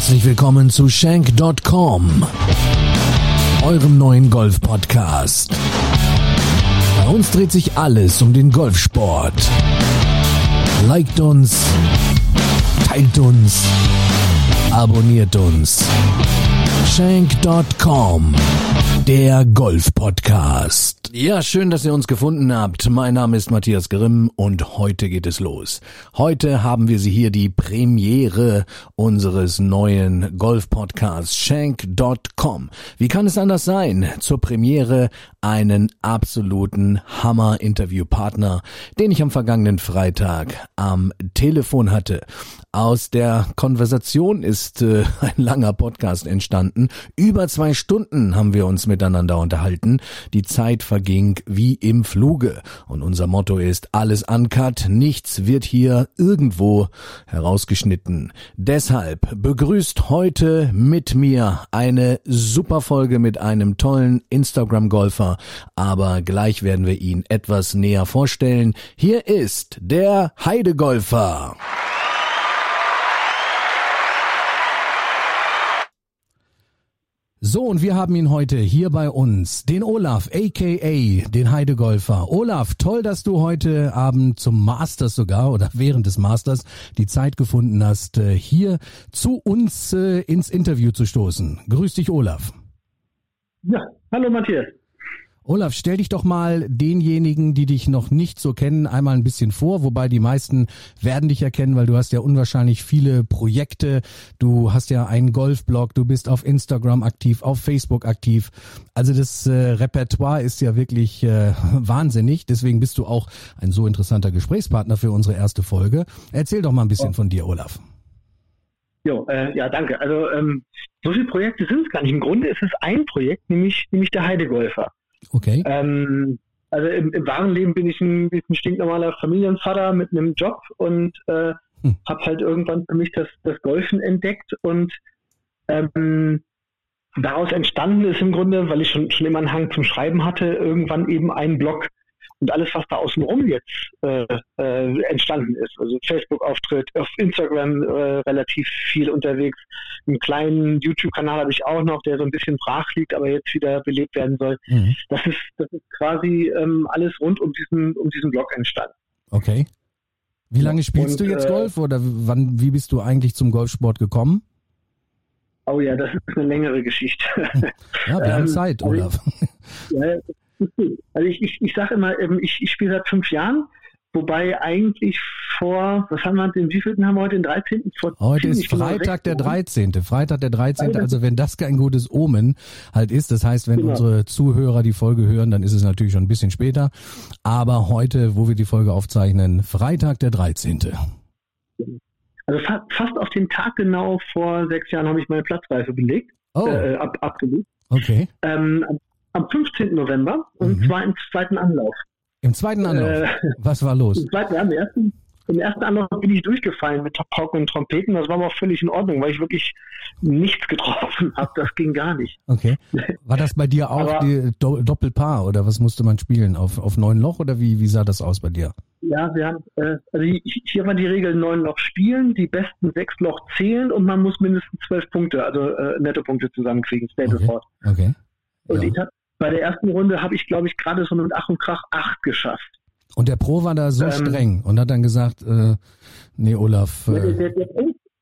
Herzlich willkommen zu Shank.com, eurem neuen Golf-Podcast. Bei uns dreht sich alles um den Golfsport. Liked uns, teilt uns, abonniert uns. Shank.com, der Golf-Podcast. Ja, schön, dass ihr uns gefunden habt. Mein Name ist Matthias Grimm und heute geht es los. Heute haben wir Sie hier die Premiere unseres neuen Golf-Podcasts Shank.com. Wie kann es anders sein? Zur Premiere einen absoluten Hammer-Interviewpartner, den ich am vergangenen Freitag am Telefon hatte. Aus der Konversation ist äh, ein langer Podcast entstanden. Über zwei Stunden haben wir uns miteinander unterhalten. Die Zeit verging wie im Fluge. Und unser Motto ist alles uncut. Nichts wird hier irgendwo herausgeschnitten. Deshalb begrüßt heute mit mir eine super Folge mit einem tollen Instagram-Golfer. Aber gleich werden wir ihn etwas näher vorstellen. Hier ist der Heidegolfer. So, und wir haben ihn heute hier bei uns, den Olaf, aka den Heidegolfer. Olaf, toll, dass du heute Abend zum Masters sogar oder während des Masters die Zeit gefunden hast, äh, hier zu uns äh, ins Interview zu stoßen. Grüß dich, Olaf. Ja, hallo Matthias. Olaf, stell dich doch mal denjenigen, die dich noch nicht so kennen, einmal ein bisschen vor, wobei die meisten werden dich erkennen, weil du hast ja unwahrscheinlich viele Projekte, du hast ja einen Golfblog, du bist auf Instagram aktiv, auf Facebook aktiv. Also das äh, Repertoire ist ja wirklich äh, wahnsinnig, deswegen bist du auch ein so interessanter Gesprächspartner für unsere erste Folge. Erzähl doch mal ein bisschen von dir, Olaf. Jo, äh, ja, danke. Also ähm, so viele Projekte sind es gar nicht. Im Grunde ist es ein Projekt, nämlich, nämlich der Heidegolfer. Okay. Ähm, also im, im, wahren Leben bin ich ein, ein stinknormaler Familienvater mit einem Job und äh, hm. habe halt irgendwann für mich das, das Golfen entdeckt und ähm, daraus entstanden ist im Grunde, weil ich schon, schon immer einen Hang zum Schreiben hatte, irgendwann eben ein Blog, und alles, was da außenrum jetzt äh, äh, entstanden ist. Also Facebook-Auftritt, auf Instagram äh, relativ viel unterwegs. Einen kleinen YouTube-Kanal habe ich auch noch, der so ein bisschen brach liegt, aber jetzt wieder belebt werden soll. Mhm. Das ist, das ist quasi ähm, alles rund um diesen, um diesen Blog entstanden. Okay. Wie lange spielst und, du jetzt äh, Golf oder wann, wie bist du eigentlich zum Golfsport gekommen? Oh ja, das ist eine längere Geschichte. Ja, wir haben ähm, Zeit, Olaf. Ja, also ich, ich, ich sage immer, ähm, ich, ich spiele seit fünf Jahren, wobei eigentlich vor, was haben wir, den wievielten haben wir heute, den 13.? Vor heute ist Freitag der 13. Freitag der 13. Also wenn das kein gutes Omen halt ist, das heißt, wenn genau. unsere Zuhörer die Folge hören, dann ist es natürlich schon ein bisschen später. Aber heute, wo wir die Folge aufzeichnen, Freitag der 13. Also fast auf den Tag genau vor sechs Jahren habe ich meine Platzreife belegt, oh. äh, ab, abgelegt. Okay. Ähm, am 15. November und mhm. zwar im zweiten Anlauf. Im zweiten Anlauf? Äh, Was war los? Im zweiten, ja, im ersten, im ersten Anlauf bin ich durchgefallen mit Pauken und Trompeten. Das war aber auch völlig in Ordnung, weil ich wirklich nichts getroffen habe. Das ging gar nicht. Okay. War das bei dir auch aber, die Do Doppelpaar oder was musste man spielen? Auf, auf neun Loch oder wie, wie sah das aus bei dir? Ja, wir haben, äh, also hier war die Regel neun Loch spielen, die besten sechs Loch zählen und man muss mindestens zwölf Punkte, also äh, Nettopunkte zusammenkriegen, Stableford. Okay. okay. Und ja. ich habe bei der ersten Runde habe ich, glaube ich, gerade so mit Ach und Krach acht geschafft. Und der Pro war da so ähm, streng und hat dann gesagt, äh, nee, Olaf, äh, der, der, der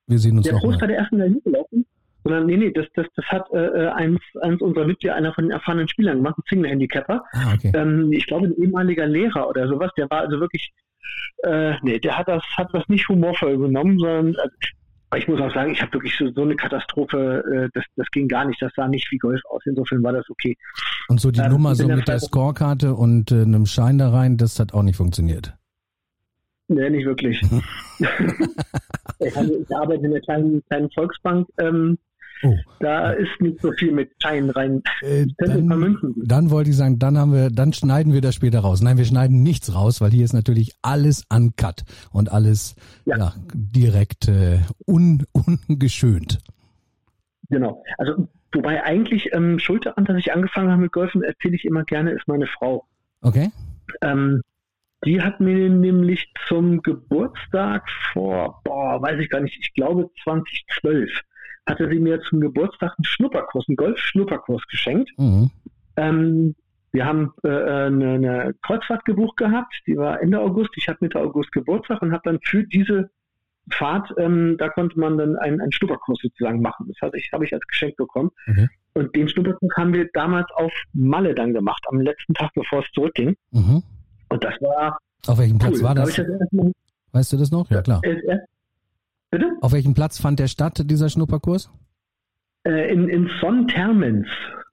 wir sehen uns Der Pro ist bei der ersten Runde gelaufen, sondern nee, nee, das, das, das hat äh, äh, eins, eins unserer Mitglieder, einer von den erfahrenen Spielern gemacht, ein Single-Handicapper. Ah, okay. ähm, ich glaube, ein ehemaliger Lehrer oder sowas, der war also wirklich, äh, nee, der hat das, hat das nicht humorvoll genommen, sondern also, ich muss auch sagen, ich habe wirklich so, so eine Katastrophe, äh, das, das ging gar nicht, das sah nicht wie Golf aus, insofern war das okay. Und so die ähm, Nummer so mit der, Scorekarte und äh, einem Schein da rein, das hat auch nicht funktioniert. Nee, nicht wirklich. ich, ich, arbeite in einer kleinen, kleinen Volksbank ähm, Oh. Da ist nicht so viel mit Scheinen rein. Äh, dann, dann, wollte ich sagen, dann haben wir, dann schneiden wir das später raus. Nein, wir schneiden nichts raus, weil hier ist natürlich alles uncut und alles ja. ja direkt äh, un, ungeschönt. Genau. Also wobei eigentlich ähm, Schuld daran, dass ich angefangen habe mit Golfen, erzähle ich immer gerne, ist meine Frau. Okay. Ähm, die hat mir nämlich zum Geburtstag vor, boah, weiß ich gar nicht, ich glaube 2012 hatte sie mir zum Geburtstag einen Schnupperkurs, einen Golf-Schnupperkurs geschenkt. Mhm. Ähm, wir haben äh, eine, eine Kreuzfahrt gebucht gehabt, die war Ende August. Ich hatte Mitte August Geburtstag und habe dann für diese Fahrt, ähm, da konnte man dann einen, einen Schnupperkurs sozusagen machen. Das heißt, ich habe ich als Geschenk bekommen. Mhm. Und den Schnupperkurs haben wir damals auf Malle dann gemacht, am letzten Tag, bevor es zurückging. Mhm. Und das war. Auf welchem Platz cool. war das? das weißt du das noch? Ja, klar. Äh, äh, bitte? Auf welchem Platz fand der statt, dieser Schnupperkurs? Äh, in, in Son Termens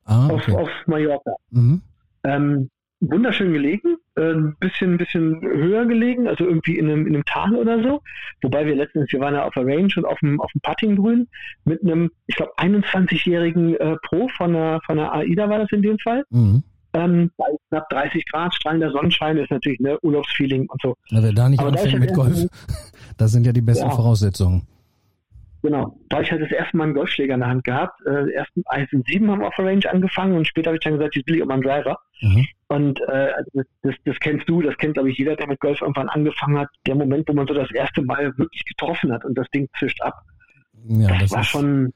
ah, okay. auf, auf Mallorca. Mhm. Ähm, wunderschön gelegen, äh, ein bisschen, bisschen höher gelegen, also irgendwie in einem, in einem Tal oder so. Wobei wir letztens, wir waren ja auf der Range und auf dem, auf dem Puttinggrün mit einem, ich glaube, 21-jährigen äh, Pro von der, von der AIDA war das in dem Fall. Mhm. Ähm, bei knapp 30 Grad, strahlender Sonnenschein ist natürlich ne Urlaubsfeeling und so. Na, wer da nicht Aber anfängt mit Golf, das sind ja die besten ja. Voraussetzungen. Genau. Da ich halt das erste Mal einen Golfschläger in der Hand gehabt. Äh, erst eins in sieben haben wir auf der Range angefangen und später habe ich dann gesagt, jetzt will ich auch mal einen Driver. Mhm. Und äh, also das, das, das, kennst du, das kennt, glaube ich, jeder, der mit Golf irgendwann angefangen hat. Der Moment, wo man so das erste Mal wirklich getroffen hat und das Ding zischt ab. Ja, das, das war schon.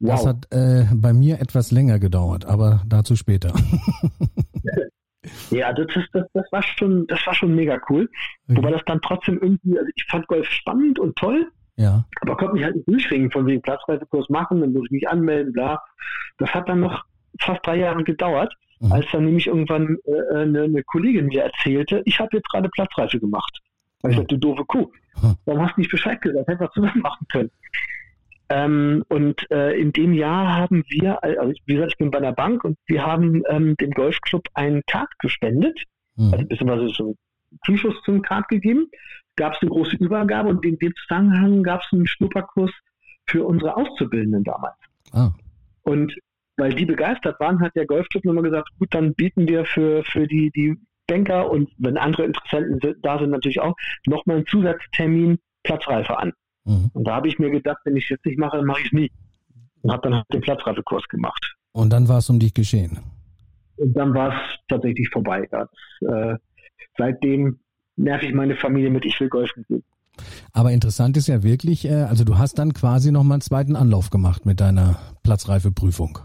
Wow. Das hat äh, bei mir etwas länger gedauert, aber dazu später. Ja, das, ist, das, das war schon, das war schon mega cool. Mhm. Wobei das dann trotzdem irgendwie, also ich fand Golf spannend und toll, ja. Aber konnte mich halt nicht durchringen, von wegen Platzreisekurs machen, dann muss ich mich anmelden, bla. Das hat dann noch fast drei Jahre gedauert, mhm. als dann nämlich irgendwann äh, eine, eine, Kollegin mir erzählte, ich habe jetzt gerade Platzreife gemacht. Weil ich sagte, du doofe Kuh. Hm. Dann hast du nicht Bescheid gesagt, hätten wir zusammen machen können. Ähm, und äh, in dem Jahr haben wir, also wie gesagt, ich bin bei einer Bank und wir haben ähm, dem Golfclub einen Card gespendet, mhm. also beziehungsweise so Zuschuss zum Card gegeben gab es eine große Übergabe und in dem Zusammenhang gab es einen Schnupperkurs für unsere Auszubildenden damals. Ah. Und weil die begeistert waren, hat der Golfclub nochmal gesagt, gut, dann bieten wir für, für die, die Banker und wenn andere Interessenten da sind natürlich auch, nochmal einen Zusatztermin Platzreife an. Mhm. Und da habe ich mir gedacht, wenn ich es jetzt nicht mache, dann mache ich es nie. Und habe dann halt den Platzreifekurs gemacht. Und dann war es um dich geschehen. Und dann war es tatsächlich vorbei. Äh, seitdem nerv ich meine Familie mit, ich will golfen gehen. Aber interessant ist ja wirklich, äh, also du hast dann quasi nochmal einen zweiten Anlauf gemacht mit deiner Platzreifeprüfung.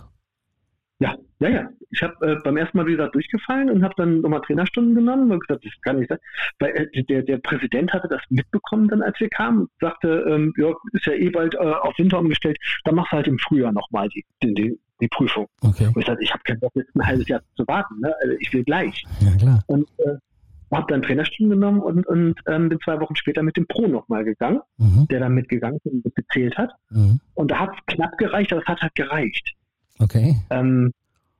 Ja, ja, ja. Ich habe äh, beim ersten Mal, wie gesagt, durchgefallen und habe dann nochmal Trainerstunden genommen und gesagt, das kann nicht sein. Weil äh, der, der Präsident hatte das mitbekommen dann, als wir kamen, sagte, ähm, ja, ist ja eh bald äh, auf Winter umgestellt, dann machst du halt im Frühjahr nochmal die, die, die Prüfung. Okay. Und ich sagte, ich habe keinen Bock, jetzt ein halbes Jahr zu warten, ne? Also ich will gleich. Ja, klar. Und äh, habe dann Trainerstunden genommen und, und ähm, bin zwei Wochen später mit dem Pro nochmal gegangen, mhm. der dann mitgegangen und gezählt hat. Mhm. Und da hat es knapp gereicht, aber es hat halt gereicht. Okay. Ähm,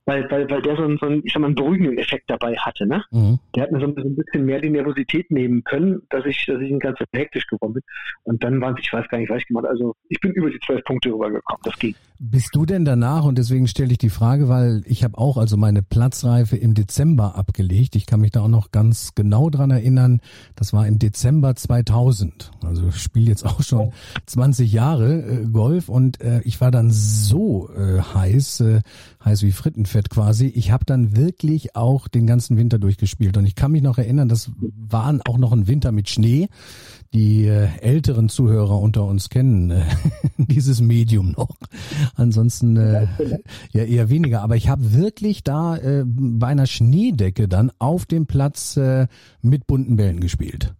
weil, weil, weil der so, einen, so einen, ich sag mal, einen beruhigenden Effekt dabei hatte. Ne? Mhm. Der hat mir so ein, bisschen mehr die Nervosität nehmen können, dass ich, dass ich ein ganz hektisch geworden bin. Und dann waren es, ich weiß gar nicht, was ich gemacht Also ich bin über die zwölf Punkte rübergekommen. Das ging. Bist du denn danach, und deswegen stelle ich die Frage, weil ich habe auch also meine Platzreife im Dezember abgelegt. Ich kann mich da auch noch ganz genau dran erinnern. Das war im Dezember 2000. Also ich spiele jetzt auch schon 20 Jahre äh, Golf und äh, ich war dann so äh, heiß, äh, heiß wie Frittenfett quasi. Ich habe dann wirklich auch den ganzen Winter durchgespielt und ich kann mich noch erinnern, das waren auch noch ein Winter mit Schnee. Die äh, älteren Zuhörer unter uns kennen äh, dieses Medium noch. Ansonsten äh, ja eher weniger. Aber ich habe wirklich da äh, bei einer Schneedecke dann auf dem Platz äh, mit bunten Bällen gespielt.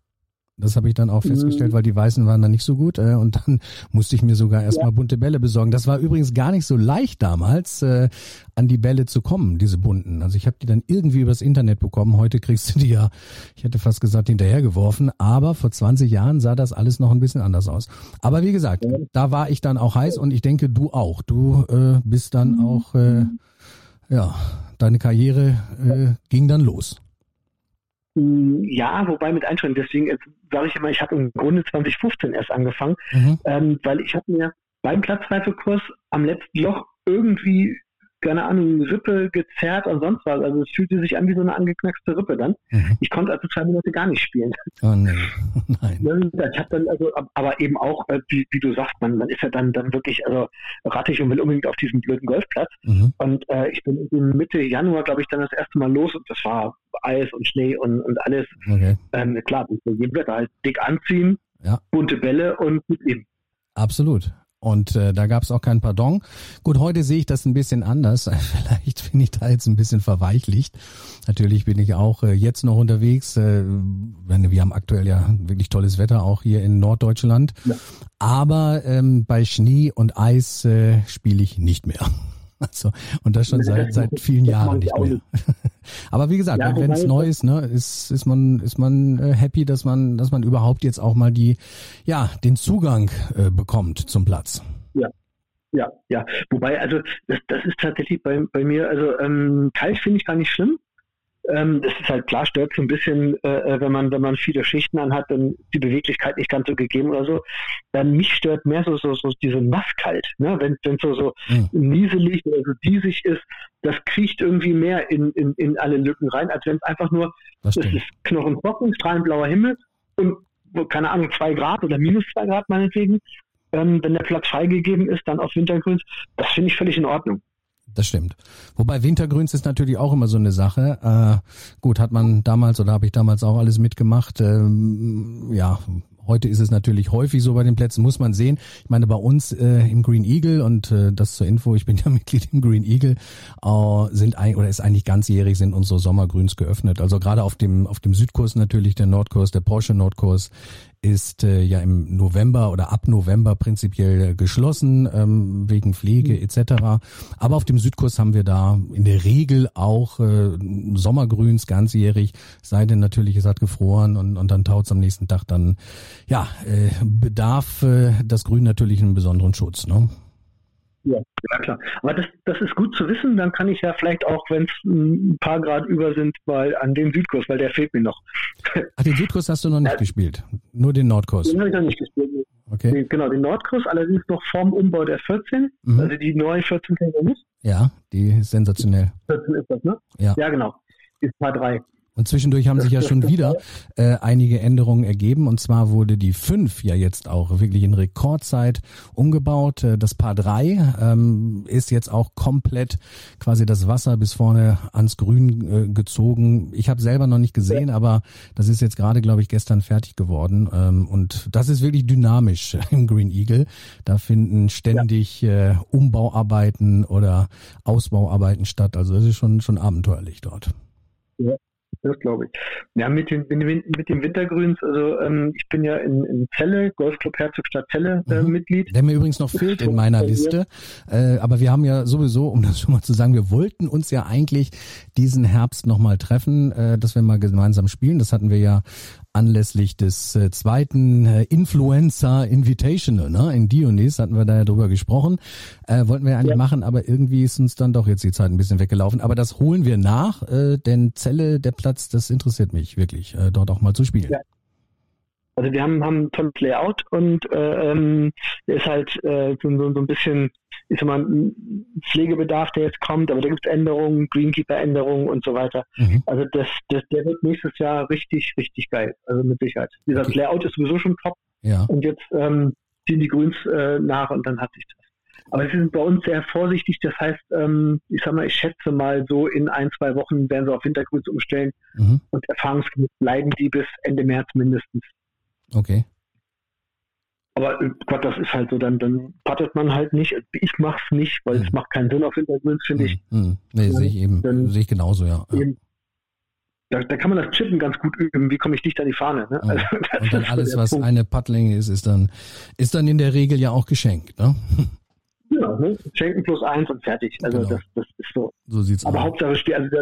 Das habe ich dann auch festgestellt, mhm. weil die Weißen waren dann nicht so gut. Äh, und dann musste ich mir sogar erstmal ja. bunte Bälle besorgen. Das war übrigens gar nicht so leicht damals, äh, an die Bälle zu kommen, diese bunten. Also ich habe die dann irgendwie übers Internet bekommen. Heute kriegst du die ja, ich hätte fast gesagt, hinterhergeworfen. Aber vor 20 Jahren sah das alles noch ein bisschen anders aus. Aber wie gesagt, ja. da war ich dann auch heiß und ich denke, du auch. Du äh, bist dann mhm. auch, äh, ja, deine Karriere äh, ging dann los. Ja, wobei mit Einschränkungen. Deswegen sage ich immer, ich habe im Grunde 2015 erst angefangen, mhm. ähm, weil ich habe mir beim Platzreifekurs am letzten Loch irgendwie keine Ahnung, Rippe gezerrt und sonst was. Also es fühlte sich an wie so eine angeknackste Rippe dann. Mhm. Ich konnte also zwei Monate gar nicht spielen. Oh nee. Nein. Ich habe dann also, aber eben auch, äh, wie, wie, du sagst, man, man ist ja dann, dann wirklich also rattig und will unbedingt auf diesen blöden Golfplatz. Mhm. Und äh, ich bin in Mitte Januar, glaube ich, dann das erste Mal los und das war Eis und Schnee und, und alles. Okay. Ähm, klar, bei jedem Wetter halt dick anziehen, ja. bunte Bälle und mit ihm. Absolut. Und äh, da gab es auch kein Pardon. Gut, heute sehe ich das ein bisschen anders. Vielleicht bin ich da jetzt ein bisschen verweichlicht. Natürlich bin ich auch äh, jetzt noch unterwegs. Äh, wir haben aktuell ja wirklich tolles Wetter auch hier in Norddeutschland. Ja. Aber ähm, bei Schnee und Eis äh, spiele ich nicht mehr. Also, und das schon seit, seit vielen Jahren nicht mehr. Aber wie gesagt, ja, wenn es neu ist, ne, ist, ist man, ist man äh, happy, dass man, dass man überhaupt jetzt auch mal die, ja, den Zugang äh, bekommt zum Platz. Ja. Ja, ja. Wobei, also das, das ist tatsächlich bei, bei mir, also ähm, kalt finde ich gar nicht schlimm. Ähm, das ist halt klar, stört so ein bisschen, äh, äh, wenn man wenn man viele Schichten anhat, dann die Beweglichkeit nicht ganz so gegeben oder so. Dann mich stört mehr so so, so diese Nasskalt, ne? wenn wenn so so mhm. nieselig oder so diesig ist, das kriecht irgendwie mehr in, in, in alle Lücken rein, als wenn es einfach nur das ist knochentrocken, strahlend blauer Himmel und keine Ahnung zwei Grad oder minus zwei Grad meinetwegen. Ähm, wenn der Platz freigegeben ist, dann auf Wintergrün, das finde ich völlig in Ordnung das stimmt. Wobei Wintergrüns ist natürlich auch immer so eine Sache. Äh, gut, hat man damals oder habe ich damals auch alles mitgemacht. Ähm, ja, Heute ist es natürlich häufig so bei den Plätzen, muss man sehen. Ich meine, bei uns äh, im Green Eagle und äh, das zur Info, ich bin ja Mitglied im Green Eagle, äh, sind ein, oder ist eigentlich ganzjährig sind unsere Sommergrüns geöffnet. Also gerade auf dem auf dem Südkurs natürlich der Nordkurs, der Porsche Nordkurs ist äh, ja im November oder ab November prinzipiell geschlossen ähm, wegen Pflege mhm. etc. Aber auf dem Südkurs haben wir da in der Regel auch äh, Sommergrüns ganzjährig, sei denn natürlich es hat gefroren und, und dann taut es am nächsten Tag dann, ja, äh, bedarf äh, das Grün natürlich einen besonderen Schutz. Ne? Ja, ja klar. Aber das, das ist gut zu wissen. Dann kann ich ja vielleicht auch, wenn es ein paar Grad über sind, mal an den Südkurs, weil der fehlt mir noch. Ach, den Südkurs hast du noch nicht ja. gespielt, nur den Nordkurs. Den habe ich noch nicht gespielt. Okay. Genau, den Nordkurs, allerdings noch vorm Umbau der 14. Mhm. Also die neue 14 kennt ihr nicht. Ja, die ist sensationell. 14 ist das, ne? Ja. Ja, genau. Ist Paar 3. Und zwischendurch haben sich ja schon wieder äh, einige Änderungen ergeben. Und zwar wurde die 5 ja jetzt auch wirklich in Rekordzeit umgebaut. Äh, das Paar 3 ähm, ist jetzt auch komplett quasi das Wasser bis vorne ans Grün äh, gezogen. Ich habe selber noch nicht gesehen, aber das ist jetzt gerade, glaube ich, gestern fertig geworden. Ähm, und das ist wirklich dynamisch im Green Eagle. Da finden ständig äh, Umbauarbeiten oder Ausbauarbeiten statt. Also das ist schon, schon abenteuerlich dort. Ja. Das glaube ich. Ja, mit den, mit den Wintergrüns, also ähm, ich bin ja in, in Celle, Golfclub Herzogstadt Celle äh, mhm. Mitglied. Der mir übrigens noch fehlt in meiner Liste. Äh, aber wir haben ja sowieso, um das schon mal zu sagen, wir wollten uns ja eigentlich diesen Herbst nochmal treffen, äh, dass wir mal gemeinsam spielen. Das hatten wir ja anlässlich des äh, zweiten äh, Influencer Invitational, ne? In Dionys hatten wir da ja drüber gesprochen. Äh, wollten wir ja eigentlich ja. machen, aber irgendwie ist uns dann doch jetzt die Zeit ein bisschen weggelaufen. Aber das holen wir nach, äh, denn Zelle, der Platz, das interessiert mich wirklich, äh, dort auch mal zu spielen. Ja. Also wir haben, haben ein tolles Layout und äh, ähm, ist halt äh, so, so ein bisschen, ist immer ein Pflegebedarf, der jetzt kommt, aber da gibt es Änderungen, Greenkeeper-Änderungen und so weiter. Mhm. Also das, das, der wird nächstes Jahr richtig, richtig geil. Also mit Sicherheit. Dieser okay. Layout ist sowieso schon top. Ja. Und jetzt ähm, ziehen die Grüns äh, nach und dann hat sich das. Aber sie sind bei uns sehr vorsichtig. Das heißt, ähm, ich sag mal, ich schätze mal so in ein, zwei Wochen werden sie auf Wintergrüns umstellen mhm. und erfahrungsgemäß bleiben die bis Ende März mindestens. Okay. Aber äh, Gott, das ist halt so, dann, dann pattet man halt nicht. Ich mach's nicht, weil hm. es macht keinen Sinn auf Hintergrund, finde ich. Hm, hm. Nee, sehe ich eben. Sehe ich genauso, ja. Eben, da, da, kann man das Chippen ganz gut üben. Wie komme ich dicht an die Fahne? Ne? Also, und dann alles, was Punkt. eine Puttlänge ist, ist dann, ist dann in der Regel ja auch geschenkt, ne? Genau, ne? Schenken plus eins und fertig. Also genau. das, das ist so. So sieht's Aber aus. Hauptsache also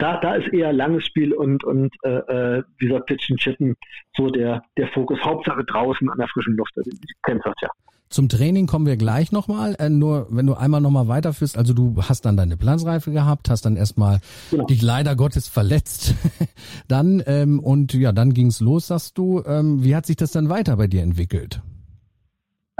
da, da ist eher langes Spiel und, und äh, äh wie gesagt, Pitchen, Chippen so der, der Fokus. Hauptsache draußen an der frischen Luft. Also, ich kenn's das ja. Zum Training kommen wir gleich nochmal. Äh, nur wenn du einmal nochmal weiterführst, also du hast dann deine Plansreife gehabt, hast dann erstmal genau. dich leider Gottes verletzt. dann ähm, und ja, dann ging's los, sagst du. Ähm, wie hat sich das dann weiter bei dir entwickelt?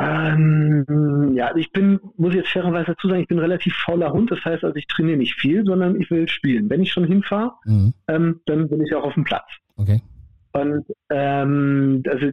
Ähm, ja, ich bin, muss ich jetzt fairerweise dazu sagen, ich bin relativ fauler Hund. Das heißt also, ich trainiere nicht viel, sondern ich will spielen. Wenn ich schon hinfahre, mhm. ähm, dann bin ich auch auf dem Platz. Okay. Und ähm, also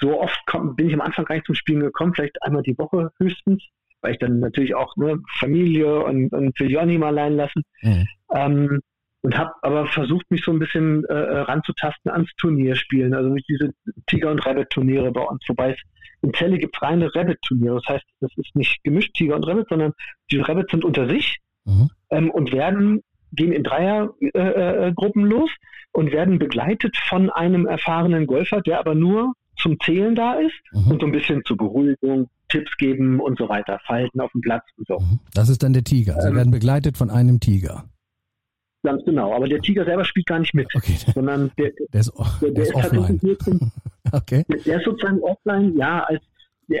so oft komm, bin ich am Anfang gar nicht zum Spielen gekommen, vielleicht einmal die Woche höchstens, weil ich dann natürlich auch ne, Familie und, und will Johnny mal allein lassen. Mhm. Ähm, und habe aber versucht, mich so ein bisschen äh, ranzutasten ans Turnierspielen, also durch diese Tiger- und Rabbit-Turniere bei uns, wobei es in Celle gibt es reine Rabbit-Turniere. Das heißt, das ist nicht gemischt Tiger und Rabbit, sondern die Rabbits sind unter sich mhm. ähm, und werden, gehen in Dreiergruppen äh, äh, los und werden begleitet von einem erfahrenen Golfer, der aber nur zum Zählen da ist mhm. und so ein bisschen zur Beruhigung, Tipps geben und so weiter, Falten auf dem Platz und so. Mhm. Das ist dann der Tiger. Sie ähm, werden begleitet von einem Tiger. Ganz genau. Aber der Tiger selber spielt gar nicht mit, okay. sondern der, der ist, der, der, der ist, offline. Zum, okay. Der ist sozusagen offline, ja, als,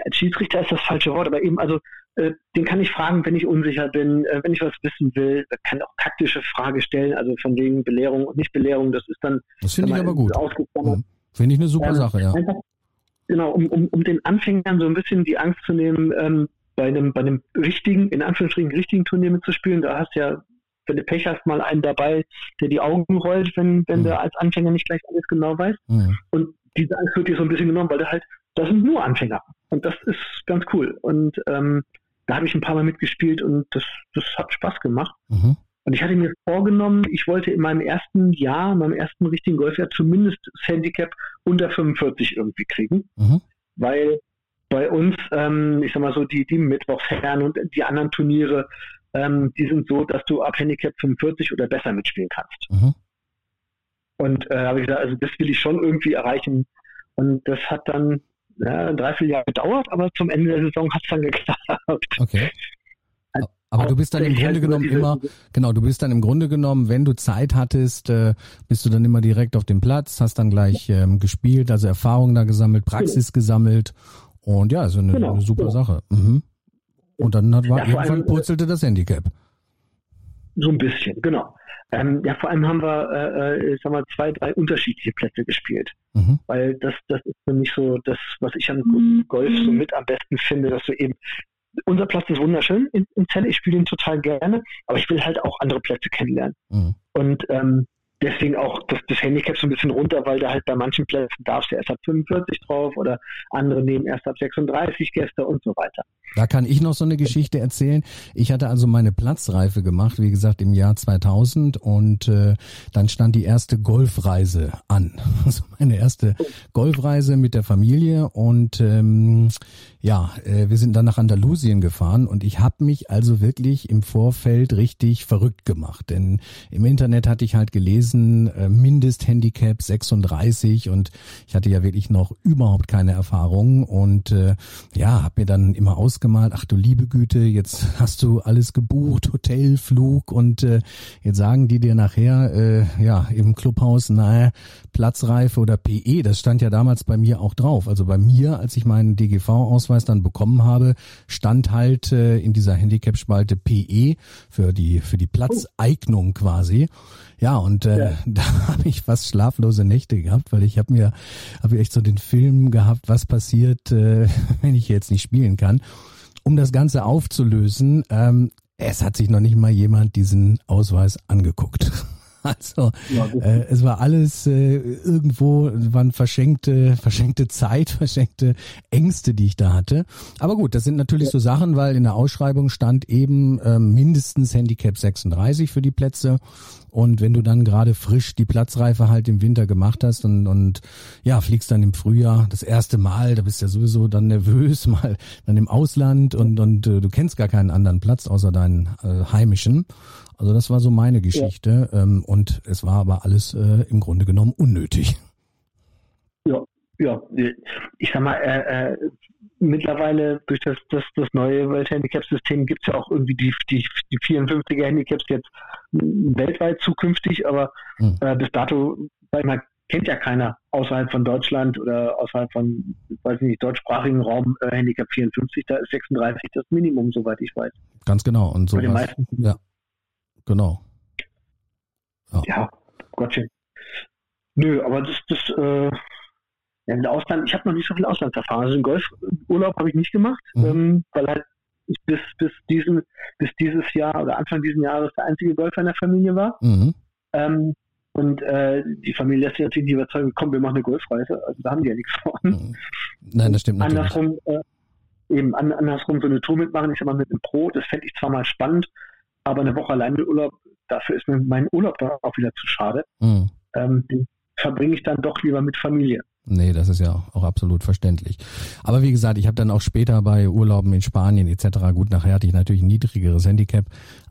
als Schiedsrichter ist das falsche Wort, aber eben, also äh, den kann ich fragen, wenn ich unsicher bin, äh, wenn ich was wissen will. Kann auch taktische Frage stellen, also von wegen Belehrung und Nicht-Belehrung. Das ist dann. Das finde ich aber gut. Mhm. Finde ich eine super ähm, Sache, ja. Einfach, genau, um, um, um den Anfängern so ein bisschen die Angst zu nehmen, ähm, bei einem, bei einem richtigen, in Anführungsstrichen richtigen Turnier mitzuspielen. Da hast du ja, wenn du Pech hast, mal einen dabei, der die Augen rollt, wenn, wenn mhm. du als Anfänger nicht gleich alles genau weißt. Mhm. Und diese Angst wird dir so ein bisschen genommen, weil du halt, das sind nur Anfänger. Und das ist ganz cool. Und ähm, da habe ich ein paar Mal mitgespielt und das, das hat Spaß gemacht. Mhm. Und ich hatte mir vorgenommen, ich wollte in meinem ersten Jahr, in meinem ersten richtigen Golfjahr zumindest das Handicap unter 45 irgendwie kriegen. Mhm. Weil bei uns, ähm, ich sag mal so, die, die Mittwochsherren und die anderen Turniere, ähm, die sind so, dass du ab Handicap 45 oder besser mitspielen kannst. Mhm. Und äh, habe ich gesagt, also das will ich schon irgendwie erreichen. Und das hat dann ja, ein Dreivierteljahr gedauert, aber zum Ende der Saison hat es dann geklappt. Okay. Aber du bist dann im Grunde genommen immer, genau, du bist dann im Grunde genommen, wenn du Zeit hattest, äh, bist du dann immer direkt auf dem Platz, hast dann gleich ähm, gespielt, also Erfahrungen da gesammelt, Praxis genau. gesammelt und ja, so eine, genau. eine super genau. Sache. Mhm. Und dann hat, war ja, irgendwann allem, purzelte das Handicap. So ein bisschen, genau. Ähm, ja, vor allem haben wir, äh, äh ich sag mal, zwei, drei unterschiedliche Plätze gespielt. Mhm. Weil das, das ist für mich so das, was ich am Golf so mit am besten finde, dass du eben unser Platz ist wunderschön in, in Celle, ich spiele ihn total gerne, aber ich will halt auch andere Plätze kennenlernen. Mhm. Und ähm, deswegen auch das, das Handicap so ein bisschen runter, weil da halt bei manchen Plätzen darfst du erst ab 45 drauf oder andere nehmen erst ab 36 Gäste und so weiter. Da kann ich noch so eine Geschichte erzählen. Ich hatte also meine Platzreife gemacht, wie gesagt, im Jahr 2000 und äh, dann stand die erste Golfreise an. Also meine erste Golfreise mit der Familie und ähm, ja, äh, wir sind dann nach Andalusien gefahren und ich habe mich also wirklich im Vorfeld richtig verrückt gemacht, denn im Internet hatte ich halt gelesen, äh, Mindesthandicap 36 und ich hatte ja wirklich noch überhaupt keine Erfahrung und äh, ja, habe mir dann immer ausgemalt, ach du liebe Güte, jetzt hast du alles gebucht, Hotel, Flug und äh, jetzt sagen die dir nachher, äh, ja, im Clubhaus, naja, Platzreife oder PE, das stand ja damals bei mir auch drauf. Also bei mir, als ich meinen DGV-Ausweis dann bekommen habe, stand halt äh, in dieser Handicap-Spalte PE für die, für die Platzeignung quasi. Ja, und äh, ja. da habe ich fast schlaflose Nächte gehabt, weil ich habe mir habe echt so den Film gehabt, was passiert, äh, wenn ich jetzt nicht spielen kann um das Ganze aufzulösen, ähm, es hat sich noch nicht mal jemand diesen Ausweis angeguckt. Also ja, äh, es war alles äh, irgendwo, waren verschenkte, verschenkte Zeit, verschenkte Ängste, die ich da hatte. Aber gut, das sind natürlich ja. so Sachen, weil in der Ausschreibung stand eben äh, mindestens Handicap 36 für die Plätze. Und wenn du dann gerade frisch die Platzreife halt im Winter gemacht hast und, und ja, fliegst dann im Frühjahr das erste Mal, da bist du ja sowieso dann nervös, mal dann im Ausland und, und äh, du kennst gar keinen anderen Platz außer deinen äh, heimischen. Also das war so meine Geschichte. Ja. Ähm, und es war aber alles äh, im Grunde genommen unnötig. Ja, ja. Ich sag mal, äh, äh, mittlerweile durch das, das, das neue World Handicap System gibt es ja auch irgendwie die, die, die 54er Handicaps jetzt weltweit zukünftig, aber hm. äh, bis dato, sag ich mal, kennt ja keiner außerhalb von Deutschland oder außerhalb von, weiß ich nicht, deutschsprachigen Raum äh, Handicap 54, da ist 36 das Minimum, soweit ich weiß. Ganz genau. Und so. Ja, genau. Ja, ja Gottchen. Nö, aber das, das, äh, ja, Ausland, ich habe noch nicht so viel Auslandserfahrung. Also einen Golfurlaub habe ich nicht gemacht, mhm. ähm, weil halt ich bis, bis, diesen, bis dieses Jahr oder Anfang dieses Jahres der einzige Golfer in der Familie war. Mhm. Ähm, und äh, die Familie lässt sich natürlich nicht überzeugen, komm, wir machen eine Golfreise. Also da haben die ja nichts von. Mhm. Nein, das stimmt natürlich. Andersrum, äh, eben an, andersrum so eine Tour mitmachen, ich sag mal mit einem Pro, das fände ich zwar mal spannend, aber eine Woche allein mit Urlaub, dafür ist mir mein Urlaub dann auch wieder zu schade. Mhm. Ähm, den verbringe ich dann doch lieber mit Familie. Nee, das ist ja auch absolut verständlich. Aber wie gesagt, ich habe dann auch später bei Urlauben in Spanien etc. gut nachher hatte ich natürlich ein niedrigeres Handicap,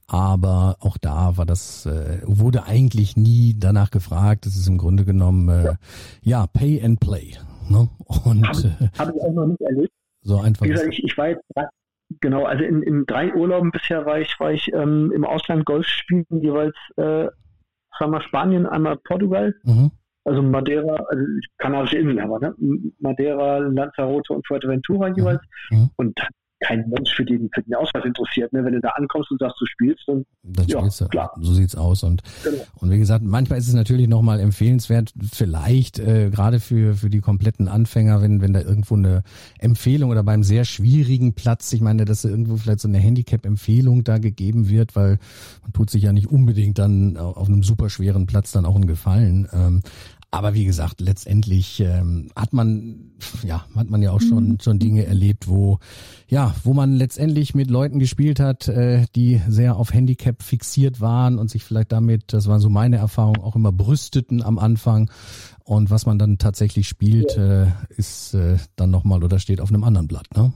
aber auch da war das äh, wurde eigentlich nie danach gefragt. Das ist im Grunde genommen äh, ja. ja Pay and Play. Ne? Und habe hab ich auch noch nicht erlebt. So einfach. Wie gesagt, ich, ich war jetzt genau, also in, in drei Urlauben bisher war ich war ich ähm, im Ausland Golf spielen jeweils äh, einmal Spanien, einmal Portugal. Mhm. Also Madeira, also Kanarische Inseln aber, ne? Madeira, Lanzarote und Fuerteventura jeweils. Mhm. Und kein Mensch für den, für den Ausweis interessiert. Ne? Wenn du da ankommst und sagst, du spielst, dann, dann ja, spielst du. Klar. So sieht's aus. Und, genau. und wie gesagt, manchmal ist es natürlich nochmal empfehlenswert, vielleicht äh, gerade für, für die kompletten Anfänger, wenn, wenn da irgendwo eine Empfehlung oder beim sehr schwierigen Platz, ich meine, dass irgendwo vielleicht so eine Handicap-Empfehlung da gegeben wird, weil man tut sich ja nicht unbedingt dann auf einem super schweren Platz dann auch einen Gefallen. Ähm, aber wie gesagt, letztendlich ähm, hat man ja hat man ja auch schon mhm. schon Dinge erlebt, wo ja wo man letztendlich mit Leuten gespielt hat, äh, die sehr auf Handicap fixiert waren und sich vielleicht damit, das war so meine Erfahrung, auch immer brüsteten am Anfang. Und was man dann tatsächlich spielt, äh, ist äh, dann nochmal oder steht auf einem anderen Blatt, ne?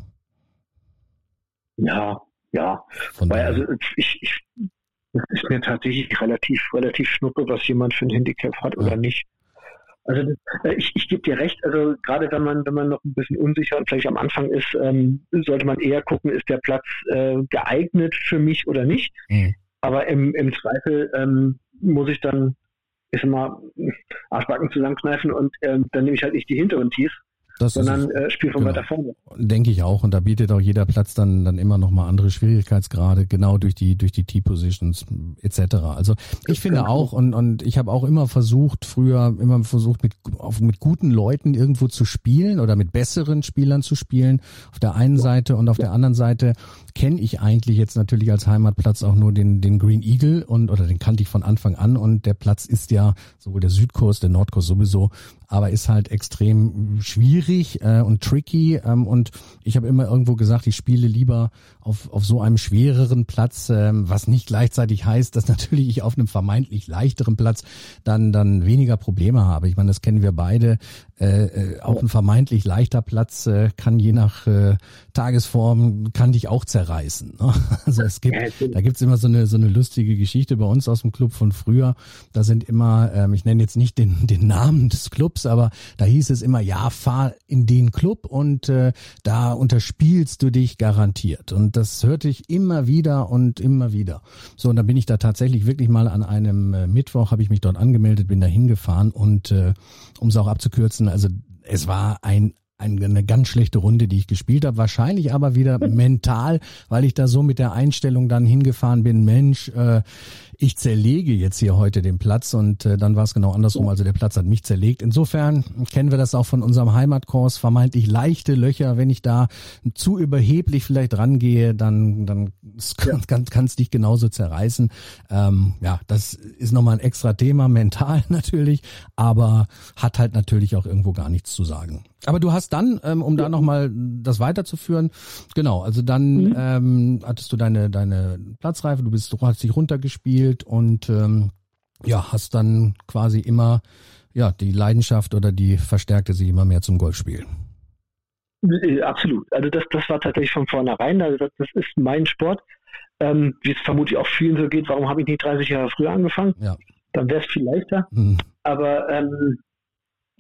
Ja, ja. Von Weil, also ich, ich es ist mir tatsächlich relativ, relativ schnuppe, was jemand für ein Handicap hat ja. oder nicht. Also äh, ich, ich gebe dir recht, also gerade wenn man, wenn man noch ein bisschen unsicher und vielleicht am Anfang ist, ähm, sollte man eher gucken, ist der Platz äh, geeignet für mich oder nicht. Mhm. Aber im, im Zweifel ähm, muss ich dann ist immer Arschbacken zusammenkneifen und ähm, dann nehme ich halt nicht die hinteren Tees, das sondern äh, spiel von genau. weiter vorne. Denke ich auch. Und da bietet auch jeder Platz dann, dann immer noch mal andere Schwierigkeitsgrade, genau durch die, durch die T-Positions etc. Also ich finde genau. auch, und, und ich habe auch immer versucht, früher immer versucht, mit, auf, mit guten Leuten irgendwo zu spielen oder mit besseren Spielern zu spielen, auf der einen Seite und auf der anderen Seite kenne ich eigentlich jetzt natürlich als Heimatplatz auch nur den, den Green Eagle und oder den kannte ich von Anfang an und der Platz ist ja sowohl der Südkurs, der Nordkurs sowieso, aber ist halt extrem schwierig äh, und tricky ähm, und ich habe immer irgendwo gesagt, ich spiele lieber auf, auf so einem schwereren Platz, ähm, was nicht gleichzeitig heißt, dass natürlich ich auf einem vermeintlich leichteren Platz dann dann weniger Probleme habe. Ich meine, das kennen wir beide. Äh, äh, auch ein vermeintlich leichter Platz äh, kann je nach äh, Tagesform kann dich auch zerreißen. Ne? Also es gibt, da gibt's immer so eine so eine lustige Geschichte bei uns aus dem Club von früher. Da sind immer, ähm, ich nenne jetzt nicht den den Namen des Clubs, aber da hieß es immer, ja, fahr in den Club und äh, da unterspielst du dich garantiert. Und das hörte ich immer wieder und immer wieder. So, und dann bin ich da tatsächlich wirklich mal an einem äh, Mittwoch habe ich mich dort angemeldet, bin da hingefahren und äh, um es auch abzukürzen, also es war ein eine ganz schlechte Runde, die ich gespielt habe. Wahrscheinlich aber wieder mental, weil ich da so mit der Einstellung dann hingefahren bin, Mensch, äh, ich zerlege jetzt hier heute den Platz und äh, dann war es genau andersrum. Also der Platz hat mich zerlegt. Insofern kennen wir das auch von unserem Heimatkurs, vermeintlich leichte Löcher. Wenn ich da zu überheblich vielleicht rangehe, dann, dann kann es dich genauso zerreißen. Ähm, ja, das ist nochmal ein extra Thema, mental natürlich, aber hat halt natürlich auch irgendwo gar nichts zu sagen. Aber du hast dann, ähm, um ja. da nochmal das weiterzuführen, genau, also dann mhm. ähm, hattest du deine, deine Platzreife, du bist, du hast dich runtergespielt und ähm, ja, hast dann quasi immer ja die Leidenschaft oder die verstärkte sich immer mehr zum Golfspielen. Äh, absolut. Also das, das war tatsächlich von vornherein. Also das, das ist mein Sport. Ähm, wie es vermutlich auch vielen so geht, warum habe ich nicht 30 Jahre früher angefangen? Ja. Dann wäre es viel leichter. Mhm. Aber ähm,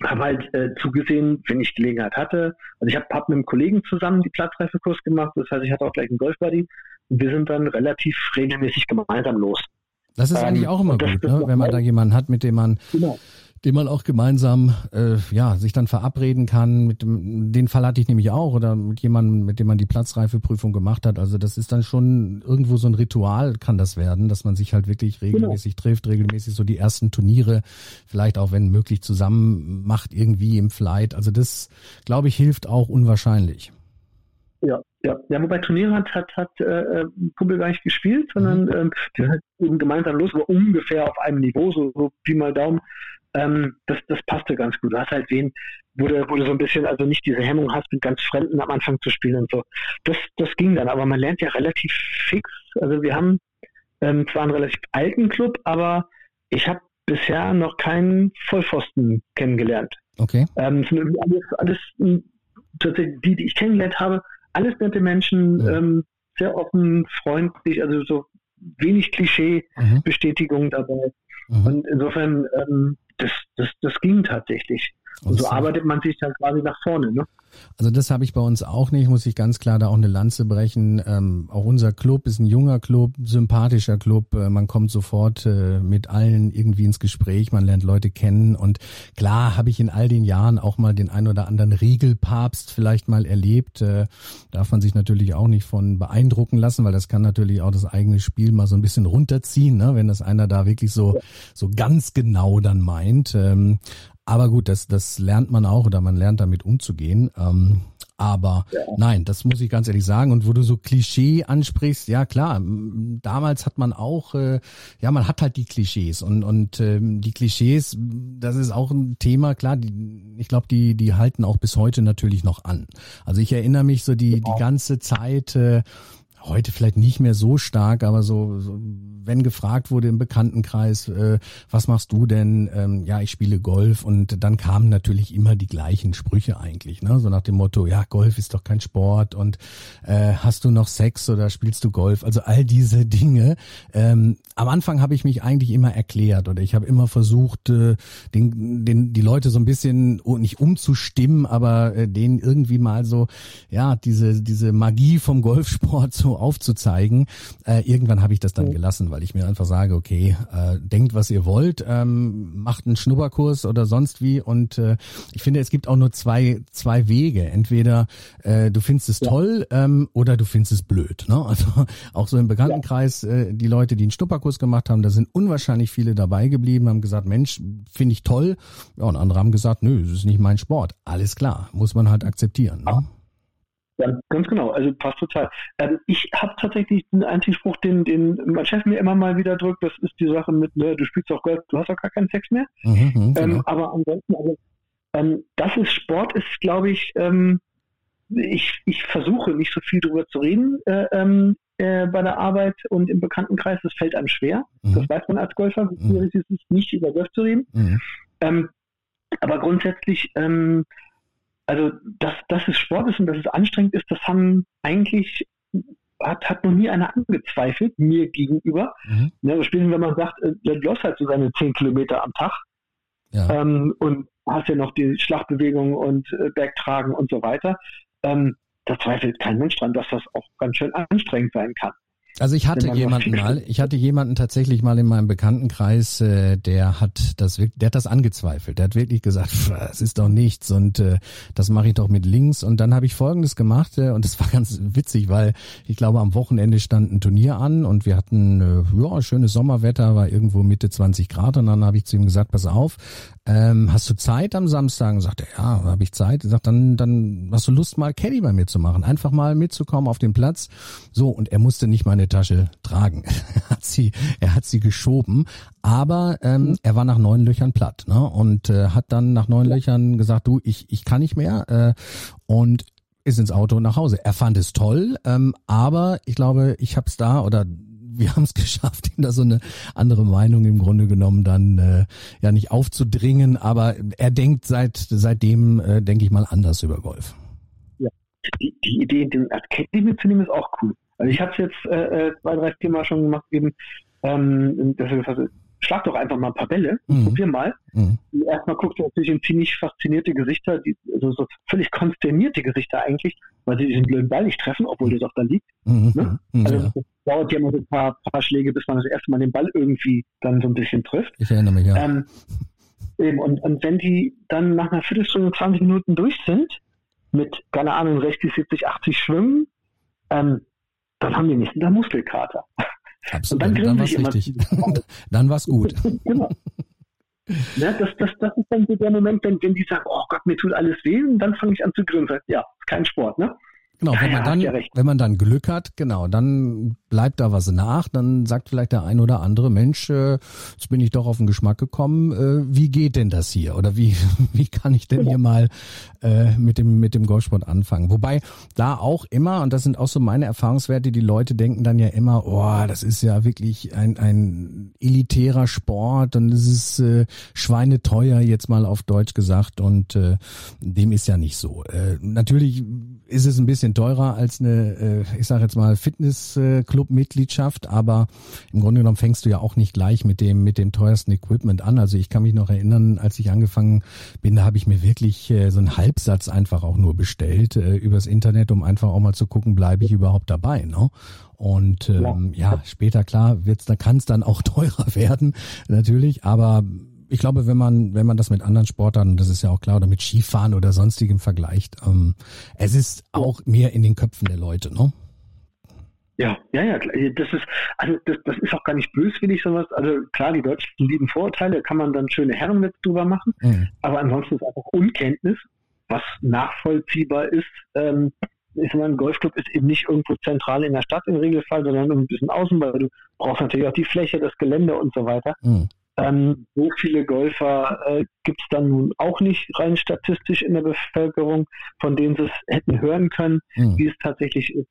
habe halt äh, zugesehen, wenn ich Gelegenheit hatte. Also ich habe hab mit einem Kollegen zusammen die Platzreifekurs gemacht, das heißt, ich hatte auch gleich einen Golfbuddy und wir sind dann relativ regelmäßig gemeinsam los. Das ist ähm, eigentlich auch immer gut, ne? wenn man da jemanden hat, mit dem man genau den man auch gemeinsam äh, ja sich dann verabreden kann. Mit dem, den Fall hatte ich nämlich auch oder mit jemandem, mit dem man die Platzreifeprüfung gemacht hat. Also das ist dann schon irgendwo so ein Ritual kann das werden, dass man sich halt wirklich genau. regelmäßig genau. trifft, regelmäßig so die ersten Turniere, vielleicht auch wenn möglich zusammen macht irgendwie im Flight. Also das glaube ich hilft auch unwahrscheinlich. Ja, ja, ja, wobei Turniere hat, hat, hat äh, Kumpel gar nicht gespielt, sondern mhm. ähm, die sind halt eben gemeinsam los, aber ungefähr auf einem Niveau, so, so Pi mal Daumen. Ähm, das, das passte ganz gut. Du hast halt wen, wo du, wo du so ein bisschen, also nicht diese Hemmung hast, mit ganz Fremden am Anfang zu spielen und so. Das, das ging dann, aber man lernt ja relativ fix. Also wir haben ähm, zwar einen relativ alten Club, aber ich habe bisher noch keinen Vollpfosten kennengelernt. Okay. Ähm, sind irgendwie alles, alles tatsächlich die, die ich kennengelernt habe, alles nette Menschen, ja. ähm, sehr offen, freundlich, also so wenig Klischee-Bestätigung mhm. dabei. Mhm. Und insofern, ähm, das, das, das ging tatsächlich. Und so arbeitet man sich dann quasi nach vorne. Ne? Also das habe ich bei uns auch nicht, muss ich ganz klar da auch eine Lanze brechen. Ähm, auch unser Club ist ein junger Club, sympathischer Club. Äh, man kommt sofort äh, mit allen irgendwie ins Gespräch, man lernt Leute kennen. Und klar habe ich in all den Jahren auch mal den ein oder anderen Riegelpapst vielleicht mal erlebt. Äh, darf man sich natürlich auch nicht von beeindrucken lassen, weil das kann natürlich auch das eigene Spiel mal so ein bisschen runterziehen, ne? wenn das einer da wirklich so, so ganz genau dann meint. Ähm, aber gut, das, das lernt man auch oder man lernt damit umzugehen. Ähm, aber ja. nein, das muss ich ganz ehrlich sagen. Und wo du so Klischee ansprichst, ja klar, damals hat man auch, äh, ja, man hat halt die Klischees und und ähm, die Klischees, das ist auch ein Thema. Klar, die, ich glaube, die die halten auch bis heute natürlich noch an. Also ich erinnere mich so die genau. die ganze Zeit. Äh, heute vielleicht nicht mehr so stark, aber so, so wenn gefragt wurde im Bekanntenkreis, äh, was machst du denn? Ähm, ja, ich spiele Golf und dann kamen natürlich immer die gleichen Sprüche eigentlich, ne? So nach dem Motto, ja, Golf ist doch kein Sport und äh, hast du noch Sex oder spielst du Golf? Also all diese Dinge. Ähm, am Anfang habe ich mich eigentlich immer erklärt oder ich habe immer versucht, äh, den, den, die Leute so ein bisschen oh, nicht umzustimmen, aber äh, denen irgendwie mal so, ja, diese, diese Magie vom Golfsport aufzuzeigen. Äh, irgendwann habe ich das dann gelassen, weil ich mir einfach sage, okay, äh, denkt, was ihr wollt, ähm, macht einen Schnupperkurs oder sonst wie. Und äh, ich finde, es gibt auch nur zwei, zwei Wege. Entweder äh, du findest es ja. toll ähm, oder du findest es blöd. Ne? Also auch so im Bekanntenkreis, äh, die Leute, die einen Schnupperkurs gemacht haben, da sind unwahrscheinlich viele dabei geblieben, haben gesagt, Mensch, finde ich toll. Ja, und andere haben gesagt, nö, das ist nicht mein Sport. Alles klar, muss man halt akzeptieren. Ne? Ja, ganz genau. Also passt total. Ähm, ich habe tatsächlich den einzigen Spruch, den, den mein Chef mir immer mal wieder drückt, das ist die Sache mit, ne, du spielst auch Golf, du hast auch gar keinen Sex mehr. Mhm, mhm ähm, genau. ähm, aber ansonsten, also, ähm, das ist Sport, ist, glaube ich, ähm, ich, ich versuche nicht so viel drüber zu reden äh, ähm, äh, bei der Arbeit und im Bekanntenkreis. Das fällt einem schwer. Mhm. Das weiß man als Golfer, wie schwierig mhm. es ist, nicht über Golf zu reden. Mhm. aber grundsätzlich also dass, dass es Sport ist und dass es anstrengend ist, das haben eigentlich hat, hat noch nie einer angezweifelt, mir gegenüber. Mhm. Ne, spielen, wenn man sagt, du läufst halt so seine 10 Kilometer am Tag ja. ähm, und hast ja noch die Schlachtbewegung und äh, Bergtragen und so weiter. Ähm, da zweifelt kein Mensch dran, dass das auch ganz schön anstrengend sein kann. Also ich hatte jemanden mal, ich hatte jemanden tatsächlich mal in meinem Bekanntenkreis, äh, der hat das wirklich, der hat das angezweifelt. Der hat wirklich gesagt, es ist doch nichts und äh, das mache ich doch mit links. Und dann habe ich Folgendes gemacht äh, und das war ganz witzig, weil ich glaube am Wochenende stand ein Turnier an und wir hatten äh, ja schönes Sommerwetter, war irgendwo Mitte 20 Grad und dann habe ich zu ihm gesagt, pass auf, ähm, hast du Zeit am Samstag? Und sagt er, ja, habe ich Zeit. Er sagt, dann, dann hast du Lust mal Caddy bei mir zu machen, einfach mal mitzukommen auf den Platz. So und er musste nicht meine Tasche tragen. er hat sie, er hat sie geschoben, aber ähm, er war nach neun Löchern platt ne? und äh, hat dann nach neun Löchern gesagt, du, ich, ich kann nicht mehr äh, und ist ins Auto nach Hause. Er fand es toll, ähm, aber ich glaube, ich habe es da oder wir haben es geschafft, ihm da so eine andere Meinung im Grunde genommen dann äh, ja nicht aufzudringen, aber er denkt seit seitdem, äh, denke ich mal, anders über Golf. Die, die Idee, den Caddy mitzunehmen, ist auch cool. Also ich habe es jetzt äh, äh, zwei, drei, vier Mal schon gemacht, eben, ähm, wir schlag doch einfach mal ein paar Bälle, mhm. probier mal. Mhm. Erstmal guckst du natürlich in ziemlich faszinierte Gesichter, die, also so völlig konsternierte Gesichter eigentlich, weil sie diesen blöden Ball nicht treffen, obwohl der doch da liegt. Mhm. Ne? Mhm. Also ja. dauert ja immer so ein paar, paar Schläge, bis man das erste Mal den Ball irgendwie dann so ein bisschen trifft. Ich erinnere mich, ja. Ähm, eben, und, und wenn die dann nach einer Viertelstunde, 20 Minuten durch sind, mit, keine Ahnung, 60, 70, 80 Schwimmen, ähm, dann haben die nicht einen Muskelkater. Absolut, und dann, dann war es richtig. dann war es gut. genau. Ja, das, das, das ist dann so der Moment, wenn, wenn die sagen, oh Gott, mir tut alles weh, und dann fange ich an zu grinsen. Ja, kein Sport, ne? Genau, wenn man dann, wenn man dann Glück hat, genau, dann bleibt da was nach, dann sagt vielleicht der ein oder andere Mensch, äh, jetzt bin ich doch auf den Geschmack gekommen, äh, wie geht denn das hier? Oder wie, wie kann ich denn hier mal äh, mit dem, mit dem Golfsport anfangen? Wobei da auch immer, und das sind auch so meine Erfahrungswerte, die Leute denken dann ja immer, oh, das ist ja wirklich ein, ein elitärer Sport und es ist äh, schweineteuer, jetzt mal auf Deutsch gesagt, und äh, dem ist ja nicht so. Äh, natürlich ist es ein bisschen teurer als eine, äh, ich sage jetzt mal, Fitnessclub-Mitgliedschaft, aber im Grunde genommen fängst du ja auch nicht gleich mit dem, mit dem teuersten Equipment an. Also ich kann mich noch erinnern, als ich angefangen bin, da habe ich mir wirklich äh, so einen Halbsatz einfach auch nur bestellt äh, übers Internet, um einfach auch mal zu gucken, bleibe ich überhaupt dabei. Ne? Und ähm, ja. ja, später klar wird's, da kann es dann auch teurer werden, natürlich, aber ich glaube, wenn man, wenn man das mit anderen Sportarten, das ist ja auch klar, oder mit Skifahren oder sonstigem vergleicht, ähm, es ist auch mehr in den Köpfen der Leute, ne? Ja, ja, ja, das ist, also das, das ist auch gar nicht böswillig sowas. Also klar, die Deutschen lieben Vorurteile, kann man dann schöne Herrenwitz drüber machen, mhm. aber ansonsten ist einfach Unkenntnis, was nachvollziehbar ist. Ähm, ich meine, ein Golfclub ist eben nicht irgendwo zentral in der Stadt im Regelfall, sondern ein bisschen außen, weil du brauchst natürlich auch die Fläche, das Gelände und so weiter. Mhm. Ähm, so viele Golfer äh, gibt es dann nun auch nicht rein statistisch in der Bevölkerung, von denen sie es hätten hören können, mhm. wie es tatsächlich ist.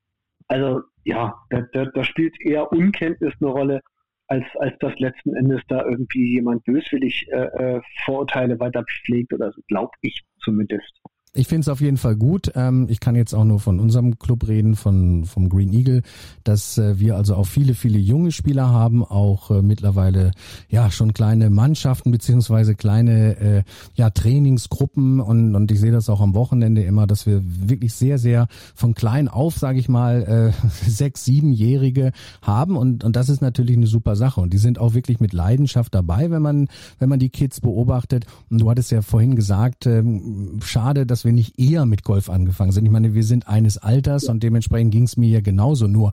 Also ja, da, da, da spielt eher Unkenntnis eine Rolle, als, als dass letzten Endes da irgendwie jemand böswillig äh, äh Vorurteile weiter pflegt oder so, glaube ich zumindest. Ich finde es auf jeden Fall gut. Ähm, ich kann jetzt auch nur von unserem Club reden, von vom Green Eagle, dass äh, wir also auch viele, viele junge Spieler haben, auch äh, mittlerweile ja schon kleine Mannschaften beziehungsweise kleine äh, ja Trainingsgruppen und und ich sehe das auch am Wochenende immer, dass wir wirklich sehr, sehr von klein auf, sage ich mal, sechs, siebenjährige haben und und das ist natürlich eine super Sache und die sind auch wirklich mit Leidenschaft dabei, wenn man wenn man die Kids beobachtet. Und du hattest ja vorhin gesagt, ähm, schade, dass wir nicht eher mit Golf angefangen sind. Ich meine, wir sind eines Alters und dementsprechend ging es mir ja genauso. Nur,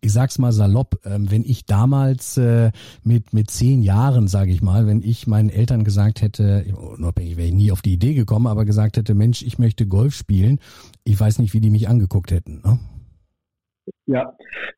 ich sag's mal salopp, ähm, wenn ich damals äh, mit mit zehn Jahren, sage ich mal, wenn ich meinen Eltern gesagt hätte, unabhängig wäre ich nie auf die Idee gekommen, aber gesagt hätte, Mensch, ich möchte Golf spielen, ich weiß nicht, wie die mich angeguckt hätten. Ne? Ja,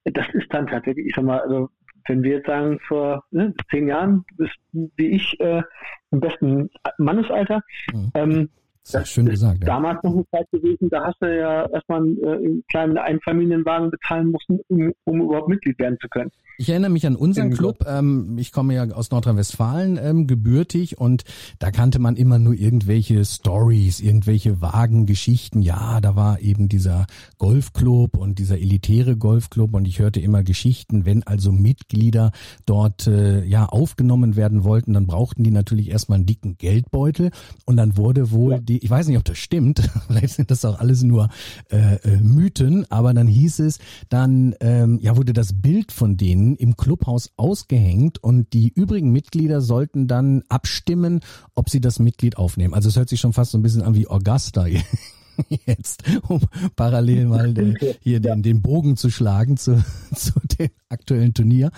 das ist dann tatsächlich, ich sag mal, also wenn wir jetzt sagen, vor ne, zehn Jahren bist wie ich äh, im besten Mannesalter, mhm. ähm, das ist schön gesagt. Ja. Damals noch eine Zeit gewesen, da hast du ja erstmal einen, äh, einen kleinen Einfamilienwagen bezahlen müssen, um, um überhaupt Mitglied werden zu können. Ich erinnere mich an unseren Club. Ähm, ich komme ja aus Nordrhein-Westfalen ähm, gebürtig und da kannte man immer nur irgendwelche Stories, irgendwelche vagen Geschichten. Ja, da war eben dieser Golfclub und dieser elitäre Golfclub und ich hörte immer Geschichten, wenn also Mitglieder dort äh, ja aufgenommen werden wollten, dann brauchten die natürlich erstmal einen dicken Geldbeutel und dann wurde wohl ja. die, ich weiß nicht, ob das stimmt, vielleicht sind das auch alles nur äh, äh, Mythen, aber dann hieß es, dann ähm, ja wurde das Bild von denen im Clubhaus ausgehängt und die übrigen Mitglieder sollten dann abstimmen, ob sie das Mitglied aufnehmen. Also es hört sich schon fast so ein bisschen an wie Augusta jetzt, um parallel mal den, hier den, den Bogen zu schlagen zu, zu dem aktuellen Turnier.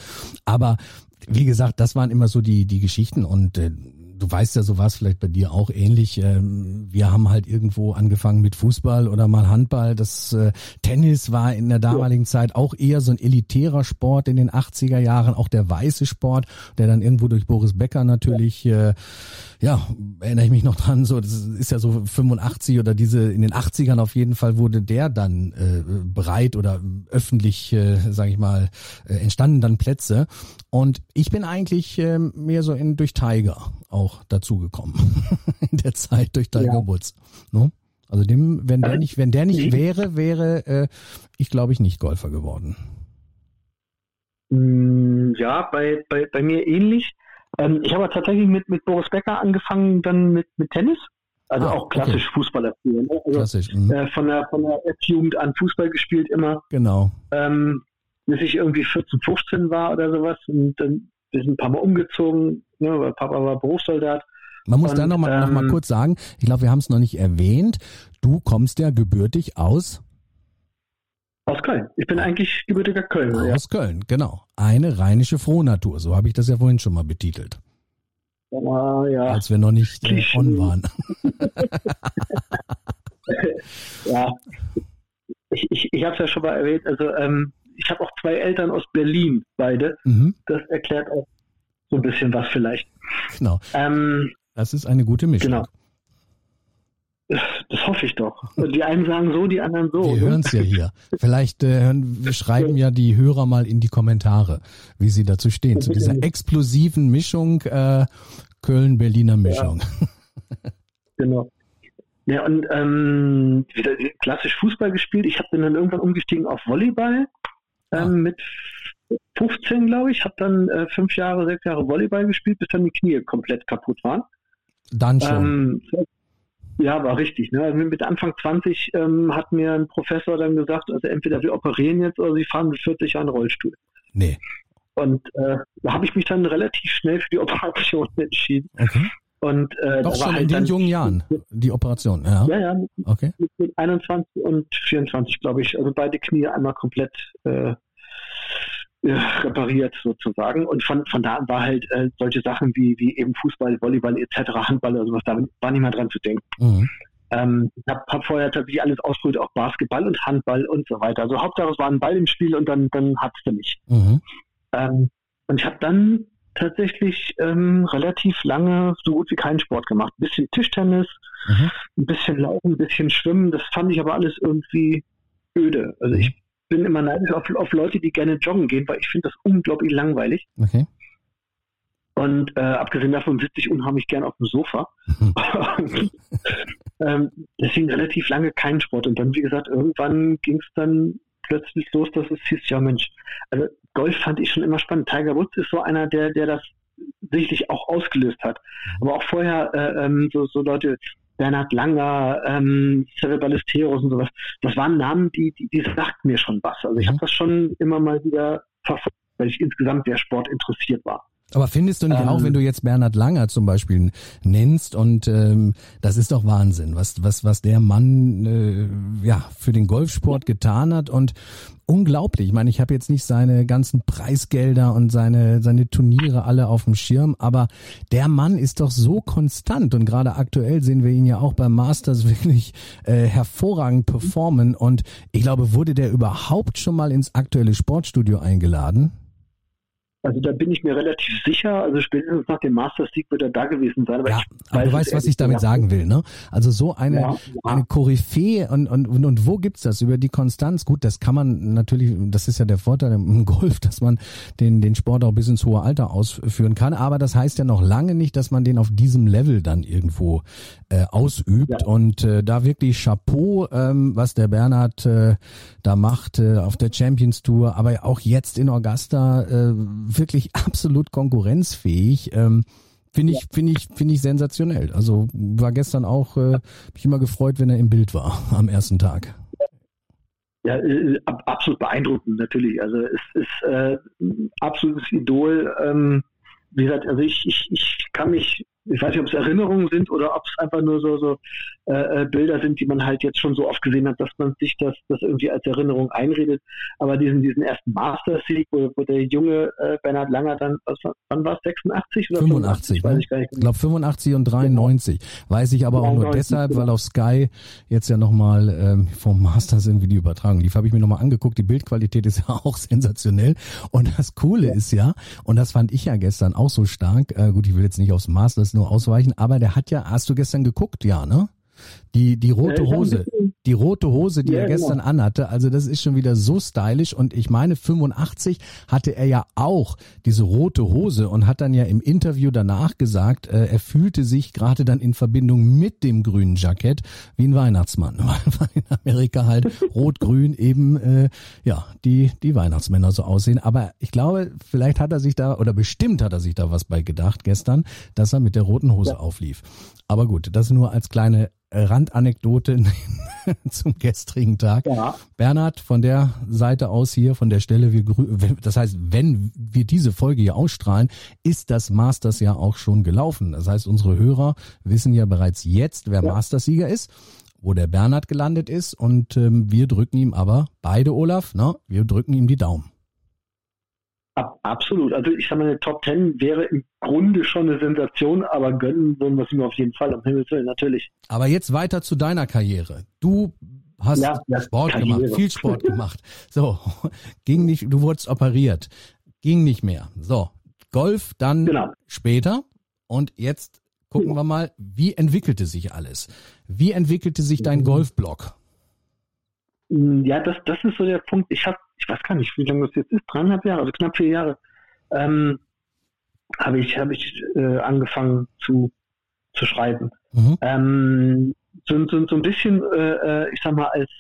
Aber wie gesagt, das waren immer so die, die Geschichten und äh, du weißt ja, so war es vielleicht bei dir auch ähnlich. Ähm, wir haben halt irgendwo angefangen mit Fußball oder mal Handball. Das äh, Tennis war in der damaligen Zeit auch eher so ein elitärer Sport in den 80er Jahren, auch der weiße Sport, der dann irgendwo durch Boris Becker natürlich, äh, ja, erinnere ich mich noch dran, so, das ist ja so 85 oder diese, in den 80ern auf jeden Fall wurde der dann äh, breit oder öffentlich, äh, sage ich mal, äh, entstanden dann Plätze. Und ich bin eigentlich äh, mehr so in durch Tiger auch dazugekommen in der Zeit durch Tiger ja. Woods. No? Also dem, wenn der nicht, wenn der nicht wäre, wäre äh, ich glaube ich nicht Golfer geworden. Mm, ja, bei, bei, bei mir ähnlich. Ähm, ich habe tatsächlich mit, mit Boris Becker angefangen, dann mit, mit Tennis. Also ah, auch klassisch okay. Fußballer. Ne? Also, klassisch. Mhm. Äh, von der, von der F-Jugend an Fußball gespielt immer. Genau. Ähm, bis ich irgendwie 14, 15 war oder sowas. Und dann wir sind ein paar Mal umgezogen, ne, weil Papa war Berufssoldat. Man muss und, da nochmal ähm, noch mal kurz sagen, ich glaube, wir haben es noch nicht erwähnt, du kommst ja gebürtig aus aus Köln. Ich bin eigentlich gebürtiger Kölner. Aus ja. Köln, genau. Eine rheinische Frohnatur, so habe ich das ja vorhin schon mal betitelt. Ja, ja. Als wir noch nicht äh, on waren. ja, ich, ich, ich habe es ja schon mal erwähnt, also ähm, ich habe auch zwei Eltern aus Berlin, beide. Mhm. Das erklärt auch so ein bisschen was vielleicht. Genau. Ähm, das ist eine gute Mischung. Genau. Das hoffe ich doch. Die einen sagen so, die anderen so. Wir ne? hören es ja hier. Vielleicht äh, wir schreiben ja die Hörer mal in die Kommentare, wie sie dazu stehen, zu dieser explosiven Mischung, äh, Köln-Berliner Mischung. Ja. Genau. Ja, und ähm, wieder klassisch Fußball gespielt. Ich habe dann irgendwann umgestiegen auf Volleyball ähm, ah. mit 15, glaube ich. Habe dann äh, fünf Jahre, sechs Jahre Volleyball gespielt, bis dann die Knie komplett kaputt waren. Dann schon. Ähm, ja, war richtig. Ne? Also mit Anfang 20 ähm, hat mir ein Professor dann gesagt, also entweder wir operieren jetzt oder sie fahren mit 40 Jahren Rollstuhl. Nee. Und äh, da habe ich mich dann relativ schnell für die Operation entschieden. Okay. Und, äh, Doch schon halt in den jungen Jahren, die Operation, ja? Ja, ja. Mit, okay. mit 21 und 24, glaube ich. Also beide Knie einmal komplett äh, repariert sozusagen. Und von, von da an war halt äh, solche Sachen wie, wie eben Fußball, Volleyball etc., Handball oder sowas, da war nicht mehr dran zu denken. Mhm. Ähm, ich habe hab vorher tatsächlich alles ausprobiert, auch Basketball und Handball und so weiter. Also Hauptsache es war ein Ball im Spiel und dann, dann hat es mich. Mhm. Ähm, und ich habe dann tatsächlich ähm, relativ lange so gut wie keinen Sport gemacht. Ein bisschen Tischtennis, mhm. ein bisschen Laufen, ein bisschen Schwimmen. Das fand ich aber alles irgendwie öde. Also ich bin immer neidisch auf, auf Leute, die gerne joggen gehen, weil ich finde das unglaublich langweilig. Okay. Und äh, abgesehen davon sitze ich unheimlich gern auf dem Sofa. ähm, deswegen relativ lange kein Sport. Und dann, wie gesagt, irgendwann ging es dann plötzlich los, dass es hieß, ja Mensch, also Golf fand ich schon immer spannend. Tiger Woods ist so einer, der, der das sicherlich auch ausgelöst hat. Aber auch vorher äh, ähm, so, so Leute, Bernhard Langer, ähm, Cyril Ballesteros und sowas, das waren Namen, die, die, die sagten mir schon was. Also ich mhm. habe das schon immer mal wieder verfolgt, weil ich insgesamt der Sport interessiert war. Aber findest du nicht ähm, auch, wenn du jetzt Bernhard Langer zum Beispiel nennst und ähm, das ist doch Wahnsinn, was was was der Mann äh, ja für den Golfsport getan hat und unglaublich. Ich meine, ich habe jetzt nicht seine ganzen Preisgelder und seine seine Turniere alle auf dem Schirm, aber der Mann ist doch so konstant und gerade aktuell sehen wir ihn ja auch beim Masters wirklich äh, hervorragend performen und ich glaube, wurde der überhaupt schon mal ins aktuelle Sportstudio eingeladen? Also da bin ich mir relativ sicher. Also spätestens nach dem Masters Sieg wird er da gewesen sein. Aber, ja, aber du weißt, was ich damit sagen will, ne? Also so eine, ja, ja. eine Koryphäe und, und, und, und wo gibt's das? Über die Konstanz? Gut, das kann man natürlich, das ist ja der Vorteil im Golf, dass man den, den Sport auch bis ins hohe Alter ausführen kann. Aber das heißt ja noch lange nicht, dass man den auf diesem Level dann irgendwo äh, ausübt. Ja. Und äh, da wirklich Chapeau, ähm, was der Bernhard äh, da macht äh, auf der Champions Tour, aber auch jetzt in Augusta äh, wirklich absolut konkurrenzfähig. Ähm, Finde ich, finde ich, finde ich sensationell. Also war gestern auch, äh, mich immer gefreut, wenn er im Bild war am ersten Tag. Ja, äh, absolut beeindruckend natürlich. Also es ist äh, absolutes Idol. Ähm, wie gesagt, also ich, ich, ich kann mich ich weiß nicht, ob es Erinnerungen sind oder ob es einfach nur so, so äh, äh, Bilder sind, die man halt jetzt schon so oft gesehen hat, dass man sich das, das irgendwie als Erinnerung einredet. Aber diesen, diesen ersten Master-Sieg, wo, wo der junge äh, Bernhard Langer dann, was, wann war es, 86 oder 85? 85 weiß ich gar nicht. Ich glaube 85 und 93. Weiß ich aber auch nur deshalb, weil auf Sky jetzt ja nochmal ähm, vom Masters irgendwie die Übertragung lief. Habe ich mir nochmal angeguckt. Die Bildqualität ist ja auch sensationell. Und das Coole ja. ist ja, und das fand ich ja gestern auch so stark, äh, gut, ich will jetzt nicht aufs Masters nur ausweichen, aber der hat ja, hast du gestern geguckt, ja, ne? Die, die rote Hose, die rote Hose, die ja, er genau. gestern genau. anhatte, also das ist schon wieder so stylisch und ich meine 85 hatte er ja auch diese rote Hose und hat dann ja im Interview danach gesagt, äh, er fühlte sich gerade dann in Verbindung mit dem grünen Jackett wie ein Weihnachtsmann, weil in Amerika halt rot-grün eben äh, ja die die Weihnachtsmänner so aussehen. Aber ich glaube, vielleicht hat er sich da oder bestimmt hat er sich da was bei gedacht gestern, dass er mit der roten Hose ja. auflief. Aber gut, das nur als kleine Randanekdote zum gestrigen Tag. Ja. Bernhard, von der Seite aus hier, von der Stelle, wir, das heißt, wenn wir diese Folge hier ausstrahlen, ist das Masters ja auch schon gelaufen. Das heißt, unsere Hörer wissen ja bereits jetzt, wer ja. Mastersieger ist, wo der Bernhard gelandet ist und ähm, wir drücken ihm aber beide, Olaf, ne? wir drücken ihm die Daumen. Absolut. Also ich sage mal, eine Top Ten wäre im Grunde schon eine Sensation, aber gönnen würden wir es ihm auf jeden Fall, am Himmels Willen, natürlich. Aber jetzt weiter zu deiner Karriere. Du hast ja, Sport gemacht, viel Sport gemacht. So, ging nicht, du wurdest operiert, ging nicht mehr. So, Golf dann genau. später und jetzt gucken wir mal, wie entwickelte sich alles? Wie entwickelte sich dein mhm. Golfblog? Ja, das, das ist so der Punkt. Ich habe, ich weiß gar nicht, wie lange das jetzt ist, dreieinhalb Jahre, also knapp vier Jahre, ähm, habe ich, habe ich äh, angefangen zu, zu schreiben. Mhm. Ähm, so, so, so ein bisschen, äh, äh ich sag mal, als,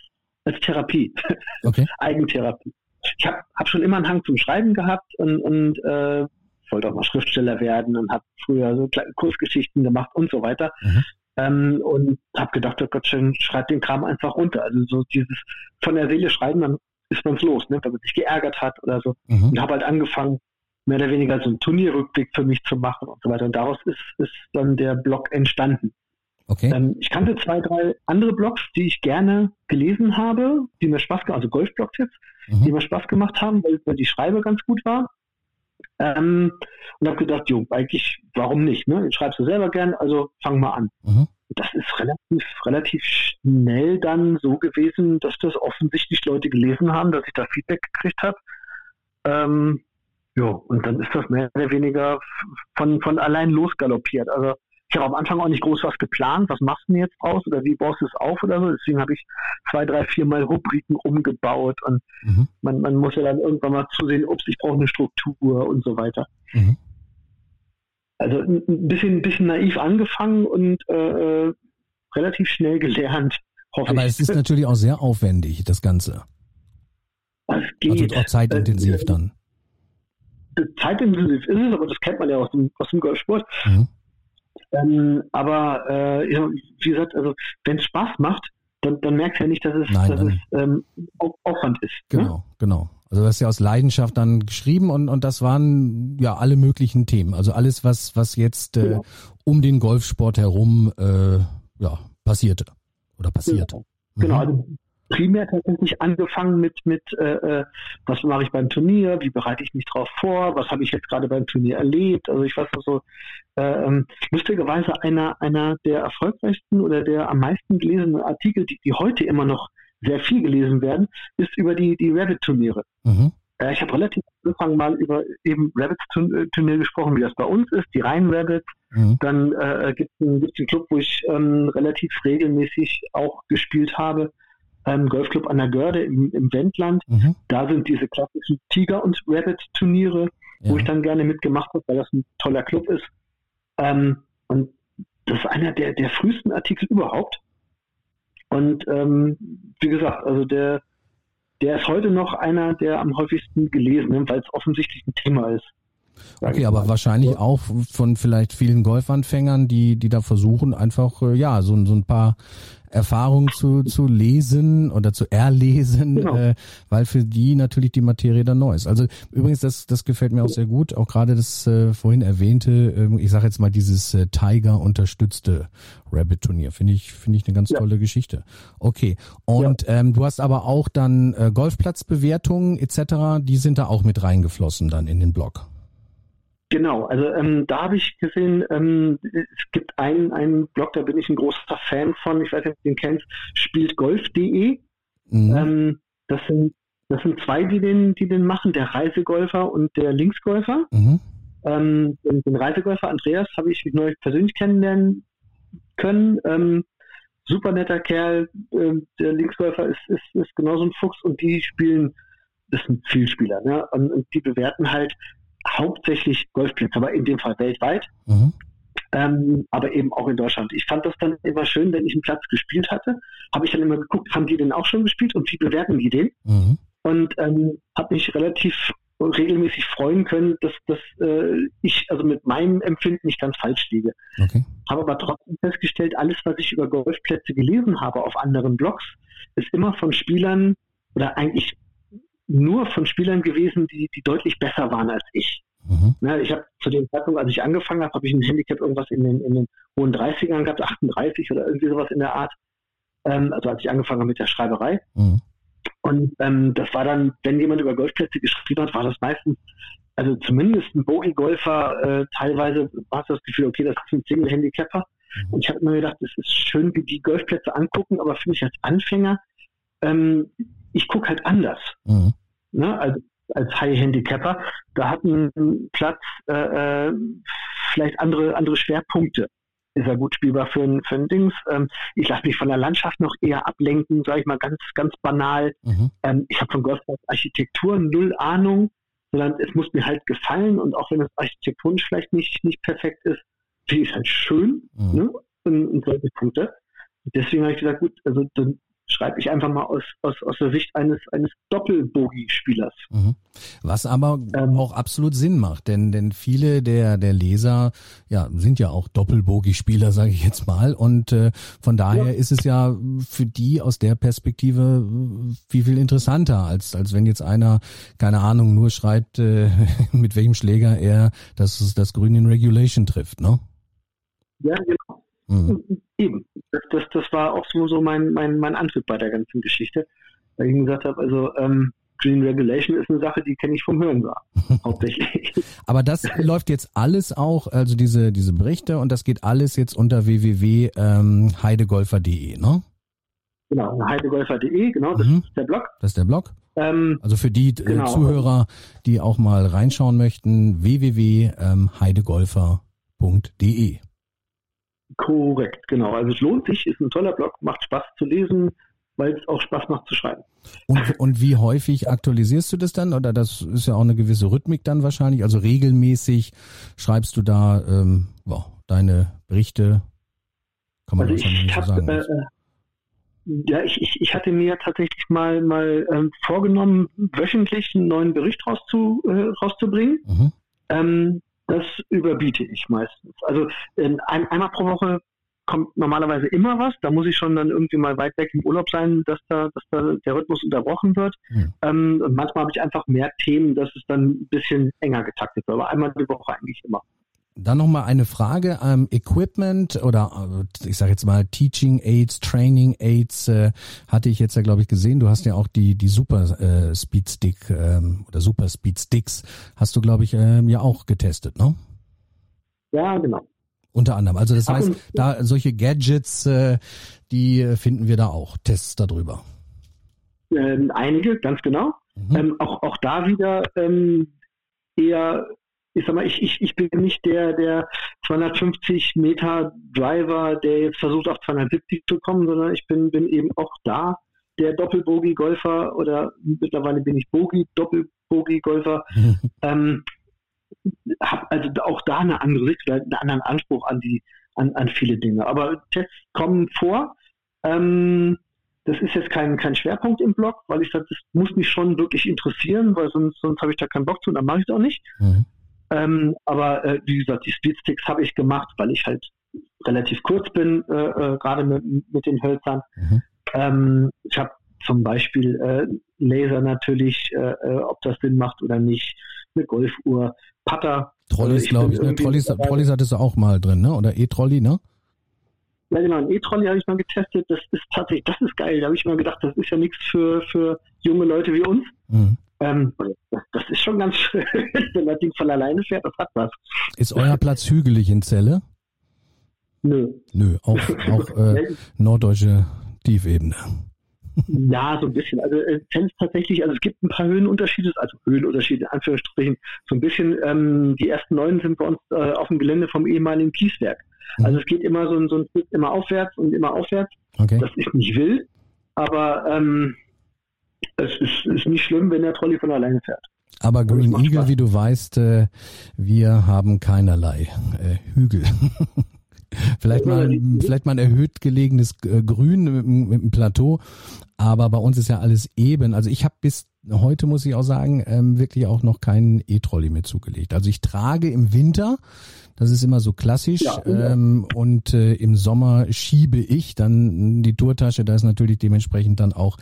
als Therapie, okay. Eigentherapie. Ich habe hab schon immer einen Hang zum Schreiben gehabt und, und äh, wollte auch mal Schriftsteller werden und habe früher so Kursgeschichten gemacht und so weiter. Mhm. Ähm, und habe gedacht, oh Gott, schreib den Kram einfach runter. Also so dieses von der Seele schreiben, dann ist man's los, ne? wenn man sich geärgert hat oder so. Mhm. Und habe halt angefangen, mehr oder weniger so einen Turnierrückblick für mich zu machen und so weiter. Und daraus ist, ist dann der Blog entstanden. Okay. Ähm, ich kannte zwei, drei andere Blogs, die ich gerne gelesen habe, die mir Spaß gemacht, also Golfblogs jetzt, mhm. die mir Spaß gemacht haben, weil, weil die Schreibe ganz gut war. Ähm, und habe gedacht, jo, eigentlich, warum nicht? Ne? Ich schreibst du selber gern, also fang mal an. Mhm. Das ist relativ, relativ schnell dann so gewesen, dass das offensichtlich Leute gelesen haben, dass ich da Feedback gekriegt habe. Ähm, ja, und dann ist das mehr oder weniger von, von allein losgaloppiert. Also ich habe am Anfang auch nicht groß was geplant, was machst du denn jetzt draus oder wie baust du es auf oder so. Deswegen habe ich zwei, drei, vier Mal Rubriken umgebaut und mhm. man, man muss ja dann irgendwann mal zusehen, ups, ich brauche eine Struktur und so weiter. Mhm. Also ein bisschen, ein bisschen naiv angefangen und äh, äh relativ schnell gelernt, hoffe Aber ich. es ist natürlich auch sehr aufwendig, das Ganze. Es geht. Also auch zeitintensiv äh, dann. Zeitintensiv ist es, aber das kennt man ja aus dem, aus dem Golfsport. Mhm. Ähm, aber äh, ja, wie gesagt, also wenn es Spaß macht, dann, dann merkst du ja nicht, dass es, Nein, dass es ähm, Aufwand ist. Genau, ne? genau. Also du hast ja aus Leidenschaft dann geschrieben und, und das waren ja alle möglichen Themen. Also alles, was, was jetzt äh, genau. um den Golfsport herum äh, ja, passierte oder passiert. Genau, mhm. genau also primär tatsächlich angefangen mit, mit äh, äh, was mache ich beim Turnier, wie bereite ich mich drauf vor, was habe ich jetzt gerade beim Turnier erlebt. Also ich weiß noch so, äh, ähm, lustigerweise einer, einer der erfolgreichsten oder der am meisten gelesenen Artikel, die, die heute immer noch sehr viel gelesen werden, ist über die, die Rabbit-Turniere. Mhm. Äh, ich habe relativ angefangen mal über eben Rabbits-Turnier gesprochen, wie das bei uns ist, die reinen Rabbits. Mhm. Dann äh, gibt es einen, einen Club, wo ich ähm, relativ regelmäßig auch gespielt habe ähm, Golfclub an der Görde im, im Wendland. Mhm. Da sind diese klassischen Tiger- und Rabbit-Turniere, ja. wo ich dann gerne mitgemacht habe, weil das ein toller Club ist. Ähm, und das ist einer der, der frühesten Artikel überhaupt. Und ähm, wie gesagt, also der, der ist heute noch einer der am häufigsten gelesenen, weil es offensichtlich ein Thema ist. Okay, aber wahrscheinlich auch von vielleicht vielen Golfanfängern, die, die da versuchen, einfach, äh, ja, so, so ein paar Erfahrungen zu, zu lesen oder zu erlesen, genau. äh, weil für die natürlich die Materie dann neu ist. Also übrigens, das, das gefällt mir auch sehr gut, auch gerade das äh, vorhin erwähnte, äh, ich sage jetzt mal dieses äh, Tiger unterstützte Rabbit-Turnier, finde ich, finde ich eine ganz ja. tolle Geschichte. Okay, und ja. ähm, du hast aber auch dann äh, Golfplatzbewertungen etc., die sind da auch mit reingeflossen dann in den Blog. Genau, also ähm, da habe ich gesehen, ähm, es gibt einen, einen Blog, da bin ich ein großer Fan von, ich weiß nicht, ob du den kennst, spieltgolf.de. Mhm. Ähm, das sind das sind zwei, die den, die den machen, der Reisegolfer und der Linksgolfer. Mhm. Ähm, den, Reisegolfer Andreas habe ich neulich persönlich kennenlernen können. Ähm, super netter Kerl. Ähm, der Linksgolfer ist, ist, ist genauso ein Fuchs und die spielen, das sind Vielspieler, ne? Und, und die bewerten halt hauptsächlich Golfplätze, aber in dem Fall weltweit. Mhm. Ähm, aber eben auch in Deutschland. Ich fand das dann immer schön, wenn ich einen Platz gespielt hatte, habe ich dann immer geguckt, haben die den auch schon gespielt und wie bewerten die den? Mhm. Und ähm, habe mich relativ regelmäßig freuen können, dass, dass äh, ich also mit meinem Empfinden nicht ganz falsch liege. Okay. Habe aber trotzdem festgestellt, alles, was ich über Golfplätze gelesen habe auf anderen Blogs, ist immer von Spielern oder eigentlich nur von Spielern gewesen, die, die deutlich besser waren als ich. Mhm. Ja, ich habe zu dem Zeitpunkt, als ich angefangen habe, habe ich ein Handicap irgendwas in den, in den hohen 30ern gehabt, 38 oder irgendwie sowas in der Art. Ähm, also als ich angefangen habe mit der Schreiberei. Mhm. Und ähm, das war dann, wenn jemand über Golfplätze geschrieben hat, war das meistens, also zumindest ein Bowie-Golfer, äh, teilweise war es das Gefühl, okay, das ist ein Single-Handicapper. Mhm. Und ich habe immer gedacht, es ist schön, wie die Golfplätze angucken, aber finde ich als Anfänger ähm, ich gucke halt anders. Mhm. Ne? Also als High-Handicapper, da hat ein Platz äh, äh, vielleicht andere, andere Schwerpunkte. Ist er gut spielbar für ein, für ein Dings. Ähm, ich lasse mich von der Landschaft noch eher ablenken, sage ich mal ganz, ganz banal. Mhm. Ähm, ich habe von Golfplatz Architektur null Ahnung, sondern es muss mir halt gefallen und auch wenn es architektonisch vielleicht nicht, nicht perfekt ist, finde ich es halt schön mhm. ne? und, und solche Punkte. Deswegen habe ich gesagt, gut, also dann schreibe ich einfach mal aus, aus, aus der Sicht eines, eines Doppelbogie-Spielers. Mhm. Was aber ähm, auch absolut Sinn macht, denn, denn viele der, der Leser ja, sind ja auch Doppelbogie-Spieler, sage ich jetzt mal. Und äh, von daher ja. ist es ja für die aus der Perspektive viel, viel interessanter, als, als wenn jetzt einer, keine Ahnung, nur schreibt, äh, mit welchem Schläger er das, das Grün in Regulation trifft, ne? Ja, genau. Mhm. Eben. Das, das, das war auch so, so mein, mein, mein Antrieb bei der ganzen Geschichte. Weil ich gesagt habe, also ähm, Green Regulation ist eine Sache, die kenne ich vom Hörensagen, hauptsächlich. Aber das läuft jetzt alles auch, also diese, diese Berichte und das geht alles jetzt unter www.heidegolfer.de, ähm, ne? Genau, heidegolfer.de, genau, das mhm. ist der Blog. Das ist der Blog. Ähm, also für die äh, genau. Zuhörer, die auch mal reinschauen möchten, www.heidegolfer.de. Korrekt, genau. Also es lohnt sich, ist ein toller Blog, macht Spaß zu lesen, weil es auch Spaß macht zu schreiben. Und, und wie häufig aktualisierst du das dann? Oder das ist ja auch eine gewisse Rhythmik dann wahrscheinlich. Also regelmäßig schreibst du da ähm, wow, deine Berichte. Kann man also ich so sagen. Äh, ja, ich, ich, ich hatte mir tatsächlich mal mal ähm, vorgenommen, wöchentlich einen neuen Bericht rauszu, äh, rauszubringen. Mhm. Ähm, das überbiete ich meistens. Also ein, einmal pro Woche kommt normalerweise immer was. Da muss ich schon dann irgendwie mal weit weg im Urlaub sein, dass da, dass da der Rhythmus unterbrochen wird. Mhm. Ähm, und manchmal habe ich einfach mehr Themen, dass es dann ein bisschen enger getaktet wird. Aber einmal die Woche eigentlich immer. Dann nochmal eine Frage. Ähm, Equipment oder äh, ich sage jetzt mal Teaching Aids, Training Aids äh, hatte ich jetzt ja glaube ich gesehen. Du hast ja auch die die Super äh, Speed Stick ähm, oder Super Speed Sticks hast du glaube ich ähm, ja auch getestet, ne? Ja, genau. Unter anderem. Also das heißt, da solche Gadgets, äh, die finden wir da auch Tests darüber. Ähm, einige, ganz genau. Mhm. Ähm, auch auch da wieder ähm, eher ich sag mal, ich, ich, ich bin nicht der, der 250 Meter Driver, der jetzt versucht auf 270 zu kommen, sondern ich bin, bin eben auch da der Doppelbogie-Golfer oder mittlerweile bin ich Bogie, Doppelbogie-Golfer. ähm, habe also auch da eine andere Sicht, einen anderen Anspruch an die, an, an viele Dinge. Aber Tests kommen vor. Ähm, das ist jetzt kein, kein Schwerpunkt im Blog, weil ich sage, das muss mich schon wirklich interessieren, weil sonst, sonst habe ich da keinen Bock zu und dann mache ich es auch nicht. Mhm. Ähm, aber äh, wie gesagt, die Speedsticks habe ich gemacht, weil ich halt relativ kurz bin, äh, äh, gerade mit, mit den Hölzern. Mhm. Ähm, ich habe zum Beispiel äh, Laser natürlich, äh, äh, ob das Sinn macht oder nicht, eine Golfuhr, Putter. Trolleys, also glaube ich, ne? Trolleys, Trolleys hattest du auch mal drin, ne? Oder E-Trolley, ne? Ja genau, ein E-Trolley habe ich mal getestet. Das ist tatsächlich, das ist geil. Da habe ich mal gedacht, das ist ja nichts für, für junge Leute wie uns. Mhm. Ähm, das ist schon ganz schön, wenn das Ding von alleine fährt, das hat was. Ist euer Platz hügelig in Celle? Nö. Nö, auch, auch äh, norddeutsche Tiefebene. Ja, so ein bisschen. Also äh, Zell tatsächlich, also es gibt ein paar Höhenunterschiede, also Höhenunterschiede in Anführungsstrichen. So ein bisschen, ähm, die ersten neun sind bei uns äh, auf dem Gelände vom ehemaligen Kieswerk. Mhm. Also es geht immer so, so ein Stück immer aufwärts und immer aufwärts. Okay. Das ist nicht wild, aber ähm, es ist, ist nicht schlimm, wenn der Trolley von alleine fährt. Aber Green Eagle, Spaß. wie du weißt, äh, wir haben keinerlei äh, Hügel. vielleicht mal, vielleicht mal ein erhöht gelegenes äh, Grün mit, mit einem Plateau, aber bei uns ist ja alles eben. Also ich habe bis heute, muss ich auch sagen, ähm, wirklich auch noch keinen E-Trolley mehr zugelegt. Also ich trage im Winter das ist immer so klassisch. Ja, ähm, und äh, im Sommer schiebe ich dann die Tourtasche. Da ist natürlich dementsprechend dann auch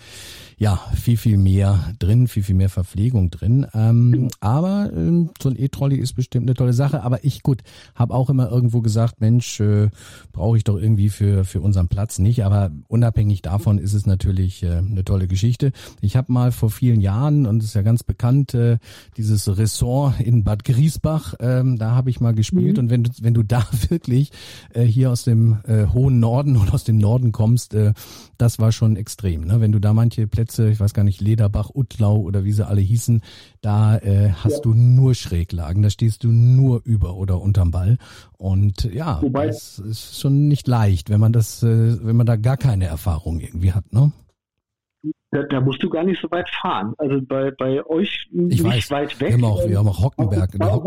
ja viel viel mehr drin, viel viel mehr Verpflegung drin. Ähm, mhm. Aber ähm, so ein E-Trolley ist bestimmt eine tolle Sache. Aber ich gut habe auch immer irgendwo gesagt, Mensch, äh, brauche ich doch irgendwie für für unseren Platz nicht. Aber unabhängig davon ist es natürlich äh, eine tolle Geschichte. Ich habe mal vor vielen Jahren und ist ja ganz bekannt, äh, dieses Ressort in Bad Griesbach, ähm, da habe ich mal gespielt mhm. und wenn du, wenn du da wirklich äh, hier aus dem äh, hohen Norden oder aus dem Norden kommst, äh, das war schon extrem. Ne? Wenn du da manche Plätze, ich weiß gar nicht, Lederbach, Utlau oder wie sie alle hießen, da äh, hast ja. du nur Schräglagen, da stehst du nur über oder unterm Ball und ja, Wobei, das ist schon nicht leicht, wenn man das, äh, wenn man da gar keine Erfahrung irgendwie hat, ne? Da, da, musst du gar nicht so weit fahren. Also bei, bei euch ich nicht weiß, weit weg. Wir haben auch, wir haben auch Hockenberg. Auch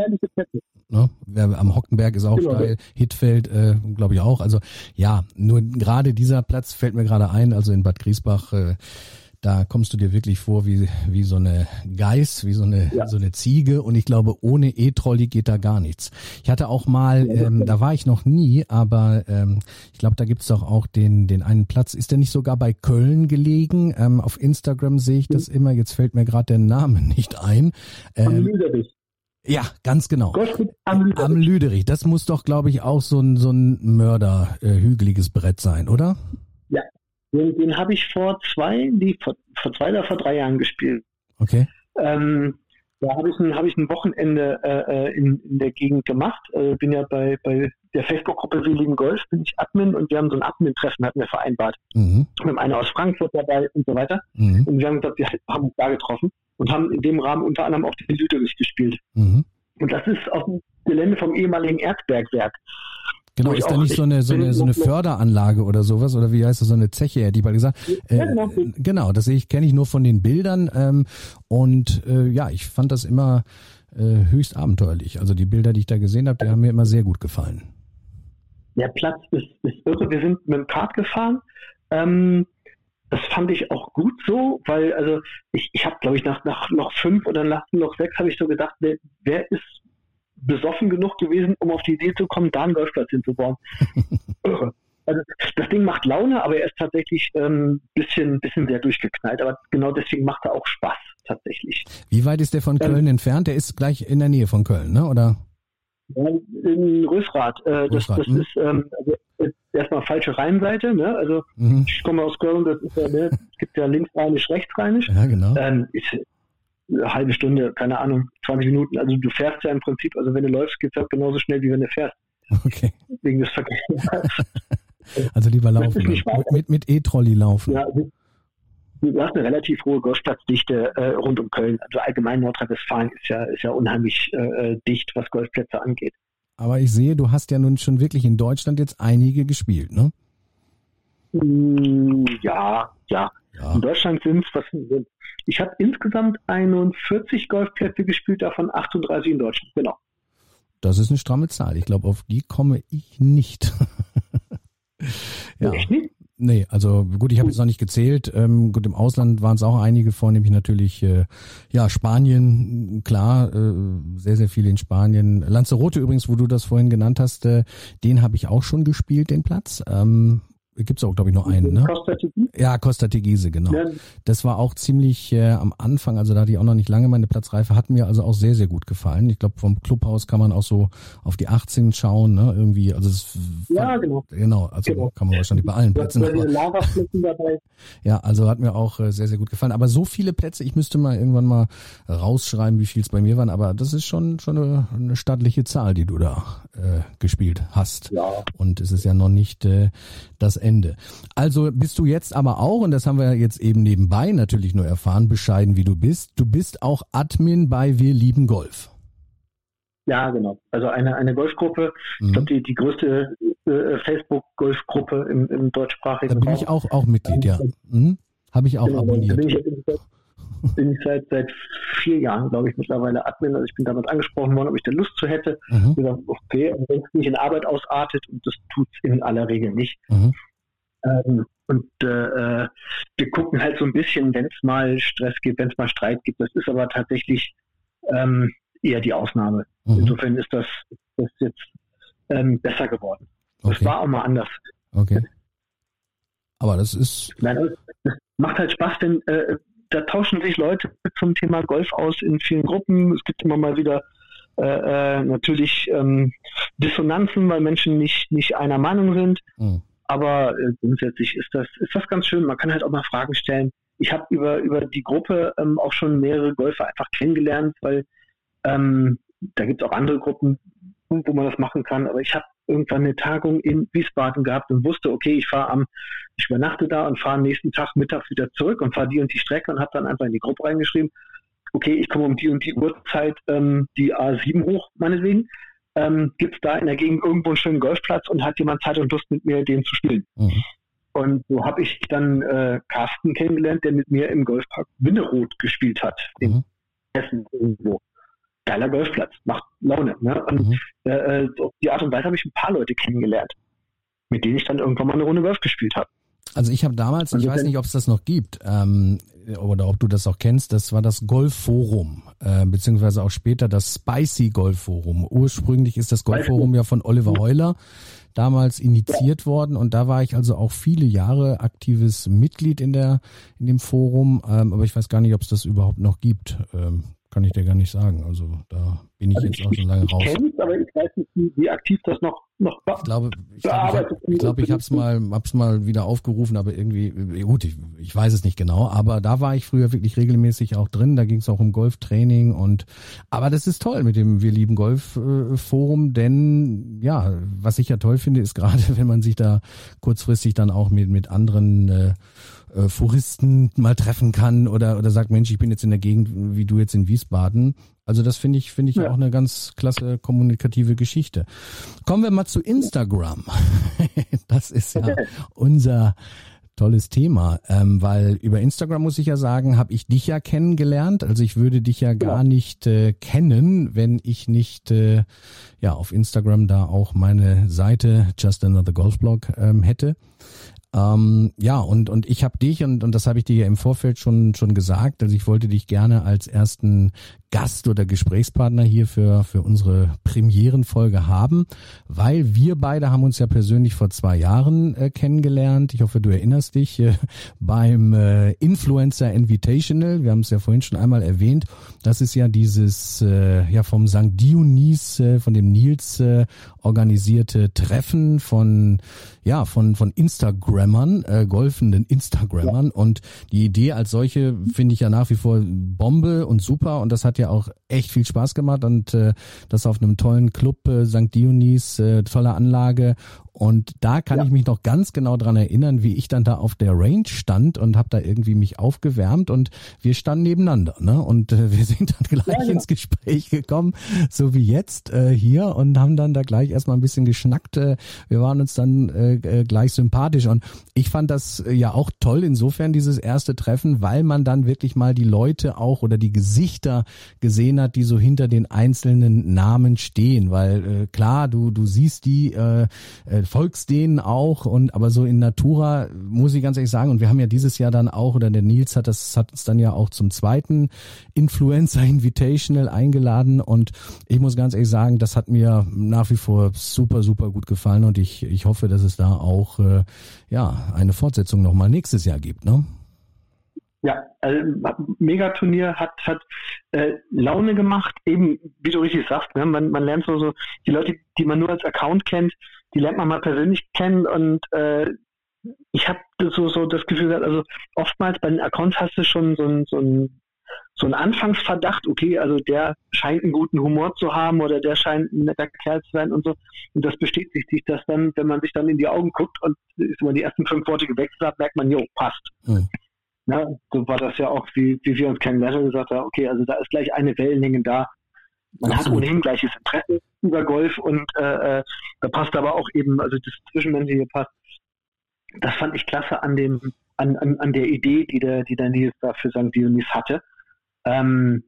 ne? Am Hockenberg ist auch genau. Hitfeld, äh, glaube ich auch. Also ja, nur gerade dieser Platz fällt mir gerade ein. Also in Bad Griesbach äh, da kommst du dir wirklich vor wie, wie so eine Geiß, wie so eine, ja. so eine Ziege. Und ich glaube, ohne E-Trolley geht da gar nichts. Ich hatte auch mal, ähm, da war ich noch nie, aber ähm, ich glaube, da gibt's doch auch den, den einen Platz. Ist der nicht sogar bei Köln gelegen? Ähm, auf Instagram sehe ich das mhm. immer. Jetzt fällt mir gerade der Name nicht ein. Ähm, Lüderich. Ja, ganz genau. Am Lüderich. am Lüderich. Das muss doch, glaube ich, auch so ein, so ein Mörder, äh, hügeliges Brett sein, oder? Den, den habe ich vor zwei, die, vor, vor zwei oder vor drei Jahren gespielt. Okay. Ähm, da habe ich ein, hab ich ein Wochenende äh, äh, in, in der Gegend gemacht. Äh, bin ja bei, bei der Facebook-Gruppe Wir lieben Golf, bin ich Admin und wir haben so ein Admin-Treffen, hatten wir vereinbart. Mhm. Mit einer aus Frankfurt dabei und so weiter. Mhm. Und wir haben gesagt, wir haben uns da getroffen und haben in dem Rahmen unter anderem auch den Lüderich gespielt. Mhm. Und das ist auf dem Gelände vom ehemaligen Erzbergwerk. Genau, ist da nicht so eine, so eine, so eine Förderanlage oder sowas? Oder wie heißt das, so eine Zeche, hätte ich mal gesagt. Äh, genau. genau, das kenne ich nur von den Bildern. Ähm, und äh, ja, ich fand das immer äh, höchst abenteuerlich. Also die Bilder, die ich da gesehen habe, die haben mir immer sehr gut gefallen. Der Platz ist, ist irre. Wir sind mit dem Kart gefahren. Ähm, das fand ich auch gut so, weil also ich, ich habe, glaube ich, nach, nach noch fünf oder nach noch sechs habe ich so gedacht, wer, wer ist besoffen genug gewesen, um auf die Idee zu kommen, da einen Golfplatz hinzubauen. also das Ding macht Laune, aber er ist tatsächlich ein ähm, bisschen, bisschen sehr durchgeknallt. Aber genau deswegen macht er auch Spaß tatsächlich. Wie weit ist der von Köln ähm, entfernt? Der ist gleich in der Nähe von Köln, ne? Oder? In Rösrath. Äh, das, das hm. ist ähm, also erstmal falsche Rheinseite. Ne? Also mhm. ich komme aus Köln, das ist ja, ne, es gibt ja linksrheinisch, rechtsrheinisch. Ja, genau. Ähm, ist, eine halbe Stunde, keine Ahnung, 20 Minuten. Also du fährst ja im Prinzip, also wenn du läufst, geht es halt genauso schnell, wie wenn du fährst. Okay. Wegen des Verkehrs. also lieber laufen. Mit, mit, mit E-Trolley laufen. Ja, du hast eine relativ hohe Golfplatzdichte äh, rund um Köln. Also allgemein Nordrhein-Westfalen ist ja, ist ja unheimlich äh, äh, dicht, was Golfplätze angeht. Aber ich sehe, du hast ja nun schon wirklich in Deutschland jetzt einige gespielt, ne? Mm, ja, ja. Ja. In Deutschland sind es, was sind ich habe insgesamt 41 Golfplätze gespielt, davon 38 in Deutschland, genau. Das ist eine stramme Zahl. Ich glaube, auf die komme ich nicht. ja. Echt nicht? Nee, also gut, ich habe jetzt noch nicht gezählt. Ähm, gut, im Ausland waren es auch einige, vornehmlich natürlich äh, ja Spanien, klar, äh, sehr, sehr viele in Spanien. Lanzarote übrigens, wo du das vorhin genannt hast, äh, den habe ich auch schon gespielt, den Platz. Ähm, gibt es auch, glaube ich, nur einen, ne? Costa Tegise? Ja, Costa Tegise, genau. Ja. Das war auch ziemlich äh, am Anfang, also da hatte ich auch noch nicht lange meine Platzreife, hat mir also auch sehr, sehr gut gefallen. Ich glaube, vom Clubhaus kann man auch so auf die 18 schauen, ne? Irgendwie, also es Ja, genau. Genau, also genau. kann man wahrscheinlich bei allen Plätzen. Dabei. Ja, also hat mir auch äh, sehr, sehr gut gefallen. Aber so viele Plätze, ich müsste mal irgendwann mal rausschreiben, wie viel es bei mir waren, aber das ist schon, schon eine, eine stattliche Zahl, die du da äh, gespielt hast. Ja. Und es ist ja noch nicht äh, das Ende Ende. Also bist du jetzt aber auch, und das haben wir jetzt eben nebenbei natürlich nur erfahren, bescheiden wie du bist, du bist auch Admin bei Wir lieben Golf. Ja, genau. Also eine, eine Golfgruppe, mhm. ich glaube die, die größte äh, Facebook-Golfgruppe im, im deutschsprachigen Raum. Da bin ich auch, auch Mitglied, ja. Mhm. Habe ich auch genau, abonniert. Bin ich, bin ich seit, seit vier Jahren, glaube ich, mittlerweile Admin. Also ich bin damals angesprochen worden, ob ich da Lust zu hätte. Mhm. Ich gesagt, okay, und wenn es nicht in Arbeit ausartet, und das tut es in aller Regel nicht, mhm. Ähm, und äh, wir gucken halt so ein bisschen, wenn es mal Stress gibt, wenn es mal Streit gibt. Das ist aber tatsächlich ähm, eher die Ausnahme. Mhm. Insofern ist das, das jetzt ähm, besser geworden. Okay. Das war auch mal anders. Okay. Aber das ist. Nein, das macht halt Spaß, denn äh, da tauschen sich Leute zum Thema Golf aus in vielen Gruppen. Es gibt immer mal wieder äh, äh natürlich ähm, Dissonanzen, weil Menschen nicht, nicht einer Meinung sind. Mhm. Aber äh, grundsätzlich ist das, ist das ganz schön. Man kann halt auch mal Fragen stellen. ich habe über, über die Gruppe ähm, auch schon mehrere Golfer einfach kennengelernt, weil ähm, da gibt es auch andere Gruppen, wo man das machen kann. Aber ich habe irgendwann eine Tagung in Wiesbaden gehabt und wusste, okay, ich fahre am, ich übernachte da und fahre am nächsten Tag mittags wieder zurück und fahre die und die Strecke und habe dann einfach in die Gruppe reingeschrieben, okay, ich komme um die und die Uhrzeit ähm, die A7 hoch, meinetwegen. Ähm, Gibt es da in der Gegend irgendwo einen schönen Golfplatz und hat jemand Zeit und Lust mit mir, den zu spielen? Mhm. Und so habe ich dann äh, Carsten kennengelernt, der mit mir im Golfpark Winneroth gespielt hat, in mhm. Hessen irgendwo. Geiler Golfplatz, macht Laune. Ne? Und mhm. äh, äh auf die Art und Weise habe ich ein paar Leute kennengelernt, mit denen ich dann irgendwann mal eine Runde Golf gespielt habe. Also ich habe damals, ich weiß nicht, ob es das noch gibt, ähm, oder ob du das auch kennst, das war das Golfforum, äh, beziehungsweise auch später das Spicy Golfforum. Ursprünglich ist das Golfforum ja von Oliver Heuler damals initiiert worden und da war ich also auch viele Jahre aktives Mitglied in der in dem Forum, ähm, aber ich weiß gar nicht, ob es das überhaupt noch gibt. Ähm, kann ich dir gar nicht sagen. Also da bin ich also jetzt ich, auch schon lange raus. Ich kenne aber ich weiß nicht, wie, wie aktiv das noch noch Ich glaube, ich glaube, ich, ich, glaub, ich habe es mal hab's mal wieder aufgerufen, aber irgendwie gut, ich, ich weiß es nicht genau, aber da war ich früher wirklich regelmäßig auch drin. Da ging es auch um Golftraining und aber das ist toll mit dem wir lieben Golf äh, Forum, denn ja, was ich ja toll finde, ist gerade, wenn man sich da kurzfristig dann auch mit mit anderen äh, äh, Foristen mal treffen kann oder, oder sagt, Mensch, ich bin jetzt in der Gegend wie du jetzt in Wiesbaden. Also das finde ich, finde ich ja. auch eine ganz klasse kommunikative Geschichte. Kommen wir mal zu Instagram. das ist ja unser tolles Thema, ähm, weil über Instagram muss ich ja sagen, habe ich dich ja kennengelernt. Also ich würde dich ja gar nicht äh, kennen, wenn ich nicht äh, ja auf Instagram da auch meine Seite Just Another Golf Blog ähm, hätte. Ähm, ja, und, und ich habe dich, und, und das habe ich dir ja im Vorfeld schon, schon gesagt, also ich wollte dich gerne als ersten Gast oder Gesprächspartner hier für, für unsere Premierenfolge haben, weil wir beide haben uns ja persönlich vor zwei Jahren äh, kennengelernt. Ich hoffe, du erinnerst dich äh, beim äh, Influencer Invitational. Wir haben es ja vorhin schon einmal erwähnt. Das ist ja dieses äh, ja vom St. Dionys, äh, von dem Nils äh, organisierte Treffen von ja von von Instagrammern, äh, golfenden Instagrammern. Und die Idee als solche finde ich ja nach wie vor Bombe und super. Und das hat ja auch echt viel Spaß gemacht und äh, das auf einem tollen Club äh, St. Dionys, äh, tolle Anlage und da kann ja. ich mich noch ganz genau dran erinnern, wie ich dann da auf der Range stand und habe da irgendwie mich aufgewärmt und wir standen nebeneinander. Ne? Und äh, wir sind dann gleich ja, ja. ins Gespräch gekommen, so wie jetzt äh, hier und haben dann da gleich erstmal ein bisschen geschnackt. Äh, wir waren uns dann äh, äh, gleich sympathisch und ich fand das äh, ja auch toll insofern dieses erste Treffen, weil man dann wirklich mal die Leute auch oder die Gesichter gesehen hat, die so hinter den einzelnen Namen stehen. Weil äh, klar, du, du siehst die äh, äh folgst denen auch und aber so in Natura muss ich ganz ehrlich sagen und wir haben ja dieses Jahr dann auch oder der Nils hat das hat uns dann ja auch zum zweiten Influencer Invitational eingeladen und ich muss ganz ehrlich sagen, das hat mir nach wie vor super super gut gefallen und ich ich hoffe, dass es da auch äh, ja eine Fortsetzung noch mal nächstes Jahr gibt, ne? Ja, also Megaturnier hat hat äh, Laune gemacht, eben wie du richtig sagst, ne? man, man lernt so, so die Leute, die man nur als Account kennt, die lernt man mal persönlich kennen und äh, ich habe so, so das Gefühl gehabt, also oftmals bei den Accounts hast du schon so ein, so ein so ein Anfangsverdacht, okay, also der scheint einen guten Humor zu haben oder der scheint ein netter Kerl zu sein und so. Und das bestätigt sich das dann, wenn man sich dann in die Augen guckt und ist man die ersten fünf Worte gewechselt hat, merkt man, jo, passt. Mhm. Ja, so war das ja auch, wie, wie wir uns kennengelernt haben, gesagt haben, okay, also da ist gleich eine Wellenlänge da. Man hat ohnehin gleiches Interesse über Golf und äh, äh, da passt aber auch eben, also das Zwischenmenschliche passt. Das fand ich klasse an dem, an, an, an der Idee, die der, die der Nils da für St. Dionys hatte. Ähm,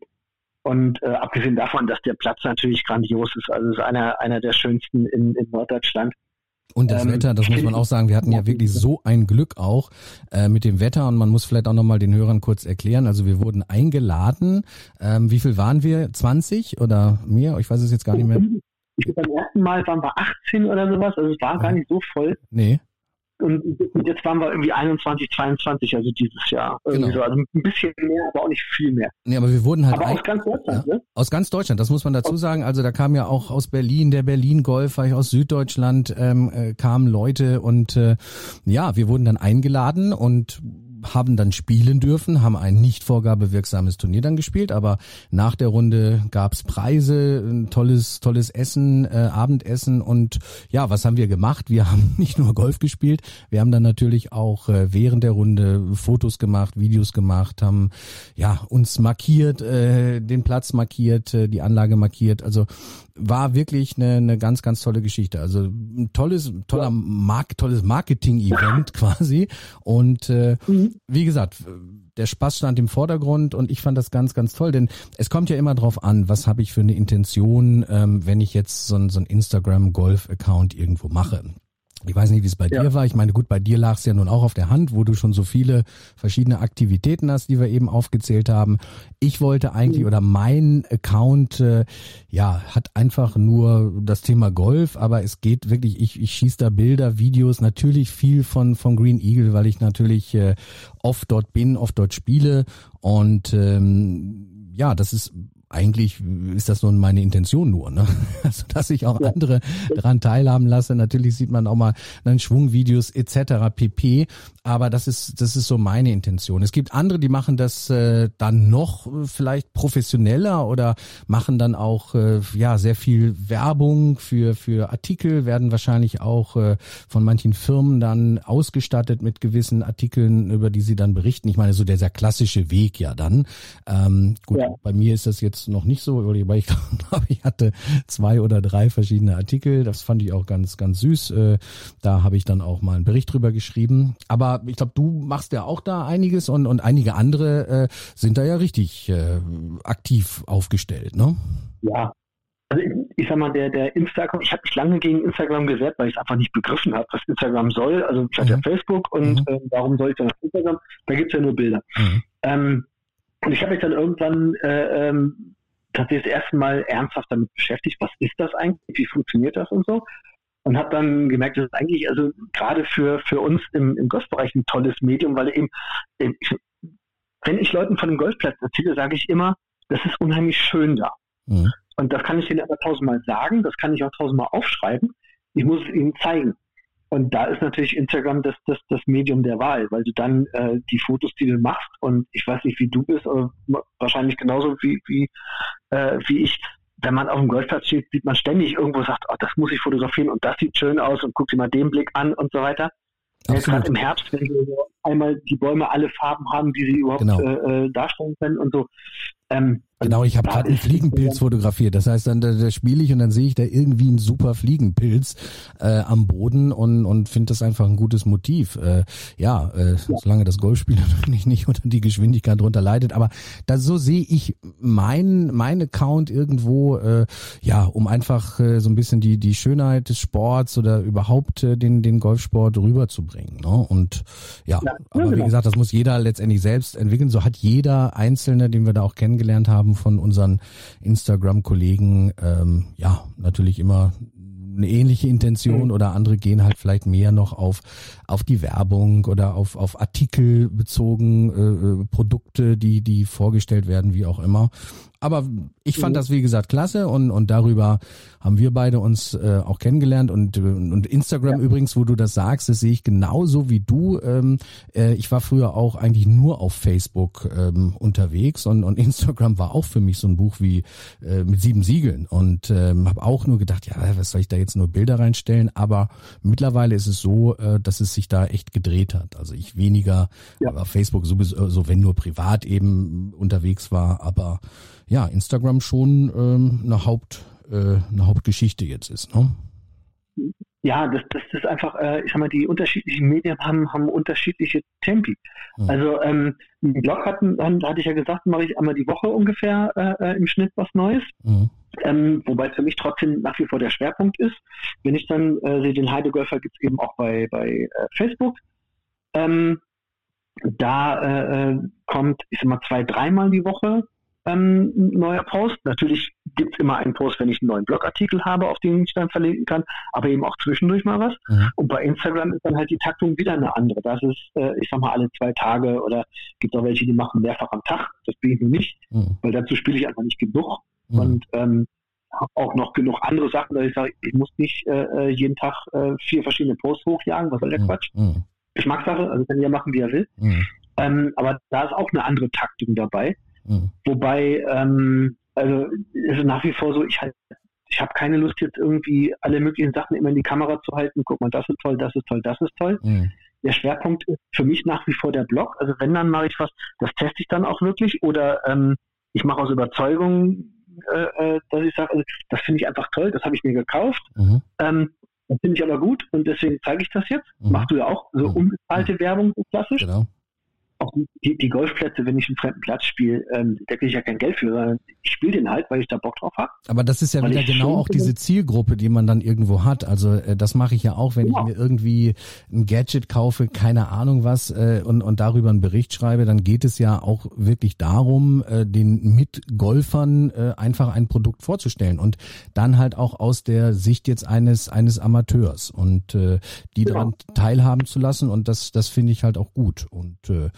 und äh, abgesehen davon, dass der Platz natürlich grandios ist, also ist einer, einer der schönsten in, in Norddeutschland. Und das ähm, Wetter, das muss man auch sagen, wir hatten ja wirklich so ein Glück auch äh, mit dem Wetter und man muss vielleicht auch nochmal den Hörern kurz erklären. Also wir wurden eingeladen. Ähm, wie viel waren wir? 20 oder mehr? Ich weiß es jetzt gar nicht mehr. Ich glaube, beim ersten Mal waren wir 18 oder sowas, also es war gar nicht so voll. Nee. Und jetzt waren wir irgendwie 21, 22, also dieses Jahr. Irgendwie genau. so. Also ein bisschen mehr, aber auch nicht viel mehr. Nee, aber wir wurden halt. Aber aus ganz Deutschland, ja, ne? Aus ganz Deutschland, das muss man dazu sagen. Also da kam ja auch aus Berlin der Berlin-Golf, aus Süddeutschland ähm, äh, kamen Leute und äh, ja, wir wurden dann eingeladen und haben dann spielen dürfen, haben ein nicht vorgabewirksames Turnier dann gespielt, aber nach der Runde gab's Preise, ein tolles, tolles Essen, äh, Abendessen und ja, was haben wir gemacht? Wir haben nicht nur Golf gespielt, wir haben dann natürlich auch äh, während der Runde Fotos gemacht, Videos gemacht, haben ja uns markiert, äh, den Platz markiert, äh, die Anlage markiert. Also war wirklich eine, eine ganz, ganz tolle Geschichte. Also ein tolles, toller Mark, tolles Marketing-Event quasi. Und äh, mhm. wie gesagt, der Spaß stand im Vordergrund und ich fand das ganz, ganz toll, denn es kommt ja immer drauf an, was habe ich für eine Intention, ähm, wenn ich jetzt so ein, so ein Instagram-Golf-Account irgendwo mache. Ich weiß nicht, wie es bei ja. dir war. Ich meine, gut, bei dir lag es ja nun auch auf der Hand, wo du schon so viele verschiedene Aktivitäten hast, die wir eben aufgezählt haben. Ich wollte eigentlich, mhm. oder mein Account, äh, ja, hat einfach nur das Thema Golf, aber es geht wirklich, ich, ich schieße da Bilder, Videos, natürlich viel von, von Green Eagle, weil ich natürlich äh, oft dort bin, oft dort spiele und ähm, ja, das ist eigentlich ist das nun meine Intention nur, ne? Also, dass ich auch ja. andere daran teilhaben lasse. Natürlich sieht man auch mal dann Schwungvideos etc. pp. Aber das ist das ist so meine Intention. Es gibt andere, die machen das äh, dann noch vielleicht professioneller oder machen dann auch äh, ja sehr viel Werbung für für Artikel, werden wahrscheinlich auch äh, von manchen Firmen dann ausgestattet mit gewissen Artikeln, über die sie dann berichten. Ich meine so der sehr klassische Weg ja dann. Ähm, gut, ja. bei mir ist das jetzt jetzt noch nicht so, weil ich glaube, ich hatte zwei oder drei verschiedene Artikel. Das fand ich auch ganz, ganz süß. Äh, da habe ich dann auch mal einen Bericht drüber geschrieben. Aber ich glaube, du machst ja auch da einiges und, und einige andere äh, sind da ja richtig äh, aktiv aufgestellt, ne? Ja, also ich, ich, sag mal, der, der Instagram, ich habe mich lange gegen Instagram gewehrt, weil ich es einfach nicht begriffen habe, was Instagram soll. Also ich hatte mhm. ja Facebook und mhm. äh, warum soll ich dann auf Instagram? Da gibt's ja nur Bilder. Mhm. Ähm, und ich habe mich dann irgendwann äh, ähm, tatsächlich das erste Mal ernsthaft damit beschäftigt, was ist das eigentlich, wie funktioniert das und so. Und habe dann gemerkt, das ist eigentlich also gerade für, für uns im, im Golfbereich ein tolles Medium, weil eben, eben wenn ich Leuten von dem Golfplatz erzähle, sage ich immer, das ist unheimlich schön da. Mhm. Und das kann ich denen aber tausendmal sagen, das kann ich auch tausendmal aufschreiben. Ich muss es ihnen zeigen. Und da ist natürlich Instagram das, das, das Medium der Wahl, weil du dann äh, die Fotos, die du machst, und ich weiß nicht, wie du bist, aber wahrscheinlich genauso wie, wie, äh, wie ich, wenn man auf dem Golfplatz steht, sieht man ständig irgendwo sagt, oh, das muss ich fotografieren und das sieht schön aus und guck dir mal den Blick an und so weiter. Jetzt gerade im Herbst, wenn wir einmal die Bäume alle Farben haben, die sie überhaupt genau. äh, äh darstellen können und so. Ähm, Genau, ich habe gerade einen Fliegenpilz fotografiert. Das heißt, dann da, da spiele ich und dann sehe ich da irgendwie einen super Fliegenpilz äh, am Boden und und finde das einfach ein gutes Motiv. Äh, ja, äh, ja, solange das Golfspiel natürlich nicht unter die Geschwindigkeit drunter leidet, aber da so sehe ich mein mein Account irgendwo äh, ja, um einfach äh, so ein bisschen die die Schönheit des Sports oder überhaupt äh, den den Golfsport rüberzubringen. Ne? Und ja, ja aber wie genau. gesagt, das muss jeder letztendlich selbst entwickeln. So hat jeder Einzelne, den wir da auch kennengelernt haben haben von unseren Instagram-Kollegen, ähm, ja, natürlich immer eine ähnliche Intention mhm. oder andere gehen halt vielleicht mehr noch auf auf die Werbung oder auf auf Artikel bezogen äh, äh Produkte, die die vorgestellt werden, wie auch immer. Aber ich fand mhm. das, wie gesagt, klasse und, und darüber haben wir beide uns äh, auch kennengelernt und, und Instagram ja. übrigens, wo du das sagst, das sehe ich genauso wie du. Ähm, äh, ich war früher auch eigentlich nur auf Facebook ähm, unterwegs und, und Instagram war auch für mich so ein Buch wie äh, mit sieben Siegeln und ähm, habe auch nur gedacht, ja, was soll ich da jetzt nur Bilder reinstellen? Aber mittlerweile ist es so, äh, dass es sich da echt gedreht hat. Also ich weniger ja. auf Facebook sowieso, so wenn nur privat eben unterwegs war, aber ja, Instagram schon ähm, eine, Haupt, äh, eine Hauptgeschichte jetzt ist. Ne? Ja, das, das ist einfach, äh, ich sag mal, die unterschiedlichen Medien haben, haben unterschiedliche Tempi. Mhm. Also ähm, im Blog hatten, dann hatte ich ja gesagt, mache ich einmal die Woche ungefähr äh, äh, im Schnitt was Neues. Mhm. Ähm, wobei es für mich trotzdem nach wie vor der Schwerpunkt ist. Wenn ich dann äh, sehe, den Heidegolfer gibt es eben auch bei, bei äh, Facebook. Ähm, da äh, äh, kommt, ich sag mal, zwei, dreimal die Woche ähm, neuer Post. Natürlich gibt es immer einen Post, wenn ich einen neuen Blogartikel habe, auf den ich dann verlinken kann, aber eben auch zwischendurch mal was. Mhm. Und bei Instagram ist dann halt die Taktung wieder eine andere. Das ist, äh, ich sag mal, alle zwei Tage oder gibt auch welche, die machen mehrfach am Tag. Das bin ich nur nicht, mhm. weil dazu spiele ich einfach nicht genug. Mhm. Und ähm, habe auch noch genug andere Sachen, dass ich sage, ich muss nicht äh, äh jeden Tag äh, vier verschiedene Posts hochjagen. Was soll der mhm. Quatsch? Mhm. Geschmackssache, also kann jeder machen, wie er will. Mhm. Ähm, aber da ist auch eine andere Taktik dabei. Mhm. Wobei, ähm, also ist nach wie vor so, ich halt, ich habe keine Lust jetzt irgendwie alle möglichen Sachen immer in die Kamera zu halten. Guck mal, das ist toll, das ist toll, das ist toll. Mhm. Der Schwerpunkt ist für mich nach wie vor der Blog. Also wenn dann mache ich was, das teste ich dann auch wirklich oder ähm, ich mache aus Überzeugung, äh, äh dass ich sage, also, das finde ich einfach toll, das habe ich mir gekauft. Mhm. Ähm, das finde ich aber gut und deswegen zeige ich das jetzt. Mhm. Machst du ja auch so mhm. unbezahlte Werbung, so klassisch. Genau auch die, die Golfplätze, wenn ich einen fremden Platz spiele, ähm, da kriege ich ja kein Geld für, sondern ich spiele den halt, weil ich da Bock drauf habe. Aber das ist ja wieder genau auch diese Zielgruppe, die man dann irgendwo hat. Also äh, das mache ich ja auch, wenn ja. ich mir irgendwie ein Gadget kaufe, keine Ahnung was, äh, und, und darüber einen Bericht schreibe, dann geht es ja auch wirklich darum, äh, den Mitgolfern äh, einfach ein Produkt vorzustellen und dann halt auch aus der Sicht jetzt eines eines Amateurs und äh, die genau. daran teilhaben zu lassen und das das finde ich halt auch gut und äh,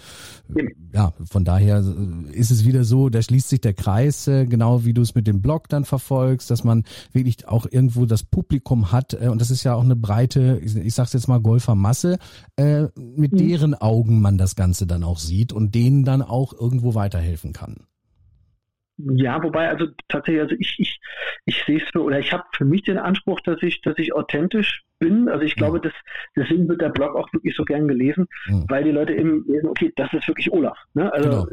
ja, von daher ist es wieder so, da schließt sich der Kreis, äh, genau wie du es mit dem Blog dann verfolgst, dass man wirklich auch irgendwo das Publikum hat äh, und das ist ja auch eine breite, ich, ich sag's jetzt mal Golfermasse, äh, mit mhm. deren Augen man das Ganze dann auch sieht und denen dann auch irgendwo weiterhelfen kann. Ja, wobei, also tatsächlich, also ich, ich, ich sehe es für, oder ich habe für mich den Anspruch, dass ich, dass ich authentisch bin. Also ich glaube, ja. das, deswegen wird der Blog auch wirklich so gern gelesen, ja. weil die Leute eben lesen, okay, das ist wirklich Olaf. Ne? Also, genau.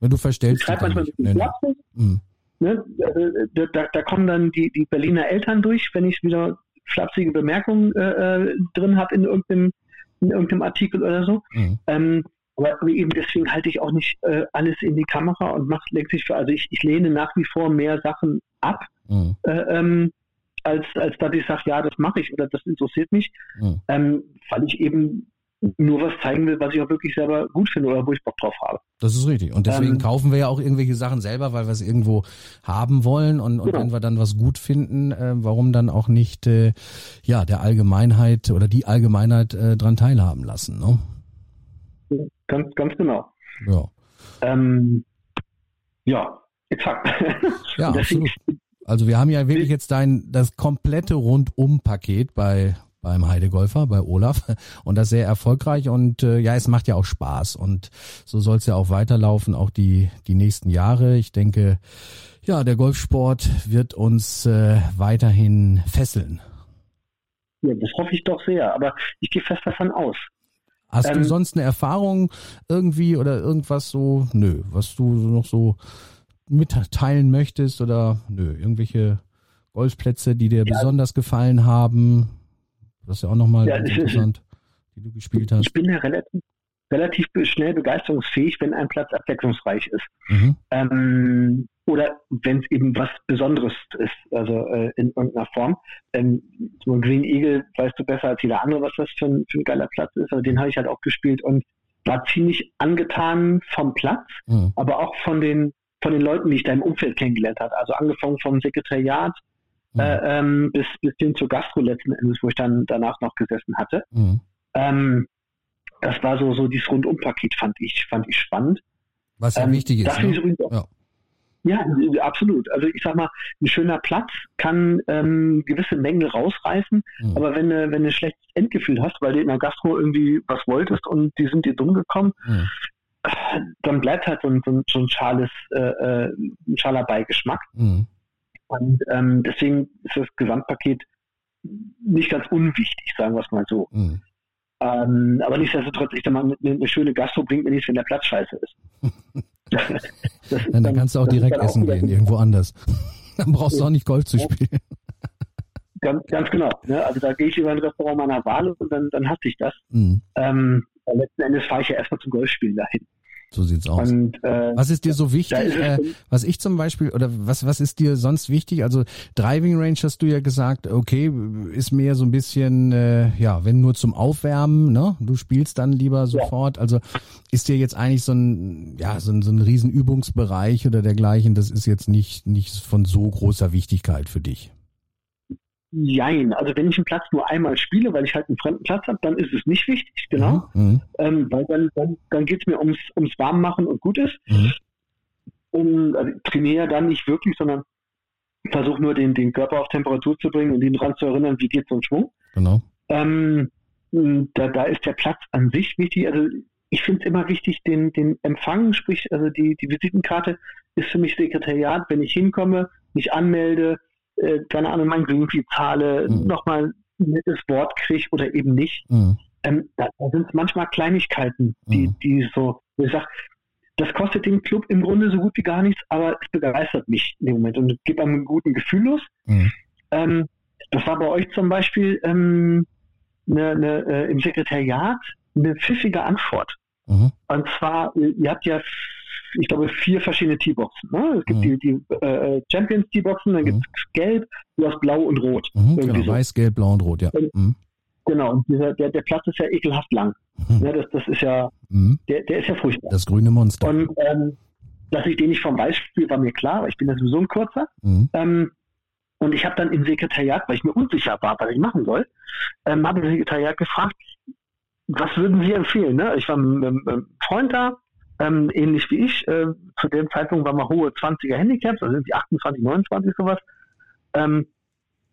Wenn du verstellst. Schreibt manchmal ein bisschen nee, mhm. ne? da, da, da, kommen dann die, die Berliner Eltern durch, wenn ich wieder flapsige Bemerkungen äh, äh drin habe in irgendeinem, in irgendeinem Artikel oder so. Mhm. Ähm, aber eben deswegen halte ich auch nicht äh, alles in die Kamera und mache letztlich für, also ich, ich lehne nach wie vor mehr Sachen ab, mhm. äh, ähm, als, als dass ich sage, ja, das mache ich oder das interessiert mich, mhm. ähm, weil ich eben nur was zeigen will, was ich auch wirklich selber gut finde oder wo ich Bock drauf habe. Das ist richtig. Und deswegen ähm, kaufen wir ja auch irgendwelche Sachen selber, weil wir es irgendwo haben wollen. Und, und genau. wenn wir dann was gut finden, äh, warum dann auch nicht äh, ja der Allgemeinheit oder die Allgemeinheit äh, dran teilhaben lassen? Ne? Ganz, ganz genau. Ja. Ähm, ja, exakt. Ja, absolut. Also wir haben ja wirklich jetzt dein das komplette Rundum-Paket bei beim Heidegolfer, bei Olaf und das sehr erfolgreich und äh, ja, es macht ja auch Spaß und so soll es ja auch weiterlaufen, auch die die nächsten Jahre. Ich denke, ja, der Golfsport wird uns äh, weiterhin fesseln. Ja, das hoffe ich doch sehr, aber ich gehe fest davon aus. Hast ähm, du sonst eine Erfahrung irgendwie oder irgendwas so, nö, was du noch so mitteilen möchtest oder nö, irgendwelche Golfplätze, die dir ja. besonders gefallen haben? Das ist ja auch nochmal ja, interessant, die du gespielt hast. Ich bin ja relativ, relativ schnell begeisterungsfähig, wenn ein Platz abwechslungsreich ist. Mhm. Ähm, oder wenn es eben was Besonderes ist, also äh, in irgendeiner Form. Ähm, so ein Green Eagle weißt du besser als jeder andere, was das für ein, für ein geiler Platz ist, aber den habe ich halt auch gespielt und war ziemlich angetan vom Platz, mhm. aber auch von den von den Leuten, die ich da im Umfeld kennengelernt habe. Also angefangen vom Sekretariat mhm. äh, ähm, bis, bis hin zur Gastro letzten Endes, wo ich dann danach noch gesessen hatte. Mhm. Ähm, das war so, so dieses Rundumpaket fand ich, fand ich spannend. Was ja ähm, wichtig ist. Ne? Ja. Ja, absolut. Also ich sag mal, ein schöner Platz kann ähm, gewisse Mengen rausreißen, mhm. aber wenn du, wenn du ein schlechtes Endgefühl hast, weil du in der Gastro irgendwie was wolltest und die sind dir dumm gekommen, mhm. dann bleibt halt so ein, so ein, schales, äh, äh, ein schaler Beigeschmack. Mhm. Und ähm, deswegen ist das Gesamtpaket nicht ganz unwichtig, sagen wir es mal so. Mhm. Ähm, aber nichtsdestotrotz, ich sag mal, eine, eine schöne Gastro bringt mir nichts, wenn der Platz scheiße ist. dann, dann, kannst du auch direkt essen auch gehen, irgendwo anders. dann brauchst du auch nicht Golf zu spielen. Ganz, ganz genau. Ne? Also da gehe ich über ein Restaurant meiner Wahl und dann, dann hatte ich das. Mhm. Ähm, letzten Endes fahre ich ja erstmal zum Golfspielen dahin. So sieht's aus. Und, äh, was ist dir so wichtig? Äh, was ich zum Beispiel oder was was ist dir sonst wichtig? Also Driving Range hast du ja gesagt, okay, ist mehr so ein bisschen äh, ja, wenn nur zum Aufwärmen, ne? Du spielst dann lieber sofort. Ja. Also ist dir jetzt eigentlich so ein ja so ein so ein Riesenübungsbereich oder dergleichen? Das ist jetzt nicht nicht von so großer Wichtigkeit für dich. Jein. Also wenn ich einen Platz nur einmal spiele, weil ich halt einen fremden Platz habe, dann ist es nicht wichtig, genau. Mhm. mhm. Ähm, weil dann, dann, dann geht es mir ums, ums Warmmachen und gut ist. Mhm. Und also, trainiere dann nicht wirklich, sondern versuche nur den, den Körper auf Temperatur zu bringen und ihn daran zu erinnern, wie geht so ein Schwung. Genau. Ähm, da, da ist der Platz an sich wichtig. Also ich finde es immer wichtig, den, den Empfang, sprich, also die, die Visitenkarte ist für mich Sekretariat, wenn ich hinkomme, mich anmelde, äh, keine Ahnung, mein Greenfee zahle, mhm. nochmal ein nettes Wort kriege oder eben nicht. Mhm. Ähm, da, da sind es manchmal Kleinigkeiten, die, mhm. die so, wo ich sage, das kostet dem Club im Grunde so gut wie gar nichts, aber es begeistert mich dem Moment und gibt einem einen guten Gefühl los. Mhm. Ähm, das war bei euch zum Beispiel ähm, eine, eine, äh, im Sekretariat eine pfiffige Antwort. Mhm. Und zwar, ihr habt ja, ich glaube, vier verschiedene T-Boxen. Ne? Es gibt mhm. die, die äh, Champions T-Boxen, dann mhm. gibt es gelb, du hast blau und rot. Mhm, genau, so. weiß, gelb, blau und rot, ja. Und, mhm. genau, und dieser, der, der Platz ist ja ekelhaft lang. Mhm. Ja, das, das ist ja, mhm. der, der ist ja furchtbar. Das grüne Monster. Und ähm, dass ich den nicht vom Weiß spiele, war mir klar, weil ich bin ja sowieso ein kurzer. Ähm, und ich habe dann im Sekretariat, weil ich mir unsicher war, was ich machen soll, ähm, habe ich im Sekretariat gefragt, was würden Sie empfehlen? Ne? Ich war mit einem Freund da, ähm, ähnlich wie ich. Äh, zu dem Zeitpunkt waren wir hohe 20er Handicaps, also sind die 28, 29 sowas. Ähm,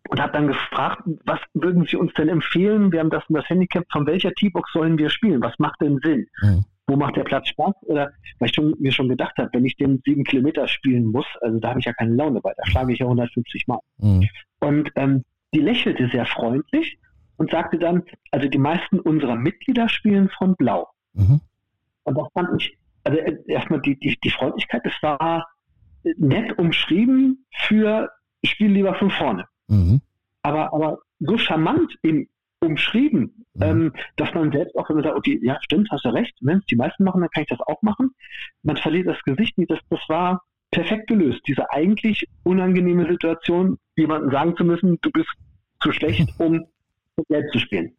und habe dann gefragt, was würden Sie uns denn empfehlen? Wir haben das und das Handicap, von welcher T-Box sollen wir spielen? Was macht denn Sinn? Mhm. Wo macht der Platz Spaß? Oder weil ich schon, mir schon gedacht habe, wenn ich den sieben Kilometer spielen muss, also da habe ich ja keine Laune bei, da schlage ich ja 150 Mal. Mhm. Und ähm, die lächelte sehr freundlich und sagte dann, also die meisten unserer Mitglieder spielen von Blau. Mhm. Und das fand ich, also erstmal die, die, die Freundlichkeit, das war nett umschrieben für Spiel lieber von vorne. Mhm. Aber, aber so charmant eben umschrieben, mhm. ähm, dass man selbst auch, wenn man sagt, okay, ja, stimmt, hast du recht, wenn es die meisten machen, dann kann ich das auch machen. Man verliert das Gesicht nicht, das, das war perfekt gelöst. Diese eigentlich unangenehme Situation, jemandem sagen zu müssen, du bist zu schlecht, um Geld zu spielen.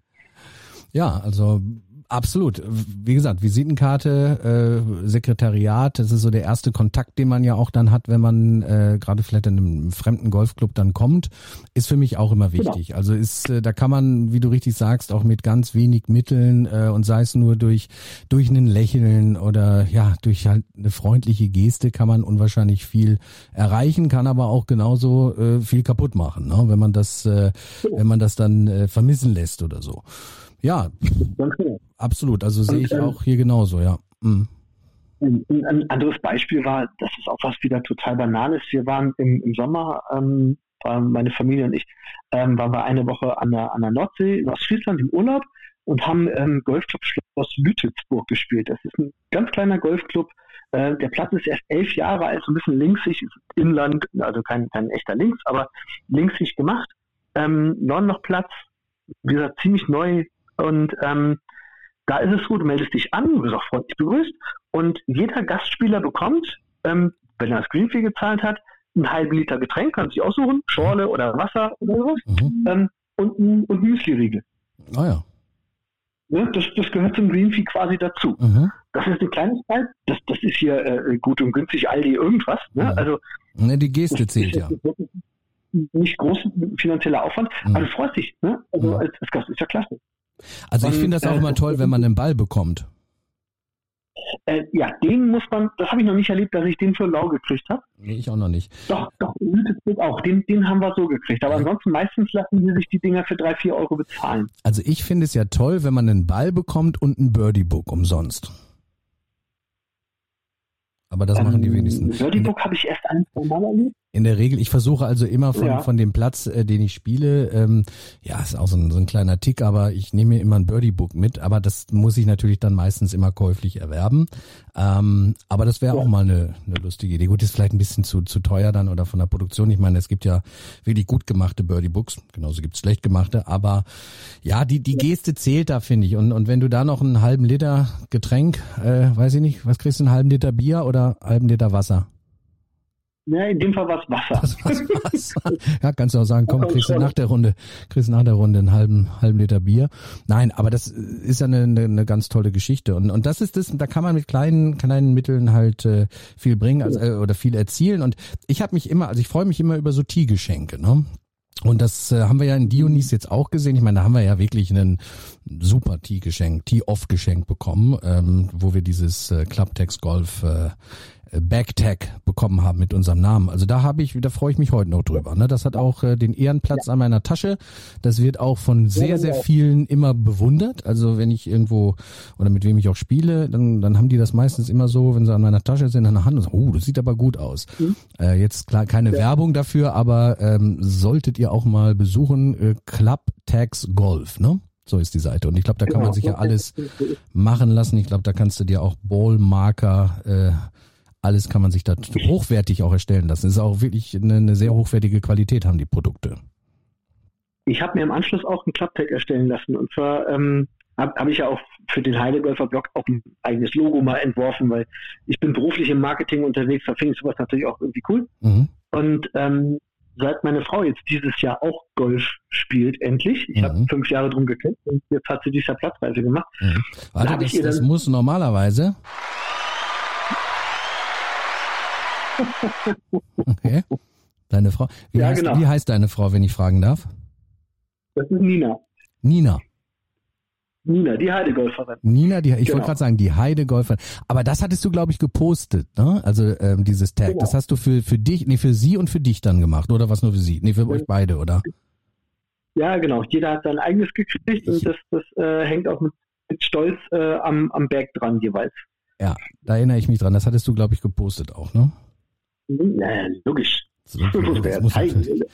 Ja, also Absolut. Wie gesagt, Visitenkarte, äh, Sekretariat, das ist so der erste Kontakt, den man ja auch dann hat, wenn man äh, gerade vielleicht in einem fremden Golfclub dann kommt, ist für mich auch immer genau. wichtig. Genau. Also ist, äh, da kann man, wie du richtig sagst, auch mit ganz wenig Mitteln äh, und sei es nur durch durch ein Lächeln oder ja durch halt eine freundliche Geste kann man unwahrscheinlich viel erreichen, kann aber auch genauso äh, viel kaputt machen, ne? wenn man das, äh, wenn man das dann äh, vermissen lässt oder so. Ja, absolut. Also sehe ich ähm, auch hier genauso, ja. Mhm. Ein anderes Beispiel war, das ist auch was wieder total banal ist. Wir waren im, im Sommer, ähm, meine Familie und ich, ähm, waren wir eine Woche an der, an der Nordsee in Ostfriesland im Urlaub und haben ähm, Golfclub Schloss Lütelsburg gespielt. Das ist ein ganz kleiner Golfclub. Äh, der Platz ist erst elf Jahre alt, so ein bisschen linksig, Inland, also kein, kein echter Links, aber linksig gemacht. Ähm, Platz, wie gesagt, ziemlich neu und ähm, da ist es so, du meldest dich an, du wirst auch freundlich begrüßt und jeder Gastspieler bekommt, ähm, wenn er das Greenfee gezahlt hat, einen halben Liter Getränk, kann sich aussuchen, Schorle oder Wasser oder sowas mhm. ähm, und, und Müsli-Riegel. Ah ja. ja das, das gehört zum Greenfee quasi dazu. Mhm. Das ist eine Kleinigkeit, das, das ist hier äh, gut und günstig Aldi irgendwas. Ne? Mhm. Also, ne, die Geste zählt ja. Nicht groß finanzieller Aufwand, mhm. aber du freust dich. Ne? Also mhm. als, als Gast ist ja klasse. Also ich finde das auch äh, immer toll, wenn man einen Ball bekommt. Äh, ja, den muss man, das habe ich noch nicht erlebt, dass ich den für lau gekriegt habe. Nee, ich auch noch nicht. Doch, doch, auch. Den, den haben wir so gekriegt. Aber ja. ansonsten meistens lassen sie sich die Dinger für drei, vier Euro bezahlen. Also ich finde es ja toll, wenn man einen Ball bekommt und ein Birdie-Book umsonst. Aber das ähm, machen die ähm, wenigsten. Birdie-Book habe ich erst ein, zwei Mal erlebt. In der Regel, ich versuche also immer von, ja. von dem Platz, äh, den ich spiele, ähm, ja, ist auch so ein, so ein kleiner Tick, aber ich nehme mir immer ein Birdie-Book mit, aber das muss ich natürlich dann meistens immer käuflich erwerben. Ähm, aber das wäre ja. auch mal eine, eine lustige Idee. Gut, ist vielleicht ein bisschen zu, zu teuer dann oder von der Produktion. Ich meine, es gibt ja wirklich gut gemachte Birdie-Books, genauso gibt es schlecht gemachte, aber ja, die, die Geste zählt da, finde ich. Und, und wenn du da noch einen halben Liter Getränk, äh, weiß ich nicht, was kriegst du, einen halben Liter Bier oder halben Liter Wasser? Ja, in dem Fall war es Wasser. Das Wasser. ja, kannst du auch sagen, komm, kriegst du nach der Runde, kriegst nach der Runde einen halben, halben Liter Bier. Nein, aber das ist ja eine, eine, eine ganz tolle Geschichte. Und, und das ist das, da kann man mit kleinen, kleinen Mitteln halt äh, viel bringen also, äh, oder viel erzielen. Und ich habe mich immer, also ich freue mich immer über so Tee-Geschenke, ne? Und das äh, haben wir ja in Dionys jetzt auch gesehen. Ich meine, da haben wir ja wirklich einen super Tee-Geschenk, Tee-Off-Geschenk bekommen, ähm, wo wir dieses äh, Clubtex Golf äh, Backtag bekommen haben mit unserem Namen. Also da habe ich, da freue ich mich heute noch drüber. Ne? Das hat auch äh, den Ehrenplatz ja. an meiner Tasche. Das wird auch von sehr, sehr vielen immer bewundert. Also wenn ich irgendwo oder mit wem ich auch spiele, dann, dann haben die das meistens immer so, wenn sie an meiner Tasche sind, in der Hand und sagen, oh, das sieht aber gut aus. Mhm. Äh, jetzt klar keine ja. Werbung dafür, aber ähm, solltet ihr auch mal besuchen, äh, Club Tags Golf, ne? So ist die Seite. Und ich glaube, da kann man sich ja alles machen lassen. Ich glaube, da kannst du dir auch Ballmarker, äh, alles kann man sich da hochwertig auch erstellen lassen. Das ist auch wirklich eine, eine sehr hochwertige Qualität, haben die Produkte. Ich habe mir im Anschluss auch ein Clubtag erstellen lassen. Und zwar ähm, habe hab ich ja auch für den Heidelgolfer Blog auch ein eigenes Logo mal entworfen, weil ich bin beruflich im Marketing unterwegs, da finde ich sowas natürlich auch irgendwie cool. Mhm. Und ähm, seit meine Frau jetzt dieses Jahr auch Golf spielt, endlich. Ich mhm. habe fünf Jahre drum gekämpft und jetzt hat sie dieses Jahr Platzreise gemacht. Mhm. Warte, da das, das muss normalerweise. Okay. Deine Frau. Wie, ja, heißt, genau. wie heißt deine Frau, wenn ich fragen darf? Das ist Nina. Nina. Nina, die Heidegolferin. Nina, die, ich genau. wollte gerade sagen, die Heidegolferin. Aber das hattest du, glaube ich, gepostet, ne? Also ähm, dieses Tag. Genau. Das hast du für, für dich, nee, für sie und für dich dann gemacht, oder was nur für sie? Nee, für ja. euch beide, oder? Ja, genau. Jeder hat sein eigenes gekriegt und das, das äh, hängt auch mit, mit Stolz äh, am, am Berg dran jeweils. Ja, da erinnere ich mich dran. Das hattest du, glaube ich, gepostet auch, ne? Ja, logisch.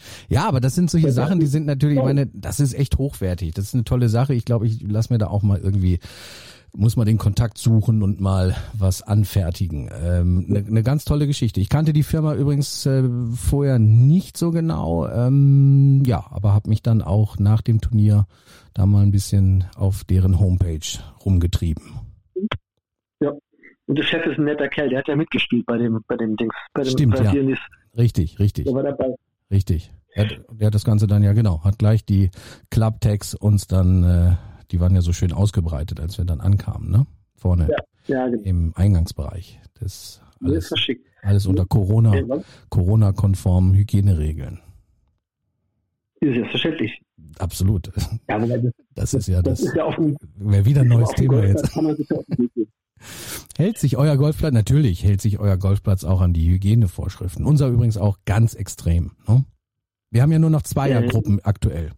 ja, aber das sind solche Sachen, die sind natürlich, ich meine, das ist echt hochwertig. Das ist eine tolle Sache. Ich glaube, ich lasse mir da auch mal irgendwie, muss mal den Kontakt suchen und mal was anfertigen. Ähm, eine, eine ganz tolle Geschichte. Ich kannte die Firma übrigens äh, vorher nicht so genau. Ähm, ja, aber habe mich dann auch nach dem Turnier da mal ein bisschen auf deren Homepage rumgetrieben. Ja. Und der Chef ist ein netter Kerl, der hat ja mitgespielt bei dem, bei dem Dings, bei dem Stimmt, ja. Richtig, richtig. Der war dabei. Richtig. Er hat, der hat das Ganze dann ja genau, hat gleich die Club-Tags uns dann, äh, die waren ja so schön ausgebreitet, als wir dann ankamen, ne? Vorne ja, ja, genau. im Eingangsbereich. Das alles, das alles unter Corona, Corona-konformen Hygieneregeln. Ist selbstverständlich. Absolut. Ja, das, das, ist ja das. das ist ja Wäre wieder ein neues Thema jetzt. Hält sich euer Golfplatz, natürlich hält sich euer Golfplatz auch an die Hygienevorschriften. Unser übrigens auch ganz extrem. Ne? Wir haben ja nur noch Zweiergruppen ja, aktuell.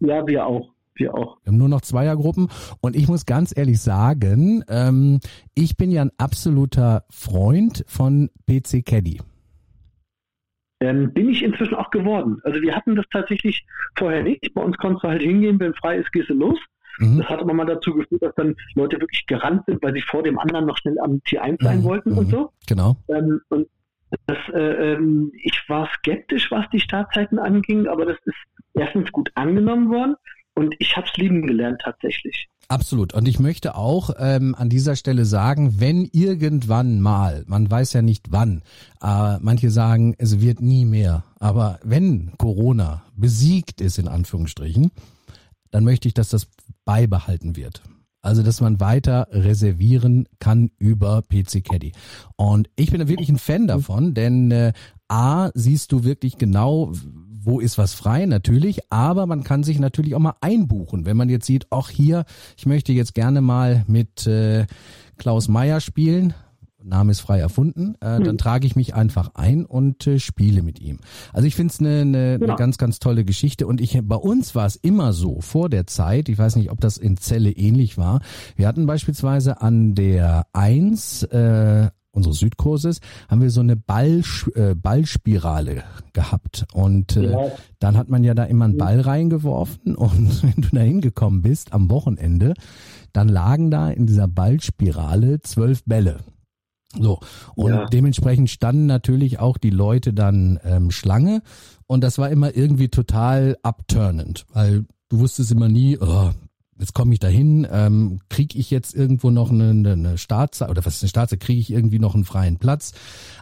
Ja, wir auch. Wir auch. Wir haben nur noch Zweiergruppen und ich muss ganz ehrlich sagen, ähm, ich bin ja ein absoluter Freund von PC Caddy. Ähm, bin ich inzwischen auch geworden. Also wir hatten das tatsächlich vorher nicht. Bei uns konntest du halt hingehen, wenn frei ist, gehst du los. Mhm. Das hat aber mal dazu geführt, dass dann Leute wirklich gerannt sind, weil sie vor dem anderen noch schnell am T1 sein mhm. wollten mhm. und so. Genau. Ähm, und das, äh, ähm, ich war skeptisch, was die Startzeiten anging, aber das ist erstens gut angenommen worden und ich habe es lieben gelernt tatsächlich. Absolut. Und ich möchte auch ähm, an dieser Stelle sagen, wenn irgendwann mal, man weiß ja nicht wann, äh, manche sagen, es wird nie mehr, aber wenn Corona besiegt ist, in Anführungsstrichen, dann möchte ich, dass das beibehalten wird. Also, dass man weiter reservieren kann über PC Caddy. Und ich bin wirklich ein Fan davon, denn äh, A, siehst du wirklich genau, wo ist was frei, natürlich, aber man kann sich natürlich auch mal einbuchen, wenn man jetzt sieht, ach hier, ich möchte jetzt gerne mal mit äh, Klaus Meyer spielen, Name ist frei erfunden, äh, hm. dann trage ich mich einfach ein und äh, spiele mit ihm. Also ich finde es eine ne, genau. ne ganz, ganz tolle Geschichte und ich bei uns war es immer so, vor der Zeit, ich weiß nicht, ob das in Celle ähnlich war, wir hatten beispielsweise an der 1 äh, unseres Südkurses haben wir so eine Ball, äh, Ballspirale gehabt und äh, ja. dann hat man ja da immer einen Ball reingeworfen und wenn du da hingekommen bist am Wochenende, dann lagen da in dieser Ballspirale zwölf Bälle. So, und ja. dementsprechend standen natürlich auch die Leute dann ähm, Schlange und das war immer irgendwie total abturnend, weil du wusstest immer nie, oh, jetzt komme ich dahin, ähm, kriege ich jetzt irgendwo noch eine, eine Startzeit oder was ist eine Startzeit, kriege ich irgendwie noch einen freien Platz.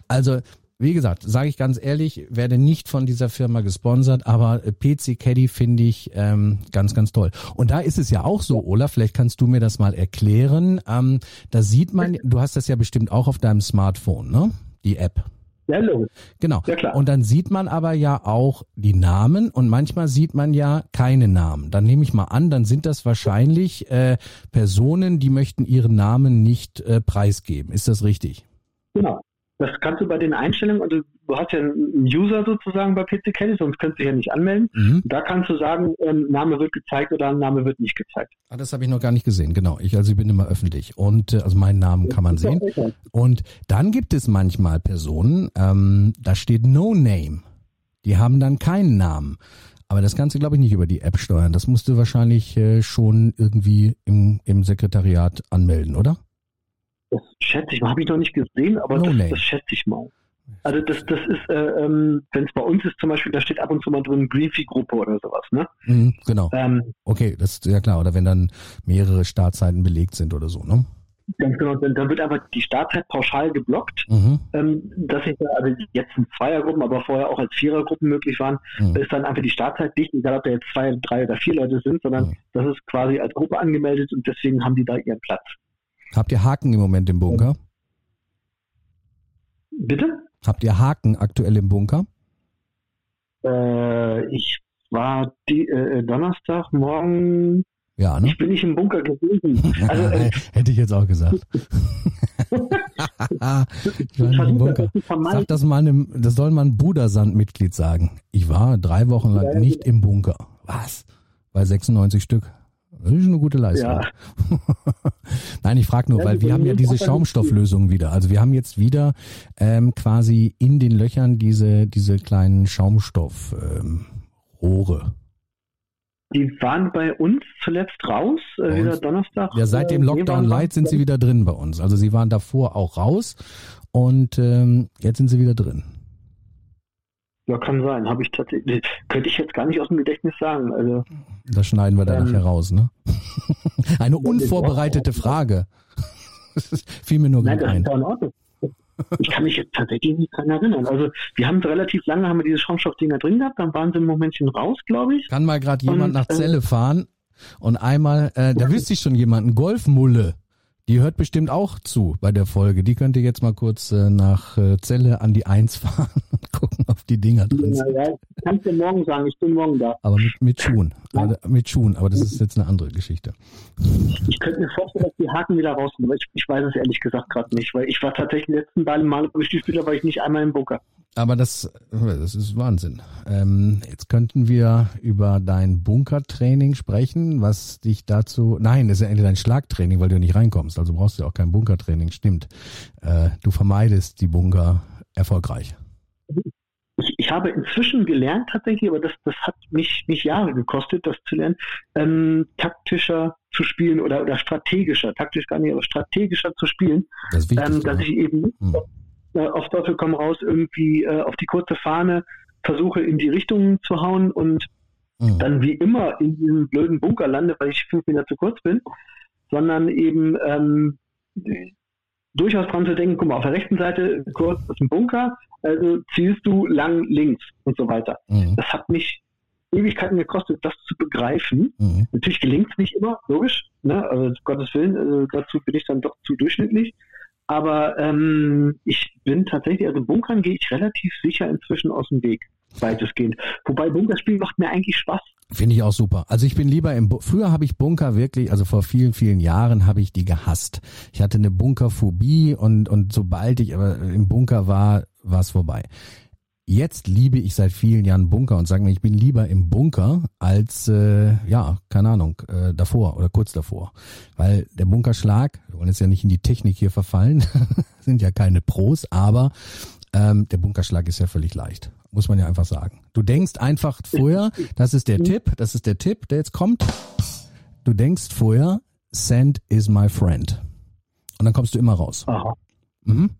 Also wie gesagt, sage ich ganz ehrlich, werde nicht von dieser Firma gesponsert, aber PC Caddy finde ich ähm, ganz, ganz toll. Und da ist es ja auch so, Olaf, vielleicht kannst du mir das mal erklären. Ähm, da sieht man, du hast das ja bestimmt auch auf deinem Smartphone, ne? Die App. Ja, logisch. Genau. Ja, klar. Und dann sieht man aber ja auch die Namen und manchmal sieht man ja keine Namen. Dann nehme ich mal an, dann sind das wahrscheinlich äh, Personen, die möchten ihren Namen nicht äh, preisgeben. Ist das richtig? Genau. Das kannst du bei den Einstellungen, also du hast ja einen User sozusagen bei PC Caddy, sonst könntest du ja nicht anmelden. Mhm. Da kannst du sagen, ähm, Name wird gezeigt oder Name wird nicht gezeigt. Ah, das habe ich noch gar nicht gesehen, genau. Ich also ich bin immer öffentlich und äh, also meinen Namen kann man sehen. Und dann gibt es manchmal Personen, ähm, da steht No Name. Die haben dann keinen Namen. Aber das kannst du, glaube ich, nicht über die App steuern. Das musst du wahrscheinlich äh, schon irgendwie im, im Sekretariat anmelden, oder? Das schätze ich mal, habe ich noch nicht gesehen, aber no das, das, schätze ich mal. Also das, das ist, äh, ähm, wenn es bei uns ist zum Beispiel, da steht ab und zu mal drin Griefy-Gruppe oder sowas, ne? Mhm, genau. Ähm, okay, das ist ja klar. Oder wenn dann mehrere Startzeiten belegt sind oder so, ne? Ganz genau, dann, dann wird einfach die Startzeit pauschal geblockt, mhm. ähm, dass ich da, also jetzt in Zweiergruppen, aber vorher auch als Vierergruppen möglich waren, mhm. ist dann einfach die Startzeit dicht, egal ob da jetzt zwei, drei oder vier Leute sind, sondern mhm. das ist quasi als Gruppe angemeldet und deswegen haben die da ihren Platz. Habt ihr Haken im Moment im Bunker? Bitte? Habt ihr Haken aktuell im Bunker? Äh, ich war die, äh, Donnerstag morgen. Ja, ne? Ich bin nicht im Bunker gewesen. Also, äh, Hätte ich jetzt auch gesagt. ich war nicht im Bunker. Sag das mal einem, das soll man Budersand-Mitglied sagen. Ich war drei Wochen lang nicht im Bunker. Was? Bei 96 Stück. Das ist eine gute Leistung. Ja. Nein, ich frage nur, ja, weil wir haben ja diese Schaumstofflösung wieder. Also wir haben jetzt wieder ähm, quasi in den Löchern diese, diese kleinen Schaumstoffrohre. Ähm, die waren bei uns zuletzt raus, äh, wieder Donnerstag. Ja, seit dem äh, Lockdown Light sind sie wieder drin bei uns. Also sie waren davor auch raus und ähm, jetzt sind sie wieder drin. Ja, kann sein. Habe ich tatsächlich. Könnte ich jetzt gar nicht aus dem Gedächtnis sagen. Also, das schneiden wir dann ähm, nachher raus, ne? Eine unvorbereitete Frage. Fiel mir nur Nein, das ein. Ist in Ordnung. Ich kann mich jetzt tatsächlich nicht dran erinnern. Also wir haben relativ lange haben wir diese Schaumstoffdinger drin gehabt, dann waren sie im Momentchen raus, glaube ich. Kann mal gerade jemand nach Zelle äh, fahren und einmal, äh, da wüsste ich schon jemanden, Golfmulle. Die hört bestimmt auch zu bei der Folge. Die könnte jetzt mal kurz äh, nach äh, Zelle an die Eins fahren und gucken, ob die Dinger drin sind. Ja, ja, ich kann dir morgen sagen, ich bin morgen da. Aber mit, mit Schuhen. Aber, mit Schuhen, aber das ist jetzt eine andere Geschichte. Ich könnte mir vorstellen, dass die Haken wieder raus sind, aber ich, ich weiß es ehrlich gesagt gerade nicht, weil ich war tatsächlich die letzten beiden Male, die Spieler, war ich nicht einmal im Bunker. Aber das, das ist Wahnsinn. Ähm, jetzt könnten wir über dein Bunkertraining sprechen, was dich dazu. Nein, das ist ja endlich dein Schlagtraining, weil du nicht reinkommst. Also brauchst du auch kein Bunkertraining. Stimmt. Äh, du vermeidest die Bunker erfolgreich. Ich, ich habe inzwischen gelernt tatsächlich, aber das, das hat mich nicht Jahre gekostet, das zu lernen, ähm, taktischer zu spielen oder, oder strategischer, taktisch gar nicht, aber strategischer zu spielen. Das wichtig, ähm, dass ich eben hm äh, auf Teufel komm raus irgendwie äh, auf die kurze Fahne versuche in die Richtung zu hauen und mhm. dann wie immer in diesem blöden Bunker lande, weil ich fünf Meter zu kurz bin, sondern eben ähm, durchaus dran zu denken, guck mal, auf der rechten Seite kurz ist ein Bunker, also zielst du lang links und so weiter. Mhm. Das hat mich Ewigkeiten gekostet, das zu begreifen. Mhm. Natürlich gelingt es nicht immer, logisch, ne? also Gottes Willen, also dazu bin ich dann doch zu durchschnittlich. Aber ähm, ich bin tatsächlich, also Bunkern gehe ich relativ sicher inzwischen aus dem Weg, weitestgehend. Wobei Bunkerspielen macht mir eigentlich Spaß. Finde ich auch super. Also ich bin lieber im, Bu früher habe ich Bunker wirklich, also vor vielen, vielen Jahren habe ich die gehasst. Ich hatte eine Bunkerphobie und, und sobald ich aber im Bunker war, war es vorbei. Jetzt liebe ich seit vielen Jahren Bunker und sage mir, ich bin lieber im Bunker als, äh, ja, keine Ahnung, äh, davor oder kurz davor. Weil der Bunkerschlag, wir wollen jetzt ja nicht in die Technik hier verfallen, sind ja keine Pros, aber ähm, der Bunkerschlag ist ja völlig leicht, muss man ja einfach sagen. Du denkst einfach vorher, das ist der Tipp, das ist der Tipp, der jetzt kommt. Du denkst vorher, Sand is my friend. Und dann kommst du immer raus. Aha. Mhm.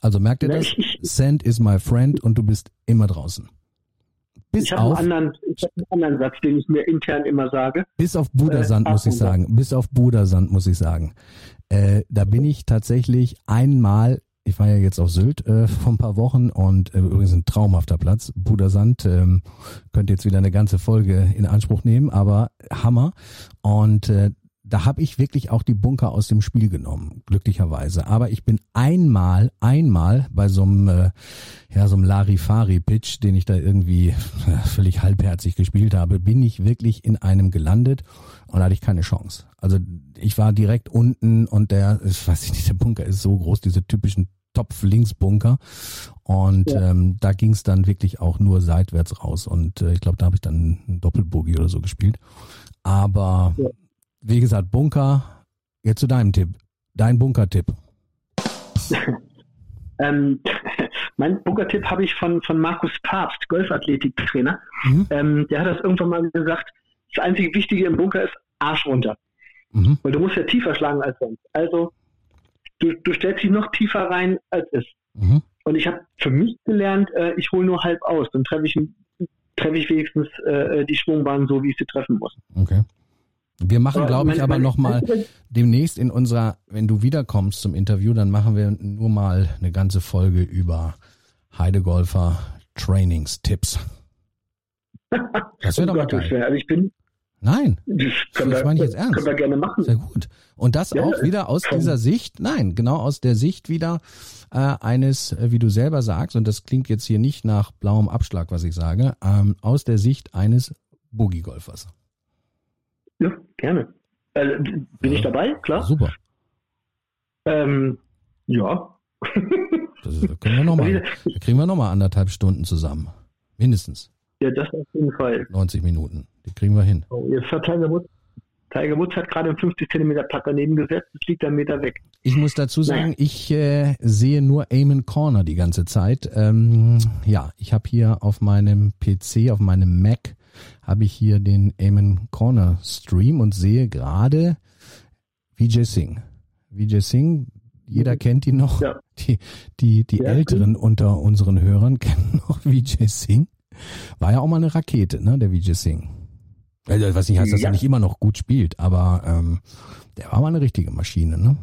Also merkt ihr das? Sand is my friend und du bist immer draußen. Bis ich habe einen, anderen, ich hab einen anderen Satz, den ich mir intern immer sage. Bis auf Budersand äh, muss ich sagen. Bis auf Budersand muss ich sagen. Äh, da bin ich tatsächlich einmal, ich war ja jetzt auf Sylt äh, vor ein paar Wochen und äh, übrigens ein traumhafter Platz. Budersand ähm, könnt jetzt wieder eine ganze Folge in Anspruch nehmen, aber Hammer. Und äh, da habe ich wirklich auch die Bunker aus dem Spiel genommen, glücklicherweise. Aber ich bin einmal, einmal bei so einem, äh, ja, so einem Larifari-Pitch, den ich da irgendwie ja, völlig halbherzig gespielt habe, bin ich wirklich in einem gelandet und da hatte ich keine Chance. Also ich war direkt unten und der, ich weiß nicht, der Bunker ist so groß, diese typischen Topf-Links-Bunker. Und ja. ähm, da ging es dann wirklich auch nur seitwärts raus. Und äh, ich glaube, da habe ich dann einen Doppelboogie oder so gespielt. Aber ja. Wie gesagt, Bunker, jetzt zu deinem Tipp. Dein Bunker-Tipp. ähm, mein Bunker-Tipp habe ich von, von Markus Papst, Golfathletik-Trainer. Mhm. Ähm, der hat das irgendwann mal gesagt, das einzige Wichtige im Bunker ist Arsch runter. Mhm. Weil du musst ja tiefer schlagen als sonst. Also du, du stellst dich noch tiefer rein als ist. Mhm. Und ich habe für mich gelernt, äh, ich hole nur halb aus. Dann treffe ich, treffe ich wenigstens äh, die Schwungbahn so, wie ich sie treffen muss. Okay. Wir machen, glaube ich, aber nochmal demnächst in unserer, wenn du wiederkommst zum Interview, dann machen wir nur mal eine ganze Folge über Heidegolfer Trainingstipps. Das wäre doch mal geil. Also ich bin, Nein, das, das meine ich jetzt ernst. Können wir gerne machen. Sehr gut. Und das ja, auch wieder aus dieser Sicht, nein, genau aus der Sicht wieder äh, eines, äh, wie du selber sagst, und das klingt jetzt hier nicht nach blauem Abschlag, was ich sage, ähm, aus der Sicht eines Boogie-Golfers. Ja, gerne. Äh, bin ja. ich dabei, klar. Super. Ähm, ja. das können wir noch mal, da kriegen wir nochmal anderthalb Stunden zusammen. Mindestens. Ja, das auf jeden Fall. 90 Minuten. Die kriegen wir hin. Oh, jetzt hat Tiger Woods, Tiger Woods hat gerade einen 50 Zentimeter Putt daneben gesetzt. Es liegt einen Meter weg. Ich muss dazu sagen, ich äh, sehe nur Amen Corner die ganze Zeit. Ähm, ja, ich habe hier auf meinem PC, auf meinem Mac, habe ich hier den Amen Corner Stream und sehe gerade Vijay Singh. Vijay Singh, jeder mhm. kennt ihn noch. Ja. Die, die, die ja. Älteren unter unseren Hörern kennen noch Vijay Singh. War ja auch mal eine Rakete, ne, der Vijay Singh. Also, was nicht heißt, dass ja. er nicht immer noch gut spielt, aber ähm, der war mal eine richtige Maschine, ne?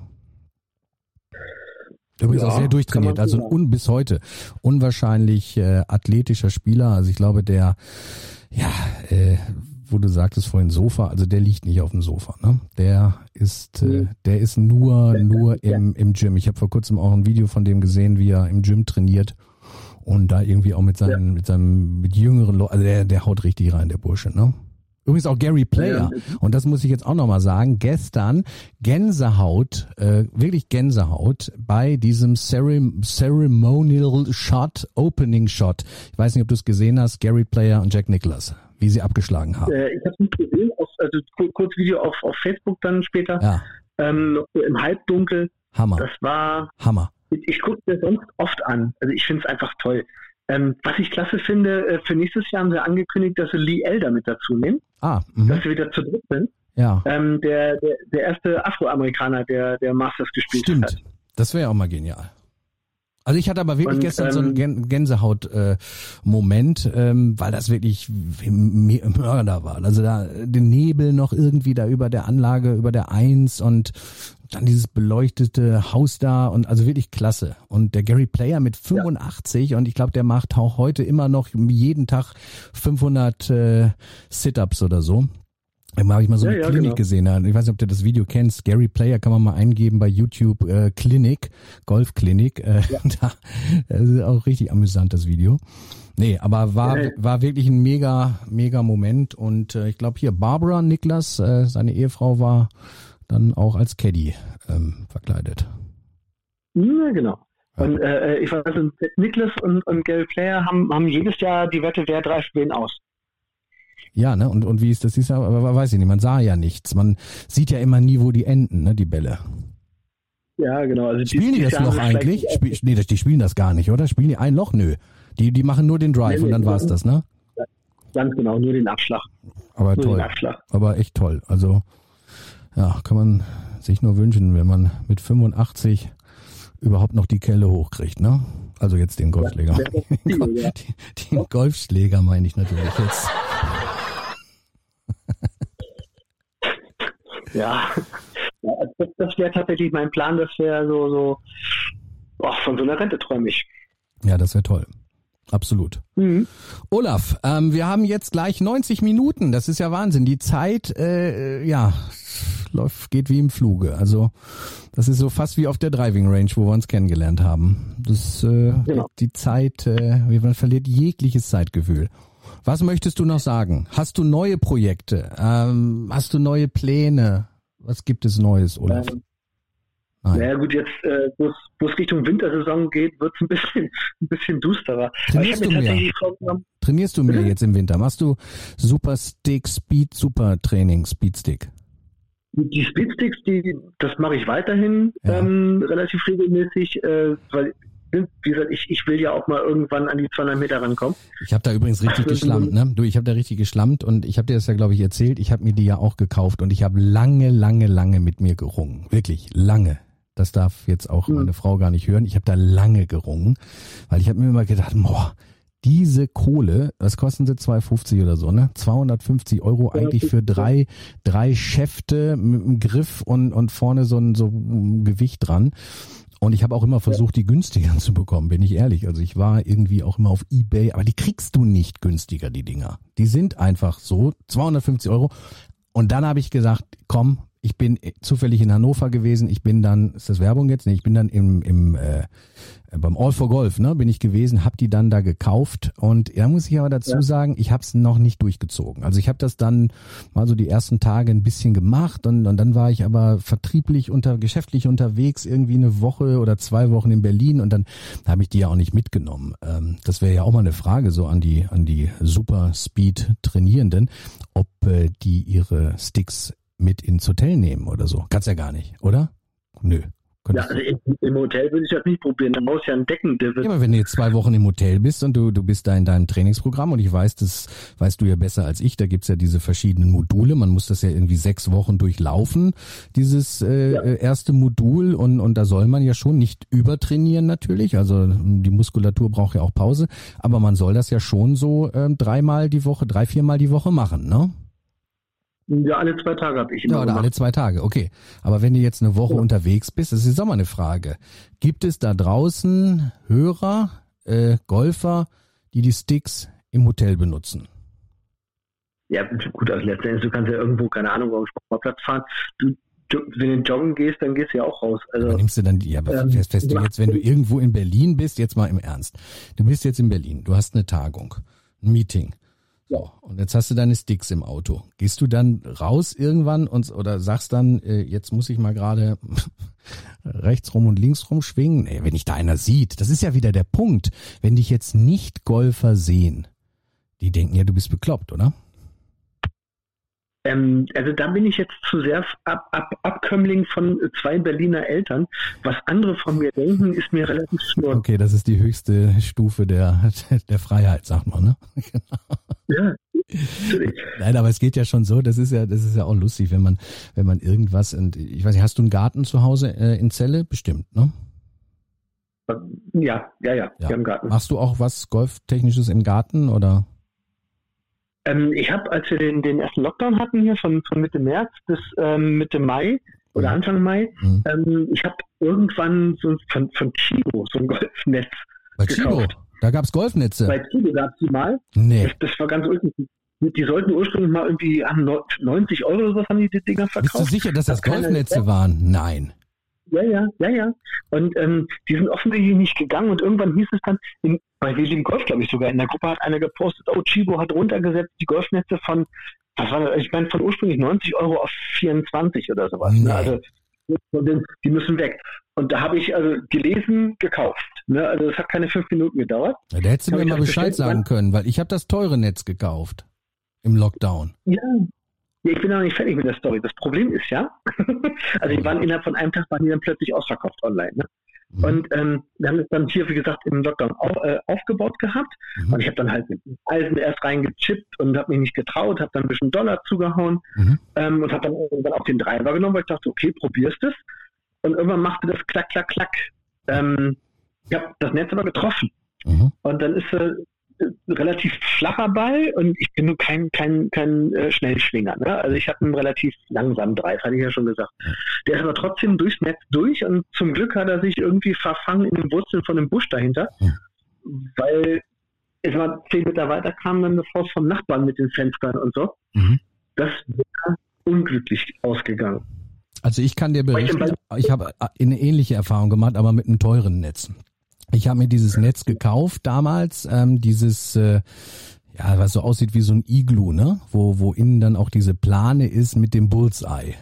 Übrigens ja, auch sehr durchtrainiert, also un, bis heute unwahrscheinlich äh, athletischer Spieler. Also ich glaube, der, ja, äh, wo du sagtest vorhin Sofa, also der liegt nicht auf dem Sofa, ne? Der ist, äh, der ist nur, nur im, im Gym. Ich habe vor kurzem auch ein Video von dem gesehen, wie er im Gym trainiert und da irgendwie auch mit seinen, ja. mit seinem, mit jüngeren Leuten, also der, der haut richtig rein, der Bursche, ne? Übrigens auch Gary Player. Und das muss ich jetzt auch nochmal sagen. Gestern Gänsehaut, äh, wirklich Gänsehaut bei diesem Cerem Ceremonial Shot, Opening Shot. Ich weiß nicht, ob du es gesehen hast, Gary Player und Jack Nicholas, wie sie abgeschlagen haben. Äh, ich habe es nicht gesehen, also kurz Video auf, auf Facebook dann später. Ja. Ähm, im Halbdunkel. Hammer. Das war Hammer. Ich, ich gucke mir sonst oft an. Also ich finde es einfach toll. Ähm, was ich klasse finde, äh, für nächstes Jahr haben sie angekündigt, dass sie Lee Elder mit dazu nehmen. Ah, mh. dass sie wieder zu dritt sind. Ja. Ähm, der, der, der erste Afroamerikaner, der, der Masters gespielt Stimmt. hat. Stimmt. Das wäre ja auch mal genial. Also ich hatte aber wirklich Und, gestern ähm, so einen ähm, Gänsehaut-Moment, äh, ähm, weil das wirklich Mörder war. Also da den Nebel noch irgendwie da über der Anlage, über der Eins und dann dieses beleuchtete Haus da und also wirklich klasse. Und der Gary Player mit 85 ja. und ich glaube, der macht auch heute immer noch jeden Tag 500 äh, Sit-ups oder so. Habe ich mal so ja, eine ja, Klinik genau. gesehen. Ich weiß nicht, ob du das Video kennst. Gary Player kann man mal eingeben bei YouTube äh, Klinik, Golfklinik. Äh, ja. da, das ist auch richtig amüsant, das Video. Nee, aber war, war wirklich ein mega, mega Moment. Und äh, ich glaube hier Barbara Niklas, äh, seine Ehefrau, war dann auch als Caddy ähm, verkleidet. Ja, genau. Und äh, äh ich weiß, Niklas und, und Gary Player haben, haben jedes Jahr die Wette, wer drei wen aus. Ja, ne? Und, und wie ist das? Ist ja, aber weiß ich nicht, man sah ja nichts. Man sieht ja immer nie, wo die enden, ne, die Bälle. Ja, genau. Also spielen die, die das noch eigentlich? Spiel, nee, die spielen das gar nicht, oder? Spielen die ein Loch? Nö. Die, die machen nur den Drive nee, und dann nee, war's das, ne? Ganz genau, nur den Abschlag. Aber nur toll. Aber echt toll. Also, ja, kann man sich nur wünschen, wenn man mit 85 überhaupt noch die Kelle hochkriegt, ne? Also jetzt den Golfschläger. Ja, den, den Golfschläger meine ich natürlich jetzt. ja, das, das wäre tatsächlich mein Plan, das wäre so, so oh, von so einer Rente träume ich. Ja, das wäre toll. Absolut. Mhm. Olaf, ähm, wir haben jetzt gleich 90 Minuten. Das ist ja Wahnsinn. Die Zeit, äh, ja, läuft, geht wie im Fluge. Also das ist so fast wie auf der Driving Range, wo wir uns kennengelernt haben. Das äh, genau. die Zeit, äh, man verliert jegliches Zeitgefühl. Was möchtest du noch sagen? Hast du neue Projekte? Ähm, hast du neue Pläne? Was gibt es Neues, Olaf? Ähm, Nein. Naja gut, jetzt, äh, wo es Richtung Wintersaison geht, wird es ein bisschen, ein bisschen dusterer. Trainierst du mehr? Trainierst du mehr jetzt im Winter? Machst du Super Stick, Speed, Super Training, Speed Stick? Die Speedsticks, die, das mache ich weiterhin ja. ähm, relativ regelmäßig, äh, weil wie gesagt, ich, ich will ja auch mal irgendwann an die 200 Meter rankommen. Ich habe da übrigens richtig geschlammt, ne? Du, ich habe da richtig geschlammt und ich habe dir das ja, glaube ich, erzählt. Ich habe mir die ja auch gekauft und ich habe lange, lange, lange mit mir gerungen. Wirklich lange. Das darf jetzt auch mhm. meine Frau gar nicht hören. Ich habe da lange gerungen, weil ich habe mir immer gedacht, boah, diese Kohle, was kosten sie 250 oder so, ne? 250 Euro eigentlich für drei, drei Schäfte mit einem Griff und, und vorne so ein, so ein Gewicht dran. Und ich habe auch immer versucht, die günstiger zu bekommen, bin ich ehrlich. Also ich war irgendwie auch immer auf Ebay, aber die kriegst du nicht günstiger, die Dinger. Die sind einfach so, 250 Euro. Und dann habe ich gesagt, komm, ich bin zufällig in Hannover gewesen. Ich bin dann, ist das Werbung jetzt? Nee, ich bin dann im, im äh, beim All for Golf, ne, bin ich gewesen, habe die dann da gekauft und da muss ich aber dazu ja. sagen, ich habe es noch nicht durchgezogen. Also ich habe das dann mal so die ersten Tage ein bisschen gemacht und, und dann war ich aber vertrieblich unter geschäftlich unterwegs irgendwie eine Woche oder zwei Wochen in Berlin und dann habe ich die ja auch nicht mitgenommen. Ähm, das wäre ja auch mal eine Frage so an die an die Super Speed Trainierenden, ob äh, die ihre Sticks mit ins Hotel nehmen oder so. Kannst ja gar nicht, oder? Nö. Ja, also im, Hotel würde ich das nicht probieren. Da muss ja ein Decken. Ja, aber wenn du jetzt zwei Wochen im Hotel bist und du, du bist da in deinem Trainingsprogramm und ich weiß, das weißt du ja besser als ich, da gibt's ja diese verschiedenen Module. Man muss das ja irgendwie sechs Wochen durchlaufen, dieses äh, ja. Äh, erste Modul. Und, und da soll man ja schon nicht übertrainieren natürlich. Also die Muskulatur braucht ja auch Pause. Aber man soll das ja schon so äh, dreimal die Woche, drei, viermal die Woche machen, ne? Ja, alle zwei Tage habe ich immer. Ja, oder gemacht. alle zwei Tage, okay. Aber wenn du jetzt eine Woche ja. unterwegs bist, das ist auch mal eine Frage. Gibt es da draußen Hörer, äh, Golfer, die die Sticks im Hotel benutzen? Ja, gut, also letztendlich, du kannst ja irgendwo, keine Ahnung, auf dem Sportplatz fahren. Du, du, wenn du joggen gehst, dann gehst du ja auch raus. Also, aber nimmst du dann die, ja, aber ähm, fest, fest du jetzt, wenn du irgendwo in Berlin bist, jetzt mal im Ernst. Du bist jetzt in Berlin, du hast eine Tagung, ein Meeting so, und jetzt hast du deine Sticks im Auto. Gehst du dann raus irgendwann und oder sagst dann, äh, jetzt muss ich mal gerade rechts rum und links rum schwingen? Nee, wenn dich da einer sieht, das ist ja wieder der Punkt. Wenn dich jetzt nicht Golfer sehen, die denken ja, du bist bekloppt, oder? Ähm, also da bin ich jetzt zu sehr ab, ab, Abkömmling von zwei Berliner Eltern. Was andere von mir denken, ist mir relativ schnurr. Okay, das ist die höchste Stufe der, der Freiheit, sagt man, ne? Ja. Nein, aber es geht ja schon so, das ist ja, das ist ja auch lustig, wenn man, wenn man irgendwas, und ich weiß nicht, hast du einen Garten zu Hause äh, in Celle? Bestimmt, ne? Ja, ja, ja, ja. wir haben Garten. Machst du auch was Golftechnisches im Garten oder? Ähm, ich habe, als wir den, den ersten Lockdown hatten hier von, von Mitte März bis ähm, Mitte Mai oder mhm. Anfang Mai, mhm. ähm, ich habe irgendwann so von, von Chibo so ein Golfnetz Bei gekauft. Chibo? Da gab es Golfnetze? Bei Chibo gab es die mal. Nee. Das, das war ganz ulkig. Die sollten ursprünglich mal irgendwie an 90 Euro oder was haben die, die Dinger verkauft. Bist du sicher, dass das, das Golfnetze waren? Nein. Ja, ja, ja, ja. Und ähm, die sind offensichtlich nicht gegangen und irgendwann hieß es dann, in, bei William Golf, glaube ich sogar, in der Gruppe hat einer gepostet, oh, Chibo hat runtergesetzt die Golfnetze von, was war das, ich meine, von ursprünglich 90 Euro auf 24 oder sowas. Ne? Nee. Also die müssen weg. Und da habe ich also gelesen, gekauft. Ne? Also es hat keine fünf Minuten gedauert. Ja, da hättest du mir mal Bescheid sagen können, weil ich habe das teure Netz gekauft im Lockdown. Ja, ja, ich bin noch nicht fertig mit der Story. Das Problem ist ja, also die waren innerhalb von einem Tag waren die dann plötzlich ausverkauft online. Ne? Mhm. Und ähm, wir haben es dann hier, wie gesagt, im Lockdown auf, äh, aufgebaut gehabt. Mhm. Und ich habe dann halt mit Eisen erst reingechippt und habe mich nicht getraut, habe dann ein bisschen Dollar zugehauen mhm. ähm, und habe dann irgendwann auch den Driver genommen, weil ich dachte, okay, probierst es. Und irgendwann machte das klack, klack, klack. Ähm, ich habe das Netz aber getroffen. Mhm. Und dann ist äh, relativ flacher Ball und ich bin nur kein, kein, kein äh, Schnellschwinger. Ne? Also ich habe einen relativ langsamen Drive, hatte ich ja schon gesagt. Der ist aber trotzdem durchs Netz durch und zum Glück hat er sich irgendwie verfangen in den Wurzeln von dem Busch dahinter, mhm. weil es mal zehn Meter weiter kam dann das Haus vom Nachbarn mit den Fenstern und so. Mhm. Das wäre unglücklich ausgegangen. Also ich kann dir berichten, ich habe eine ähnliche Erfahrung gemacht, aber mit einem teuren Netz. Ich habe mir dieses Netz gekauft damals, ähm, dieses äh, ja, was so aussieht wie so ein Iglu, ne? Wo, wo innen dann auch diese Plane ist mit dem Bullseye.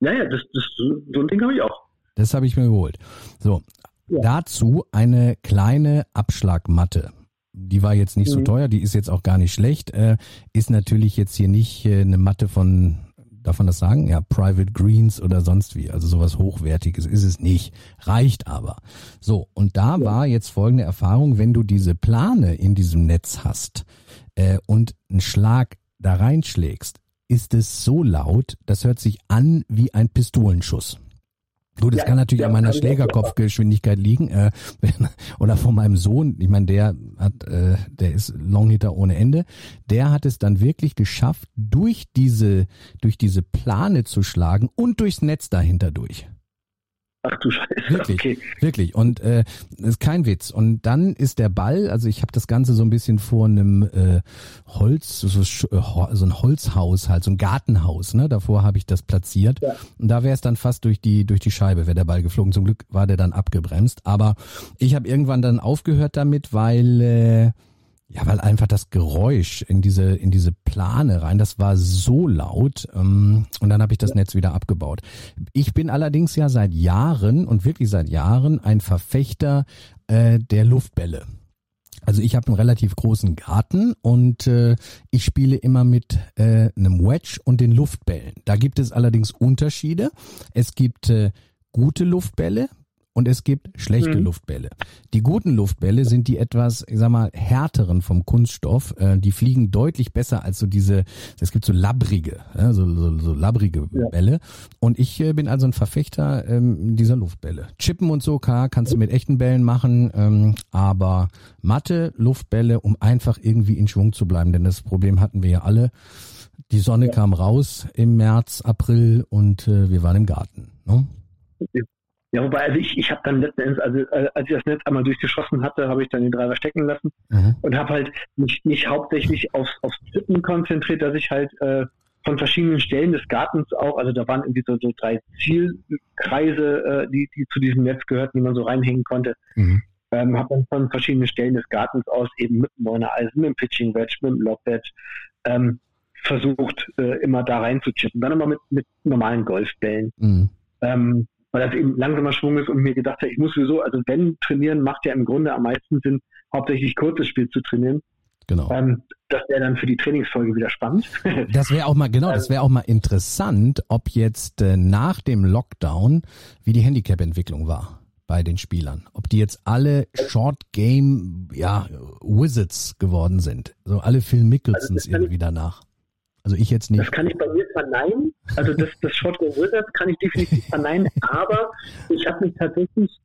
Ja, ja, das, das, so ein Ding habe ich auch. Das habe ich mir geholt. So, ja. dazu eine kleine Abschlagmatte. Die war jetzt nicht mhm. so teuer, die ist jetzt auch gar nicht schlecht. Äh, ist natürlich jetzt hier nicht äh, eine Matte von, darf man das sagen? Ja, Private Greens oder sonst wie. Also sowas Hochwertiges ist es nicht. Reicht aber. So, und da war jetzt folgende Erfahrung, wenn du diese Plane in diesem Netz hast äh, und einen Schlag da reinschlägst, ist es so laut, das hört sich an wie ein Pistolenschuss. Gut, es ja, kann natürlich an meiner Schlägerkopfgeschwindigkeit liegen äh, oder von meinem Sohn. Ich meine, der hat, äh, der ist Longhitter ohne Ende. Der hat es dann wirklich geschafft, durch diese durch diese Plane zu schlagen und durchs Netz dahinter durch. Ach du Scheiße. Wirklich, okay. wirklich. Und äh, ist kein Witz. Und dann ist der Ball, also ich habe das Ganze so ein bisschen vor einem äh, Holz, so, äh, so ein Holzhaus halt, so ein Gartenhaus, ne? Davor habe ich das platziert. Ja. Und da wäre es dann fast durch die, durch die Scheibe, wäre der Ball geflogen. Zum Glück war der dann abgebremst. Aber ich habe irgendwann dann aufgehört damit, weil äh, ja, weil einfach das Geräusch in diese in diese Plane rein, das war so laut ähm, und dann habe ich das Netz wieder abgebaut. Ich bin allerdings ja seit Jahren und wirklich seit Jahren ein Verfechter äh, der Luftbälle. Also ich habe einen relativ großen Garten und äh, ich spiele immer mit äh, einem Wedge und den Luftbällen. Da gibt es allerdings Unterschiede. Es gibt äh, gute Luftbälle, und es gibt schlechte mhm. Luftbälle. Die guten Luftbälle sind die etwas, ich sag mal, härteren vom Kunststoff. Äh, die fliegen deutlich besser als so diese, es gibt so labbrige, ja, so, so, so labbrige ja. Bälle. Und ich äh, bin also ein Verfechter ähm, dieser Luftbälle. Chippen und so, klar, kannst du mit echten Bällen machen, ähm, aber matte Luftbälle, um einfach irgendwie in Schwung zu bleiben. Denn das Problem hatten wir ja alle. Die Sonne ja. kam raus im März, April und äh, wir waren im Garten. Ne? Ja, wobei, also ich, ich habe dann letzten Endes, also äh, als ich das Netz einmal durchgeschossen hatte, habe ich dann den Driver stecken lassen mhm. und habe halt mich, mich hauptsächlich aufs, aufs Tippen konzentriert, dass ich halt äh, von verschiedenen Stellen des Gartens auch, also da waren irgendwie so, so drei Zielkreise, äh, die, die zu diesem Netz gehörten, die man so reinhängen konnte. Mhm. Ähm, habe dann von verschiedenen Stellen des Gartens aus eben mit dem Neuner Eisen, mit dem Pitching Wedge, mit dem Wedge, ähm, versucht, äh, immer da rein zu chippen. Dann immer mit, mit normalen Golfbällen. Mhm. Ähm, weil das eben langsamer Schwung ist und mir gedacht habe, ich muss sowieso, also wenn trainieren, macht ja im Grunde am meisten Sinn, hauptsächlich kurzes Spiel zu trainieren. Genau. Ähm, das wäre dann für die Trainingsfolge wieder spannend. Das wäre auch mal, genau, das wäre auch mal interessant, ob jetzt äh, nach dem Lockdown, wie die Handicap-Entwicklung war bei den Spielern. Ob die jetzt alle Short Game, ja, Wizards geworden sind. So alle Phil Mickelsons also irgendwie danach. Also ich jetzt nicht. Das kann ich bei mir verneinen. Also das, das Shotgun Wizards kann ich definitiv verneinen. Aber ich habe mich tatsächlich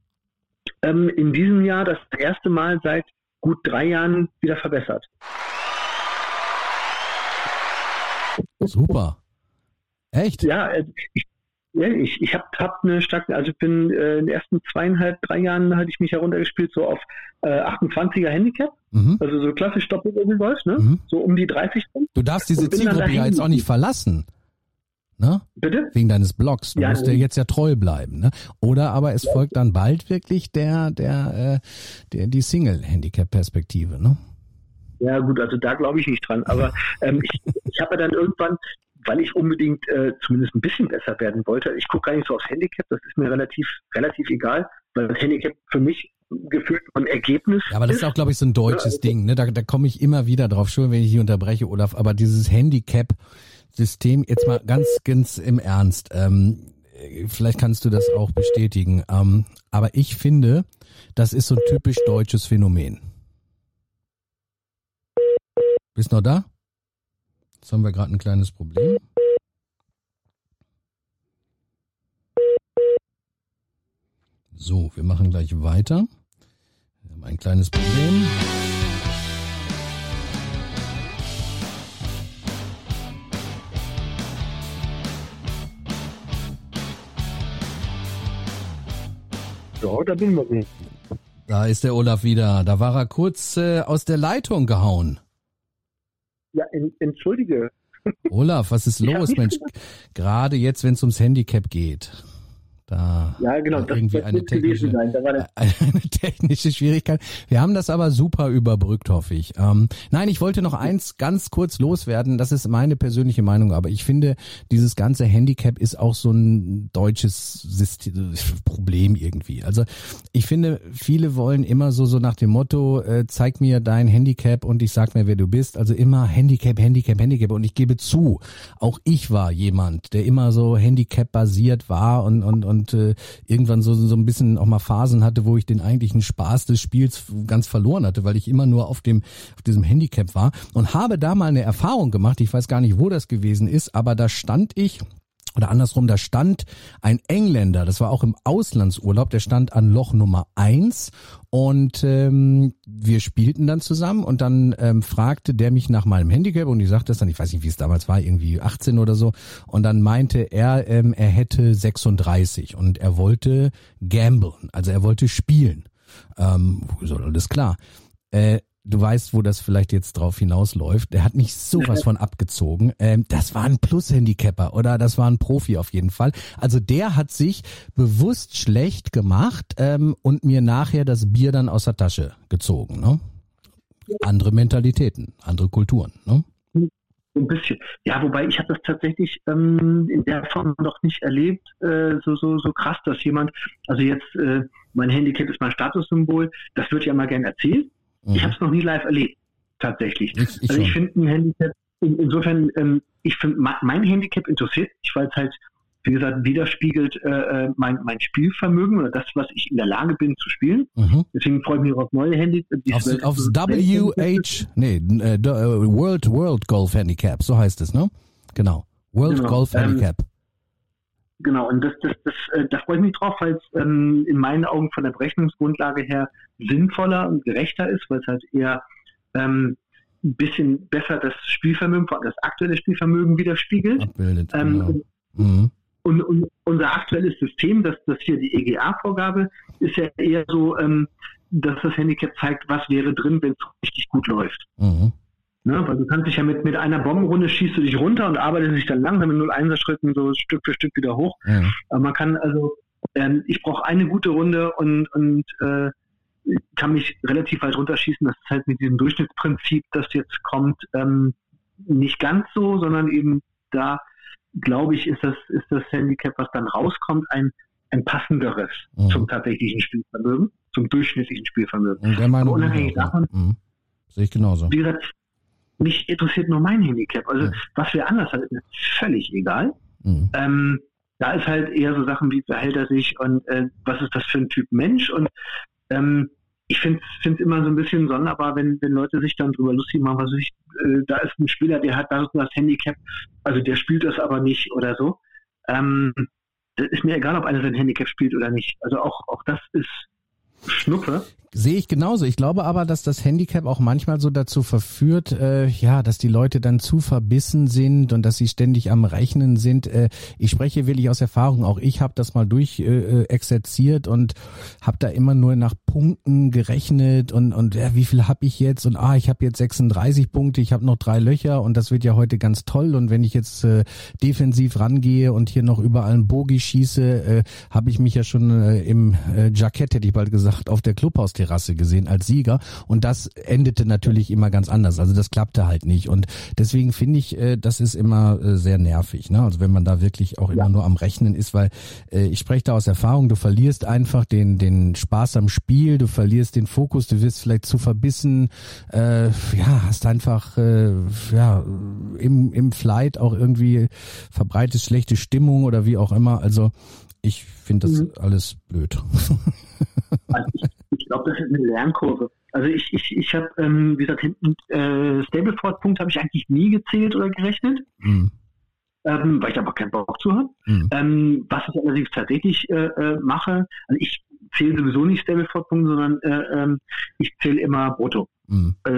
ähm, in diesem Jahr das erste Mal seit gut drei Jahren wieder verbessert. Super. Echt? Ja, äh, ich, ja, ich, ich habe hab eine starke, also ich bin äh, in den ersten zweieinhalb, drei Jahren hatte ich mich heruntergespielt, so auf äh, 28er Handicap, mhm. also so klassisch Doppel-Golf, ne? Mhm. So um die 30. Du darfst diese Zielgruppe ja jetzt auch nicht verlassen. Ne? Bitte? Wegen deines Blogs. Du ja, musst ja jetzt ja treu bleiben. Ne? Oder aber es ja. folgt dann bald wirklich der, der, äh, der die Single-Handicap-Perspektive, ne? Ja gut, also da glaube ich nicht dran. Aber ähm, ich, ich habe dann irgendwann weil ich unbedingt äh, zumindest ein bisschen besser werden wollte. Ich gucke gar nicht so aufs Handicap, das ist mir relativ, relativ egal, weil das Handicap für mich gefühlt ein Ergebnis ja, aber das ist auch, glaube ich, so ein deutsches ja, Ding. Ne? Da, da komme ich immer wieder drauf, schon wenn ich hier unterbreche, Olaf, aber dieses Handicap-System, jetzt mal ganz, ganz im Ernst, ähm, vielleicht kannst du das auch bestätigen, ähm, aber ich finde, das ist so ein typisch deutsches Phänomen. Bist du noch da? Jetzt haben wir gerade ein kleines Problem. So, wir machen gleich weiter. Wir haben ein kleines Problem. Ja, da bin ich. Da ist der Olaf wieder. Da war er kurz äh, aus der Leitung gehauen. Ja, in, entschuldige. Olaf, was ist los, Mensch? Gerade jetzt, wenn es ums Handicap geht. Da ja, genau, das, irgendwie das eine, technische, sein, eine technische Schwierigkeit. Wir haben das aber super überbrückt, hoffe ich. Ähm, nein, ich wollte noch eins ganz kurz loswerden. Das ist meine persönliche Meinung, aber ich finde, dieses ganze Handicap ist auch so ein deutsches System, Problem irgendwie. Also ich finde, viele wollen immer so so nach dem Motto: äh, Zeig mir dein Handicap und ich sag mir, wer du bist. Also immer Handicap, Handicap, Handicap. Und ich gebe zu, auch ich war jemand, der immer so Handicap basiert war und und und und äh, irgendwann so, so ein bisschen auch mal Phasen hatte, wo ich den eigentlichen Spaß des Spiels ganz verloren hatte, weil ich immer nur auf dem auf diesem Handicap war und habe da mal eine Erfahrung gemacht. Ich weiß gar nicht, wo das gewesen ist, aber da stand ich oder andersrum, da stand ein Engländer, das war auch im Auslandsurlaub, der stand an Loch Nummer eins und ähm, wir spielten dann zusammen und dann ähm, fragte der mich nach meinem Handicap und ich sagte das dann, ich weiß nicht, wie es damals war, irgendwie 18 oder so und dann meinte er, ähm, er hätte 36 und er wollte gamblen, also er wollte spielen. Ähm, so, alles klar. Äh, du weißt, wo das vielleicht jetzt drauf hinausläuft. Der hat mich sowas von abgezogen. Ähm, das war ein Plus-Handicapper oder das war ein Profi auf jeden Fall. Also der hat sich bewusst schlecht gemacht ähm, und mir nachher das Bier dann aus der Tasche gezogen. Ne? Andere Mentalitäten, andere Kulturen. Ne? Ein bisschen. Ja, wobei ich habe das tatsächlich ähm, in der Form noch nicht erlebt, äh, so, so, so krass, dass jemand, also jetzt äh, mein Handicap ist mein Statussymbol, das wird ja mal gern erzählt. Mhm. Ich habe es noch nie live erlebt, tatsächlich. Ich, ich also ich finde ein Handicap, in, insofern, ähm, ich finde, mein Handicap interessiert mich, weil es halt, wie gesagt, widerspiegelt äh, äh, mein, mein Spielvermögen oder das, was ich in der Lage bin zu spielen. Mhm. Deswegen freue ich mich auf neue Handicaps. Aufs, aufs WH, nee, äh, äh, World, World Golf Handicap, so heißt es, ne? Genau. World genau. Golf ähm, Handicap. Ähm, Genau, und das, das, das, äh, da freue ich mich drauf, weil es ähm, in meinen Augen von der Berechnungsgrundlage her sinnvoller und gerechter ist, weil es halt eher ähm, ein bisschen besser das Spielvermögen, vor allem das aktuelle Spielvermögen widerspiegelt. Abbildet, ähm, genau. mhm. und, und, unser aktuelles System, das, das hier die EGA-Vorgabe, ist ja eher so, ähm, dass das Handicap zeigt, was wäre drin, wenn es richtig gut läuft. Mhm. Ne? Weil du kannst dich ja mit, mit einer Bombenrunde schießt du dich runter und arbeitest dich dann langsam in 0-1er Schritten so Stück für Stück wieder hoch. Ja. Aber man kann also, ähm, ich brauche eine gute Runde und, und äh, kann mich relativ weit runterschießen. Das ist halt mit diesem Durchschnittsprinzip, das jetzt kommt, ähm, nicht ganz so, sondern eben da, glaube ich, ist das, ist das Handicap, was dann rauskommt, ein, ein passenderes mhm. zum tatsächlichen Spielvermögen, zum durchschnittlichen Spielvermögen. Aber unabhängig davon, mhm. Sehe ich genauso. Wie gesagt, mich interessiert nur mein Handicap. Also ja. was wir anders hat, ist mir völlig egal. Mhm. Ähm, da ist halt eher so Sachen wie verhält er sich und äh, was ist das für ein Typ Mensch und ähm, ich finde es immer so ein bisschen sonderbar, wenn, wenn Leute sich dann drüber lustig machen, was ich, äh, da ist ein Spieler, der hat das, das Handicap, also der spielt das aber nicht oder so. Ähm, das ist mir egal, ob einer sein Handicap spielt oder nicht. Also auch, auch das ist Schnuppe. Sehe ich genauso. Ich glaube aber, dass das Handicap auch manchmal so dazu verführt, äh, ja, dass die Leute dann zu verbissen sind und dass sie ständig am Rechnen sind. Äh, ich spreche wirklich aus Erfahrung. Auch ich habe das mal durch äh, exerziert und habe da immer nur nach Punkten gerechnet und und ja, wie viel habe ich jetzt und ah, ich habe jetzt 36 Punkte, ich habe noch drei Löcher und das wird ja heute ganz toll. Und wenn ich jetzt äh, defensiv rangehe und hier noch überall einen Bogi schieße, äh, habe ich mich ja schon äh, im äh, Jackett, hätte ich bald gesagt, auf der Clubhaus Terrasse gesehen als Sieger und das endete natürlich immer ganz anders. Also das klappte halt nicht und deswegen finde ich, äh, das ist immer äh, sehr nervig. Ne? Also wenn man da wirklich auch immer ja. nur am Rechnen ist, weil äh, ich spreche da aus Erfahrung, du verlierst einfach den den Spaß am Spiel, du verlierst den Fokus, du wirst vielleicht zu verbissen, äh, ja, hast einfach äh, ja im im Flight auch irgendwie verbreitest schlechte Stimmung oder wie auch immer. Also ich finde das mhm. alles blöd. Also ich, ich glaube, das ist eine Lernkurve. Also ich, ich, ich habe, ähm, wie gesagt, hinten äh, Stableford-Punkt habe ich eigentlich nie gezählt oder gerechnet. Mhm. Ähm, weil ich aber keinen Bock zu habe. Mhm. Ähm, was ich allerdings tatsächlich äh, äh, mache, also ich zähle sowieso nicht Stableford-Punkte, sondern äh, ähm, ich zähle immer Brutto. Mhm. Äh,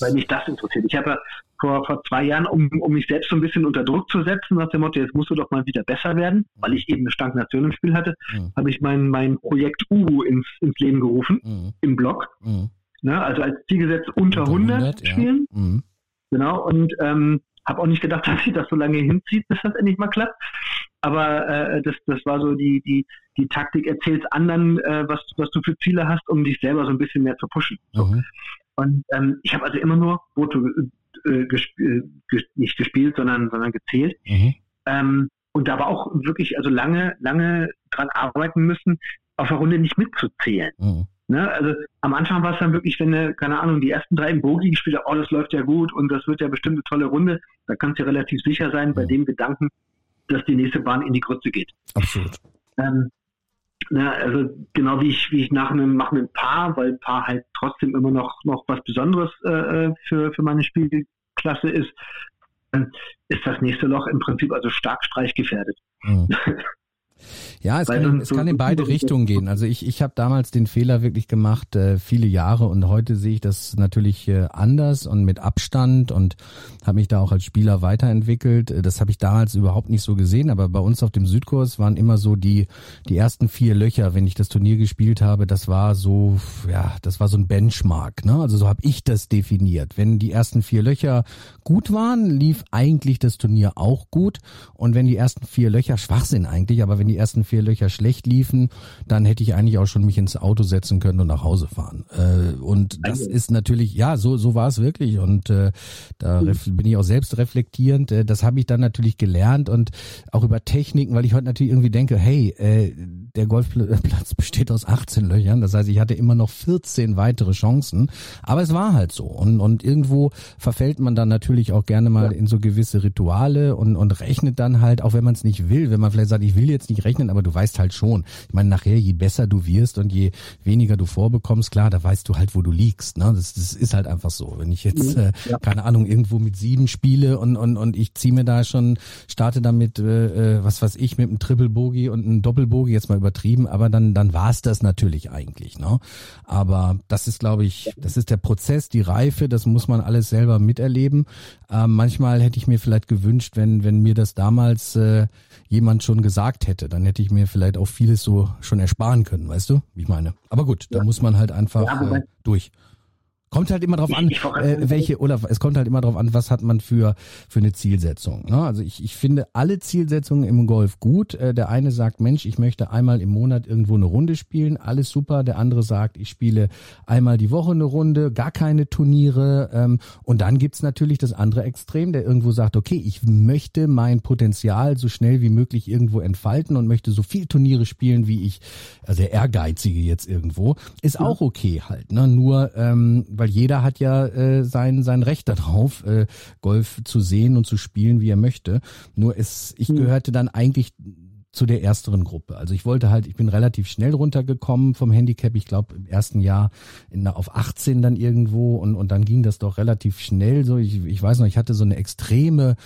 weil mich das interessiert. Ich habe ja vor, vor zwei Jahren, um, um mich selbst so ein bisschen unter Druck zu setzen, nach dem Motto, jetzt musst du doch mal wieder besser werden, weil ich eben eine Stagnation im Spiel hatte, mhm. habe ich mein, mein Projekt Uhu ins, ins Leben gerufen, mhm. im Blog. Mhm. Na, also als Ziel gesetzt unter, unter 100, 100 spielen. Ja. Mhm. Genau, und ähm, habe auch nicht gedacht, dass sich das so lange hinzieht, bis das endlich mal klappt. Aber äh, das, das war so die, die, die Taktik, erzähl's anderen, äh, was, was du für Ziele hast, um dich selber so ein bisschen mehr zu pushen. So. Mhm. Und ähm, ich habe also immer nur Foto äh, gesp äh, nicht gespielt, sondern, sondern gezählt. Mhm. Ähm, und da aber auch wirklich also lange, lange dran arbeiten müssen, auf der Runde nicht mitzuzählen. Mhm. Ne? Also am Anfang war es dann wirklich, wenn du, keine Ahnung, die ersten drei im Bogi gespielt hast, oh, das läuft ja gut und das wird ja bestimmt eine tolle Runde, da kannst du relativ sicher sein bei dem Gedanken, dass die nächste Bahn in die Grütze geht. Absolut. Ähm, na, also genau wie ich, wie ich nach einem, nach einem Paar, weil Paar halt trotzdem immer noch, noch was Besonderes äh, äh für, für meine Spielklasse ist, äh, ist das nächste Loch im Prinzip also stark streichgefährdet. Mhm. Ja, es kann, in, es kann in beide Richtungen gehen. Also ich, ich habe damals den Fehler wirklich gemacht, äh, viele Jahre und heute sehe ich das natürlich äh, anders und mit Abstand und habe mich da auch als Spieler weiterentwickelt. Äh, das habe ich damals überhaupt nicht so gesehen, aber bei uns auf dem Südkurs waren immer so die, die ersten vier Löcher, wenn ich das Turnier gespielt habe, das war so, ja, das war so ein Benchmark. Ne? Also so habe ich das definiert. Wenn die ersten vier Löcher gut waren, lief eigentlich das Turnier auch gut und wenn die ersten vier Löcher schwach sind eigentlich, aber wenn die ersten vier Löcher schlecht liefen, dann hätte ich eigentlich auch schon mich ins Auto setzen können und nach Hause fahren. Äh, und das also. ist natürlich, ja, so, so war es wirklich. Und äh, da mhm. bin ich auch selbst reflektierend. Äh, das habe ich dann natürlich gelernt und auch über Techniken, weil ich heute natürlich irgendwie denke, hey, äh, der Golfplatz besteht aus 18 Löchern. Das heißt, ich hatte immer noch 14 weitere Chancen. Aber es war halt so. Und, und irgendwo verfällt man dann natürlich auch gerne mal ja. in so gewisse Rituale und, und rechnet dann halt, auch wenn man es nicht will, wenn man vielleicht sagt, ich will jetzt nicht rechnen, aber du weißt halt schon. Ich meine, nachher, je besser du wirst und je weniger du vorbekommst, klar, da weißt du halt, wo du liegst. Ne? Das, das ist halt einfach so. Wenn ich jetzt, mhm. äh, ja. keine Ahnung, irgendwo mit sieben spiele und, und, und ich ziehe mir da schon, starte damit, äh, äh, was weiß ich, mit einem Triple Bogie und einem Doppel Bogie, jetzt mal übertrieben, aber dann, dann war es das natürlich eigentlich. Ne? Aber das ist, glaube ich, das ist der Prozess, die Reife, das muss man alles selber miterleben. Ähm, manchmal hätte ich mir vielleicht gewünscht, wenn, wenn mir das damals äh, jemand schon gesagt hätte, dann hätte ich mir vielleicht auch vieles so schon ersparen können, weißt du, wie ich meine. Aber gut, da ja. muss man halt einfach ja, äh, durch. Kommt halt immer drauf an, äh, welche, oder es kommt halt immer drauf an, was hat man für, für eine Zielsetzung. Ne? Also ich, ich finde alle Zielsetzungen im Golf gut. Äh, der eine sagt, Mensch, ich möchte einmal im Monat irgendwo eine Runde spielen, alles super. Der andere sagt, ich spiele einmal die Woche eine Runde, gar keine Turniere. Ähm, und dann gibt's natürlich das andere Extrem, der irgendwo sagt, okay, ich möchte mein Potenzial so schnell wie möglich irgendwo entfalten und möchte so viel Turniere spielen, wie ich, also der Ehrgeizige jetzt irgendwo, ist auch okay halt. Ne? Nur ähm, weil jeder hat ja äh, sein, sein Recht darauf, äh, Golf zu sehen und zu spielen, wie er möchte. Nur ist, ich hm. gehörte dann eigentlich zu der ersteren Gruppe. Also ich wollte halt, ich bin relativ schnell runtergekommen vom Handicap. Ich glaube im ersten Jahr in, auf 18 dann irgendwo und, und dann ging das doch relativ schnell. So ich, ich weiß noch, ich hatte so eine extreme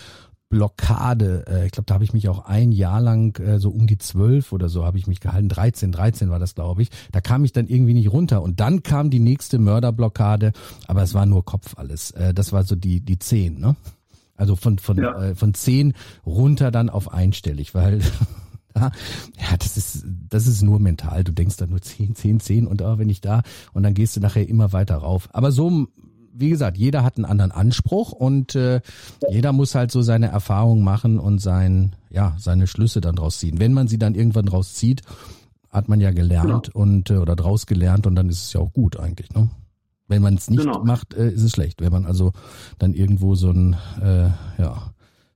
Blockade. Äh, ich glaube, da habe ich mich auch ein Jahr lang äh, so um die zwölf oder so habe ich mich gehalten. 13, 13 war das, glaube ich. Da kam ich dann irgendwie nicht runter. Und dann kam die nächste Mörderblockade, aber es war nur Kopf alles. Äh, das war so die, die zehn, ne? Also von, von, ja. äh, von zehn runter dann auf einstellig, weil ja, das ist, das ist nur mental. Du denkst dann nur zehn, zehn, zehn und oh, wenn ich da und dann gehst du nachher immer weiter rauf. Aber so wie gesagt, jeder hat einen anderen Anspruch und äh, jeder muss halt so seine Erfahrungen machen und sein, ja, seine Schlüsse dann draus ziehen. Wenn man sie dann irgendwann draus zieht, hat man ja gelernt genau. und äh, oder draus gelernt und dann ist es ja auch gut eigentlich, ne? Wenn man es nicht genau. macht, äh, ist es schlecht. Wenn man also dann irgendwo so ein, äh, ja,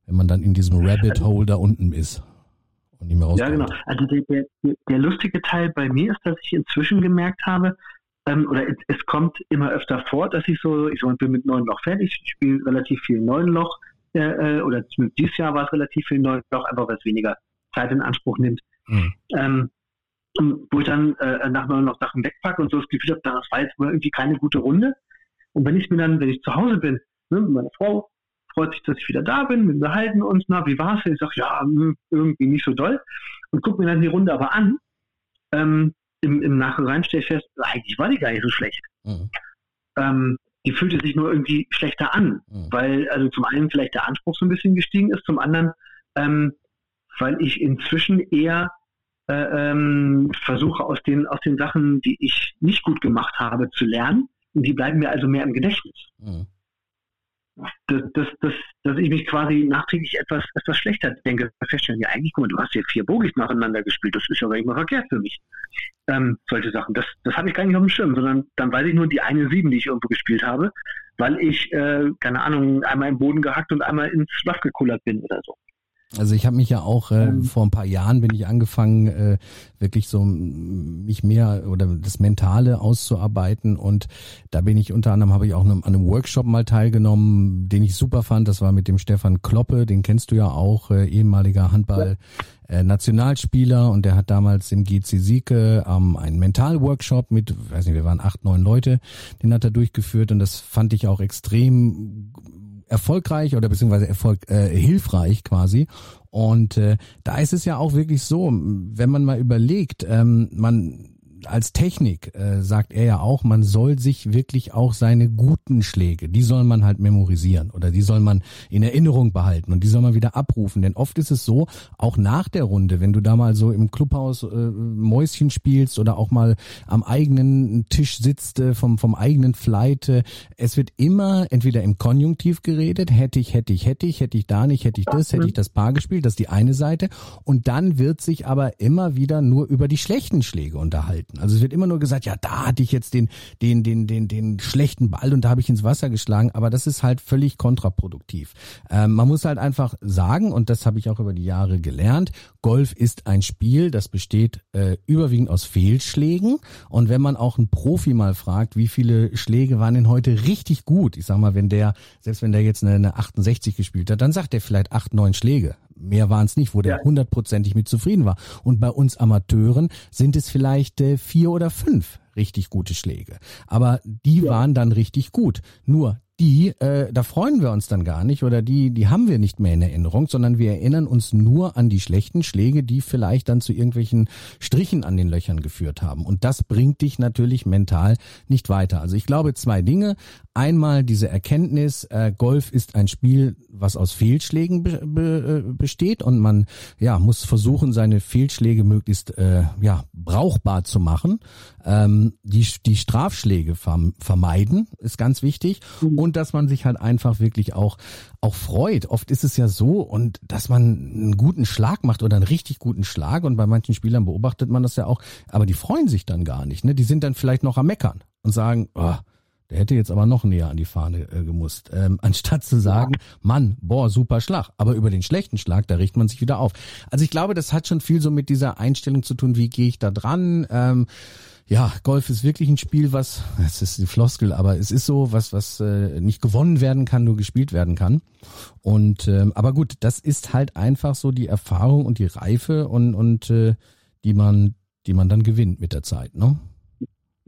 wenn man dann in diesem Rabbit Hole da unten ist und nicht mehr rauskommt. Ja, genau. Also der, der, der lustige Teil bei mir ist, dass ich inzwischen gemerkt habe, ähm, oder es, es, kommt immer öfter vor, dass ich so, ich bin mit neun Loch fertig, ich spiele relativ viel neun Loch, äh, äh oder dieses Jahr war es relativ viel neun Loch, einfach weil es weniger Zeit in Anspruch nimmt. Mhm. Ähm, wo ich dann äh, nach neun Loch Sachen wegpacke und so das Gefühl habe, das war jetzt irgendwie keine gute Runde. Und wenn ich mir dann, wenn ich zu Hause bin, ne, meine Frau freut sich, dass ich wieder da bin, wir unterhalten uns, na, wie war's? Ich sage, ja, hm, irgendwie nicht so doll. Und gucke mir dann die Runde aber an. Ähm, im, im Nachhinein stelle ich fest, eigentlich war die gar nicht so schlecht. Mhm. Ähm, die fühlte sich nur irgendwie schlechter an, mhm. weil also zum einen vielleicht der Anspruch so ein bisschen gestiegen ist, zum anderen, ähm, weil ich inzwischen eher äh, ähm, versuche aus den aus den Sachen, die ich nicht gut gemacht habe, zu lernen und die bleiben mir also mehr im Gedächtnis. Mhm. Dass, dass, dass, dass ich mich quasi nachträglich etwas, etwas schlechter denke. Feststellen, ja eigentlich, guck mal, du hast ja vier Bogis nacheinander gespielt, das ist ja gar nicht mal verkehrt für mich. Ähm, solche Sachen. Das, das habe ich gar nicht auf dem Schirm, sondern dann weiß ich nur die eine Sieben, die ich irgendwo gespielt habe, weil ich, äh, keine Ahnung, einmal im Boden gehackt und einmal ins Schlaf gekullert bin oder so. Also ich habe mich ja auch äh, mhm. vor ein paar Jahren bin ich angefangen, äh, wirklich so mich mehr oder das Mentale auszuarbeiten und da bin ich unter anderem habe ich auch an einem Workshop mal teilgenommen, den ich super fand. Das war mit dem Stefan Kloppe, den kennst du ja auch, äh, ehemaliger Handball. Äh, Nationalspieler und der hat damals im GC Sieke ähm, einen Mental-Workshop mit, weiß nicht, wir waren acht, neun Leute, den hat er durchgeführt und das fand ich auch extrem erfolgreich oder beziehungsweise erfolg, äh, hilfreich quasi. Und äh, da ist es ja auch wirklich so, wenn man mal überlegt, ähm, man als Technik äh, sagt er ja auch, man soll sich wirklich auch seine guten Schläge, die soll man halt memorisieren oder die soll man in Erinnerung behalten und die soll man wieder abrufen. Denn oft ist es so, auch nach der Runde, wenn du da mal so im Clubhaus äh, Mäuschen spielst oder auch mal am eigenen Tisch sitzt äh, vom, vom eigenen Flight, äh, es wird immer entweder im Konjunktiv geredet, hätte ich, hätte ich, hätte ich, hätte ich da nicht, hätte ich das, hätte ich das Paar gespielt, das ist die eine Seite. Und dann wird sich aber immer wieder nur über die schlechten Schläge unterhalten. Also es wird immer nur gesagt, ja, da hatte ich jetzt den, den, den, den, den schlechten Ball und da habe ich ins Wasser geschlagen, aber das ist halt völlig kontraproduktiv. Ähm, man muss halt einfach sagen, und das habe ich auch über die Jahre gelernt, Golf ist ein Spiel, das besteht äh, überwiegend aus Fehlschlägen. Und wenn man auch einen Profi mal fragt, wie viele Schläge waren denn heute richtig gut, ich sag mal, wenn der, selbst wenn der jetzt eine, eine 68 gespielt hat, dann sagt er vielleicht acht, neun Schläge mehr waren es nicht, wo der hundertprozentig mit zufrieden war. Und bei uns Amateuren sind es vielleicht äh, vier oder fünf richtig gute Schläge. Aber die ja. waren dann richtig gut. Nur die, äh, da freuen wir uns dann gar nicht oder die, die haben wir nicht mehr in Erinnerung, sondern wir erinnern uns nur an die schlechten Schläge, die vielleicht dann zu irgendwelchen Strichen an den Löchern geführt haben. Und das bringt dich natürlich mental nicht weiter. Also ich glaube zwei Dinge. Einmal diese Erkenntnis, äh, Golf ist ein Spiel, was aus Fehlschlägen be be äh, besteht und man ja muss versuchen, seine Fehlschläge möglichst äh, ja brauchbar zu machen. Ähm, die die Strafschläge verm vermeiden ist ganz wichtig mhm. und dass man sich halt einfach wirklich auch auch freut. Oft ist es ja so und dass man einen guten Schlag macht oder einen richtig guten Schlag und bei manchen Spielern beobachtet man das ja auch, aber die freuen sich dann gar nicht. Ne? Die sind dann vielleicht noch am meckern und sagen, oh, der hätte jetzt aber noch näher an die Fahne äh, gemusst. Ähm, anstatt zu sagen, Mann, boah, super Schlag. Aber über den schlechten Schlag, da richtet man sich wieder auf. Also ich glaube, das hat schon viel so mit dieser Einstellung zu tun, wie gehe ich da dran. Ähm, ja, Golf ist wirklich ein Spiel, was, es ist die Floskel, aber es ist so, was, was äh, nicht gewonnen werden kann, nur gespielt werden kann. Und ähm, aber gut, das ist halt einfach so die Erfahrung und die Reife und, und äh, die man, die man dann gewinnt mit der Zeit, ne?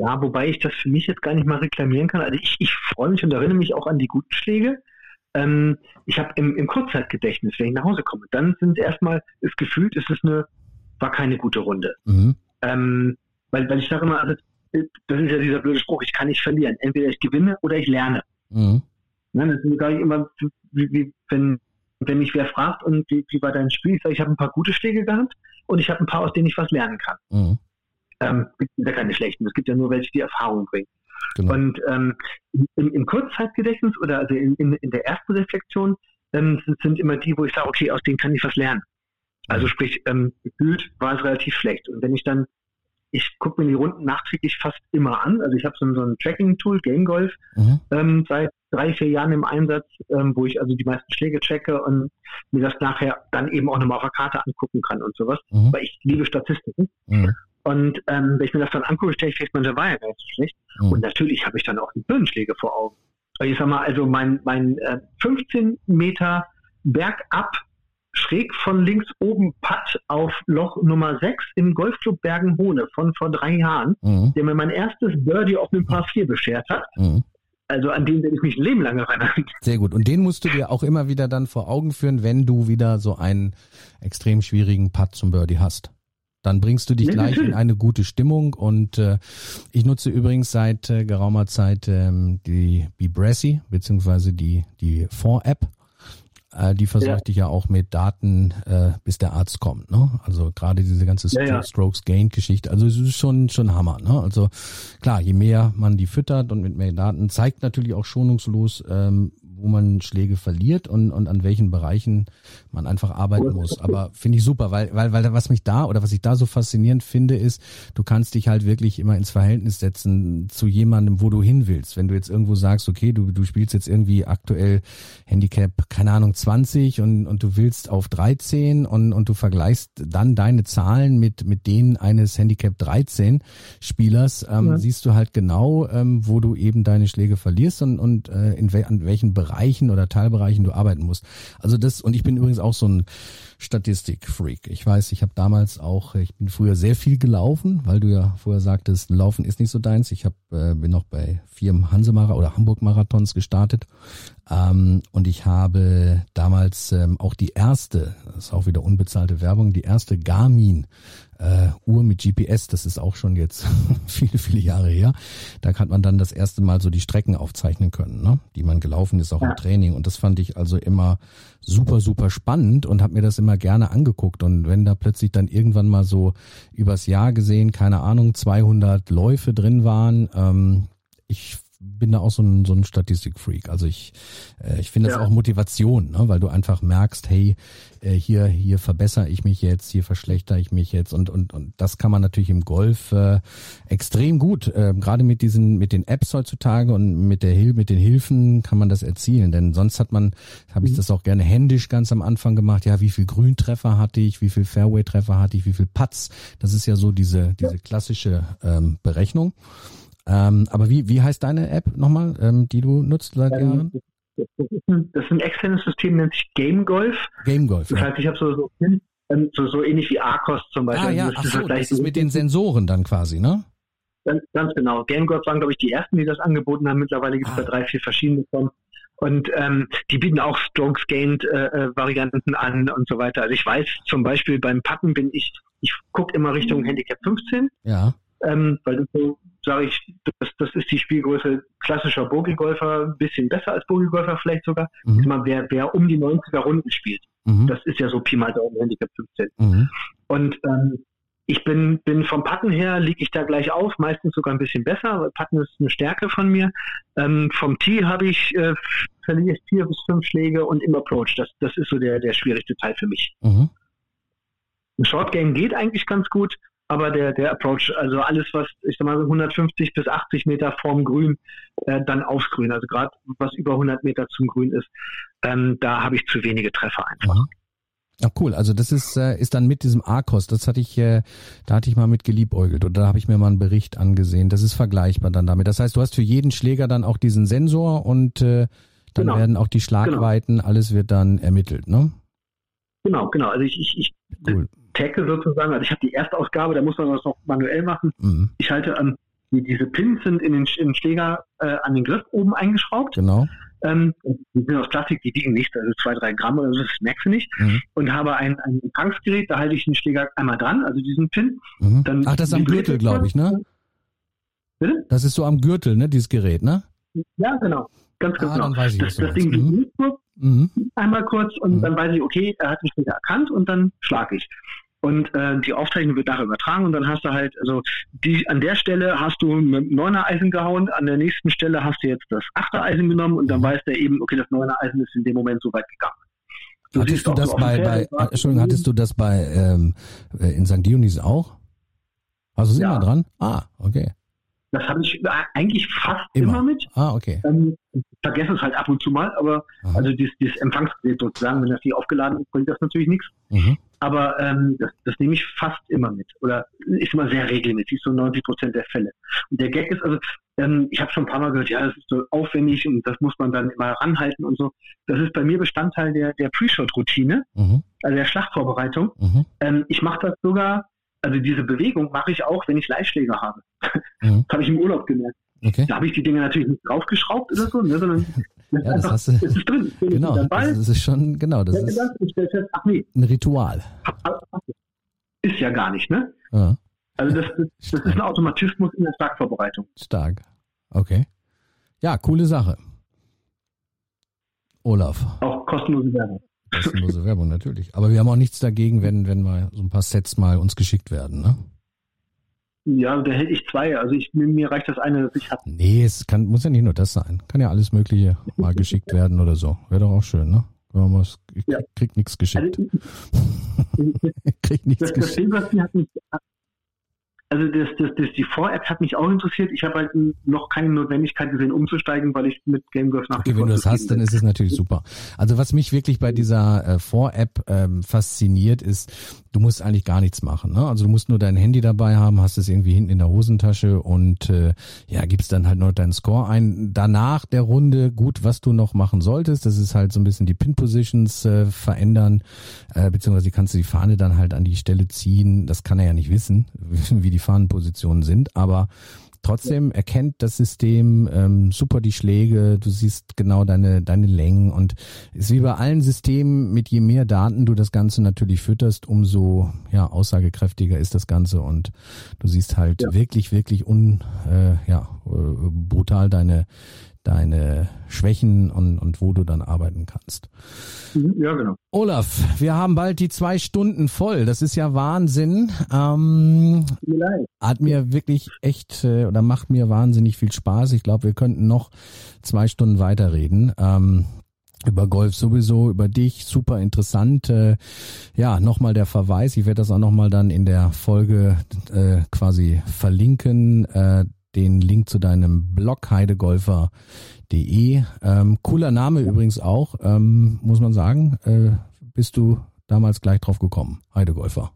Ja, wobei ich das für mich jetzt gar nicht mal reklamieren kann. Also ich, ich freue mich und erinnere mich auch an die guten Schläge. Ähm, ich habe im, im Kurzzeitgedächtnis, wenn ich nach Hause komme, dann sind erstmal, ist gefühlt, es ist eine, war keine gute Runde. Mhm. Ähm, weil, weil ich sage immer, also, das ist ja dieser blöde Spruch, ich kann nicht verlieren. Entweder ich gewinne oder ich lerne. Mhm. Ne, das ist gar nicht immer, wie, wie, wenn, wenn mich wer fragt und wie, wie war dein Spiel, ich sage, ich habe ein paar gute Schläge gehabt und ich habe ein paar, aus denen ich was lernen kann. Mhm. Ähm, gibt ja keine schlechten. Es gibt ja nur welche, die Erfahrung bringen. Genau. Und ähm, im, im Kurzzeitgedächtnis oder also in, in, in der ersten Reflexion ähm, sind, sind, immer die, wo ich sage, okay, aus denen kann ich was lernen. Also sprich, ähm, gefühlt war es relativ schlecht. Und wenn ich dann, ich gucke mir die Runden nachträglich fast immer an. Also ich habe so, so ein Tracking-Tool, Game Golf, mhm. ähm, seit drei, vier Jahren im Einsatz, ähm, wo ich also die meisten Schläge tracke und mir das nachher dann eben auch nochmal auf der Karte angucken kann und sowas. Mhm. Weil ich liebe Statistiken. Mhm. Und ähm, wenn ich mir das dann angucke, stelle ich fest, man, der war ja gar nicht so schlecht. Mhm. Und natürlich habe ich dann auch die Birnenschläge vor Augen. Ich sag mal, also mein, mein äh, 15 Meter bergab, schräg von links oben Putt auf Loch Nummer 6 im Golfclub Bergenhohne von vor drei Jahren, mhm. der mir mein erstes Birdie auf dem Paar 4 beschert hat. Mhm. Also an den werde ich mich ein Leben lang erinnern. Sehr gut. Und den musst du dir auch immer wieder dann vor Augen führen, wenn du wieder so einen extrem schwierigen Putt zum Birdie hast. Dann bringst du dich ja, gleich in eine gute Stimmung und äh, ich nutze übrigens seit äh, geraumer Zeit ähm, die Bibressy beziehungsweise die die Fond-App. Äh, die versorgt ja. dich ja auch mit Daten, äh, bis der Arzt kommt. Ne? Also gerade diese ganze St ja, Strokes Gain Geschichte. Also es ist schon schon Hammer. Ne? Also klar, je mehr man die füttert und mit mehr Daten zeigt natürlich auch schonungslos, ähm, wo man Schläge verliert und, und an welchen Bereichen man einfach arbeiten muss. Aber finde ich super, weil, weil, weil was mich da oder was ich da so faszinierend finde, ist, du kannst dich halt wirklich immer ins Verhältnis setzen zu jemandem, wo du hin willst. Wenn du jetzt irgendwo sagst, okay, du, du spielst jetzt irgendwie aktuell Handicap, keine Ahnung, 20 und, und du willst auf 13 und, und du vergleichst dann deine Zahlen mit, mit denen eines Handicap 13 Spielers, ähm, ja. siehst du halt genau, ähm, wo du eben deine Schläge verlierst und, und äh, in we an welchen Bereichen oder Teilbereichen du arbeiten musst. Also das, und ich bin übrigens auch so ein Statistikfreak. Ich weiß, ich habe damals auch, ich bin früher sehr viel gelaufen, weil du ja vorher sagtest, Laufen ist nicht so deins. Ich hab, äh, bin noch bei vier Hansemara oder Hamburg-Marathons gestartet. Ähm, und ich habe damals ähm, auch die erste, das ist auch wieder unbezahlte Werbung, die erste Garmin äh, Uhr mit GPS, das ist auch schon jetzt viele, viele Jahre her. Da hat man dann das erste Mal so die Strecken aufzeichnen können, ne? die man gelaufen ist, auch ja. im Training. Und das fand ich also immer super, super spannend und habe mir das immer gerne angeguckt. Und wenn da plötzlich dann irgendwann mal so übers Jahr gesehen, keine Ahnung, 200 Läufe drin waren, ähm, ich bin da auch so ein, so ein Statistikfreak. Also ich, äh, ich finde das ja. auch Motivation, ne? weil du einfach merkst, hey, äh, hier, hier verbessere ich mich jetzt, hier verschlechter ich mich jetzt und, und, und das kann man natürlich im Golf äh, extrem gut, äh, gerade mit diesen, mit den Apps heutzutage und mit der Hilfe, mit den Hilfen kann man das erzielen, denn sonst hat man, habe ich mhm. das auch gerne händisch ganz am Anfang gemacht, ja, wie viel Grüntreffer hatte ich, wie viel Fairway-Treffer hatte ich, wie viel Putts, das ist ja so diese, diese klassische ähm, Berechnung. Ähm, aber wie, wie heißt deine App nochmal, ähm, die du nutzt seit ähm, Jahren? Das ist ein externes System, nennt sich Game Golf. Game Golf. Das heißt, ich habe so, so, ähm, so, so ähnlich wie Arcos zum Beispiel. Ah ja, also das, Ach so, das ist mit den Sensoren dann quasi, ne? Ganz, ganz genau. Game Golf waren, glaube ich, die ersten, die das angeboten haben. Mittlerweile gibt es ah. da drei, vier verschiedene von. Und ähm, die bieten auch Strokes Gained äh, äh, Varianten an und so weiter. Also ich weiß zum Beispiel beim Patten bin ich, ich gucke immer Richtung Handicap 15. Ja. Ähm, weil das so sage ich, das, das ist die Spielgröße klassischer Bogey-Golfer, ein bisschen besser als Bogey-Golfer vielleicht sogar. Mhm. Mal, wer, wer um die 90er Runden spielt. Mhm. Das ist ja so Pi mal Daumen Handicap 15. Mhm. Und ähm, ich bin, bin vom Patten her, liege ich da gleich auf, meistens sogar ein bisschen besser, weil Patten ist eine Stärke von mir. Ähm, vom Tee habe ich, äh, verliere ich vier bis fünf Schläge und im Approach. Das, das ist so der, der schwierigste Teil für mich. Mhm. Ein Short Game geht eigentlich ganz gut aber der, der Approach, also alles, was ich sag mal 150 bis 80 Meter vorm Grün, äh, dann aufs Grün, also gerade was über 100 Meter zum Grün ist, ähm, da habe ich zu wenige Treffer einfach. Mhm. Ja, cool. Also das ist äh, ist dann mit diesem Arcos. Das hatte ich, äh, da hatte ich mal mit geliebäugelt und da habe ich mir mal einen Bericht angesehen. Das ist vergleichbar dann damit. Das heißt, du hast für jeden Schläger dann auch diesen Sensor und äh, dann genau. werden auch die Schlagweiten, genau. alles wird dann ermittelt, ne? Genau, genau. Also ich, ich, ich cool. Tagge sozusagen, also ich habe die Erstausgabe, da muss man das noch manuell machen. Mhm. Ich halte an, die, diese Pins sind in den, in den Schläger äh, an den Griff oben eingeschraubt. Genau. Ähm, die sind aus Plastik, die wiegen nicht, also zwei, drei Gramm oder so, das merkst du nicht. Mhm. Und habe ein, ein Empfangsgerät, da halte ich den Schläger einmal dran, also diesen Pin. Mhm. Dann Ach, das ist am Gürtel, glaube ich, ne? Bitte? Das ist so am Gürtel, ne, dieses Gerät, ne? Ja, genau. Ganz, ganz ah, genau. Dann weiß ich, das, das Ding mhm. Mhm. einmal kurz und mhm. dann weiß ich, okay, er hat mich wieder erkannt und dann schlage ich. Und äh, die Aufzeichnung wird nachher übertragen und dann hast du halt, also die an der Stelle hast du mit neuner Eisen gehauen, an der nächsten Stelle hast du jetzt das achter Eisen genommen und dann mhm. weiß der eben, okay, das neuner Eisen ist in dem Moment so weit gegangen. Du hattest du das bei, bei Entschuldigung, hattest du das bei ähm, äh, in St. Dionys auch? Hast du es ja. immer dran? Ah, okay. Das habe ich eigentlich fast immer, immer mit. Ah, okay. Ähm, ich vergesse es halt ab und zu mal, aber Aha. also dieses, dieses Empfangsgerät sozusagen, wenn das nicht aufgeladen ist, bringt das natürlich nichts. Mhm. Aber ähm, das, das nehme ich fast immer mit. Oder ist immer sehr regelmäßig, so 90 Prozent der Fälle. Und der Gag ist, also ähm, ich habe schon ein paar Mal gehört, ja, das ist so aufwendig und das muss man dann immer ranhalten und so. Das ist bei mir Bestandteil der, der Pre-Shot-Routine, mhm. also der Schlachtvorbereitung. Mhm. Ähm, ich mache das sogar also diese Bewegung mache ich auch, wenn ich Leitschläger habe. Mhm. Das habe ich im Urlaub gemerkt. Okay. Da habe ich die Dinge natürlich nicht draufgeschraubt oder so, ne, sondern ja, das hast du, ist drin. Genau, das ist schon, genau, das ist fest, ach nee, ein Ritual. Ist ja gar nicht, ne? Ja. Also das, das, das ist ein Automatismus in der Starkvorbereitung. Stark. Okay. Ja, coole Sache. Olaf. Auch kostenlose Werbung. Kostenlose Werbung, natürlich. Aber wir haben auch nichts dagegen, wenn, wenn mal so ein paar Sets mal uns geschickt werden, ne? Ja, da hätte ich zwei. Also ich, mir reicht das eine, das ich habe. Nee, es kann, muss ja nicht nur das sein. Kann ja alles Mögliche mal geschickt werden oder so. Wäre doch auch schön, ne? Ich ja. krieg nichts geschickt. Also, ich krieg nichts das, geschickt. Das Film, hat mich, also das, das, das, die Vor-App hat mich auch interessiert. Ich habe halt noch keine Notwendigkeit gesehen, umzusteigen, weil ich mit Game Golf nach okay, Wenn du das hast, dann ist es natürlich super. Also was mich wirklich bei dieser äh, Vor-App ähm, fasziniert, ist, du musst eigentlich gar nichts machen. Ne? Also du musst nur dein Handy dabei haben, hast es irgendwie hinten in der Hosentasche und äh, ja, gibst dann halt noch deinen Score ein. Danach der Runde, gut, was du noch machen solltest, das ist halt so ein bisschen die Pin-Positions äh, verändern, äh, beziehungsweise kannst du die Fahne dann halt an die Stelle ziehen. Das kann er ja nicht wissen, wie die Fahnenpositionen sind, aber Trotzdem erkennt das System ähm, super die Schläge, du siehst genau deine, deine Längen und ist wie bei allen Systemen, mit je mehr Daten du das Ganze natürlich fütterst, umso ja, aussagekräftiger ist das Ganze und du siehst halt ja. wirklich, wirklich un, äh, ja, äh, brutal deine, deine Schwächen und, und wo du dann arbeiten kannst. Mhm, ja, genau. Olaf, wir haben bald die zwei Stunden voll. Das ist ja Wahnsinn. Ähm, hat mir wirklich echt äh, oder macht mir wahnsinnig viel Spaß. Ich glaube, wir könnten noch zwei Stunden weiterreden. Ähm, über Golf sowieso, über dich, super interessant. Äh, ja, nochmal der Verweis, ich werde das auch nochmal dann in der Folge äh, quasi verlinken. Äh, den Link zu deinem Blog heidegolfer.de. Ähm, cooler Name übrigens auch, ähm, muss man sagen. Äh, bist du damals gleich drauf gekommen, Heidegolfer?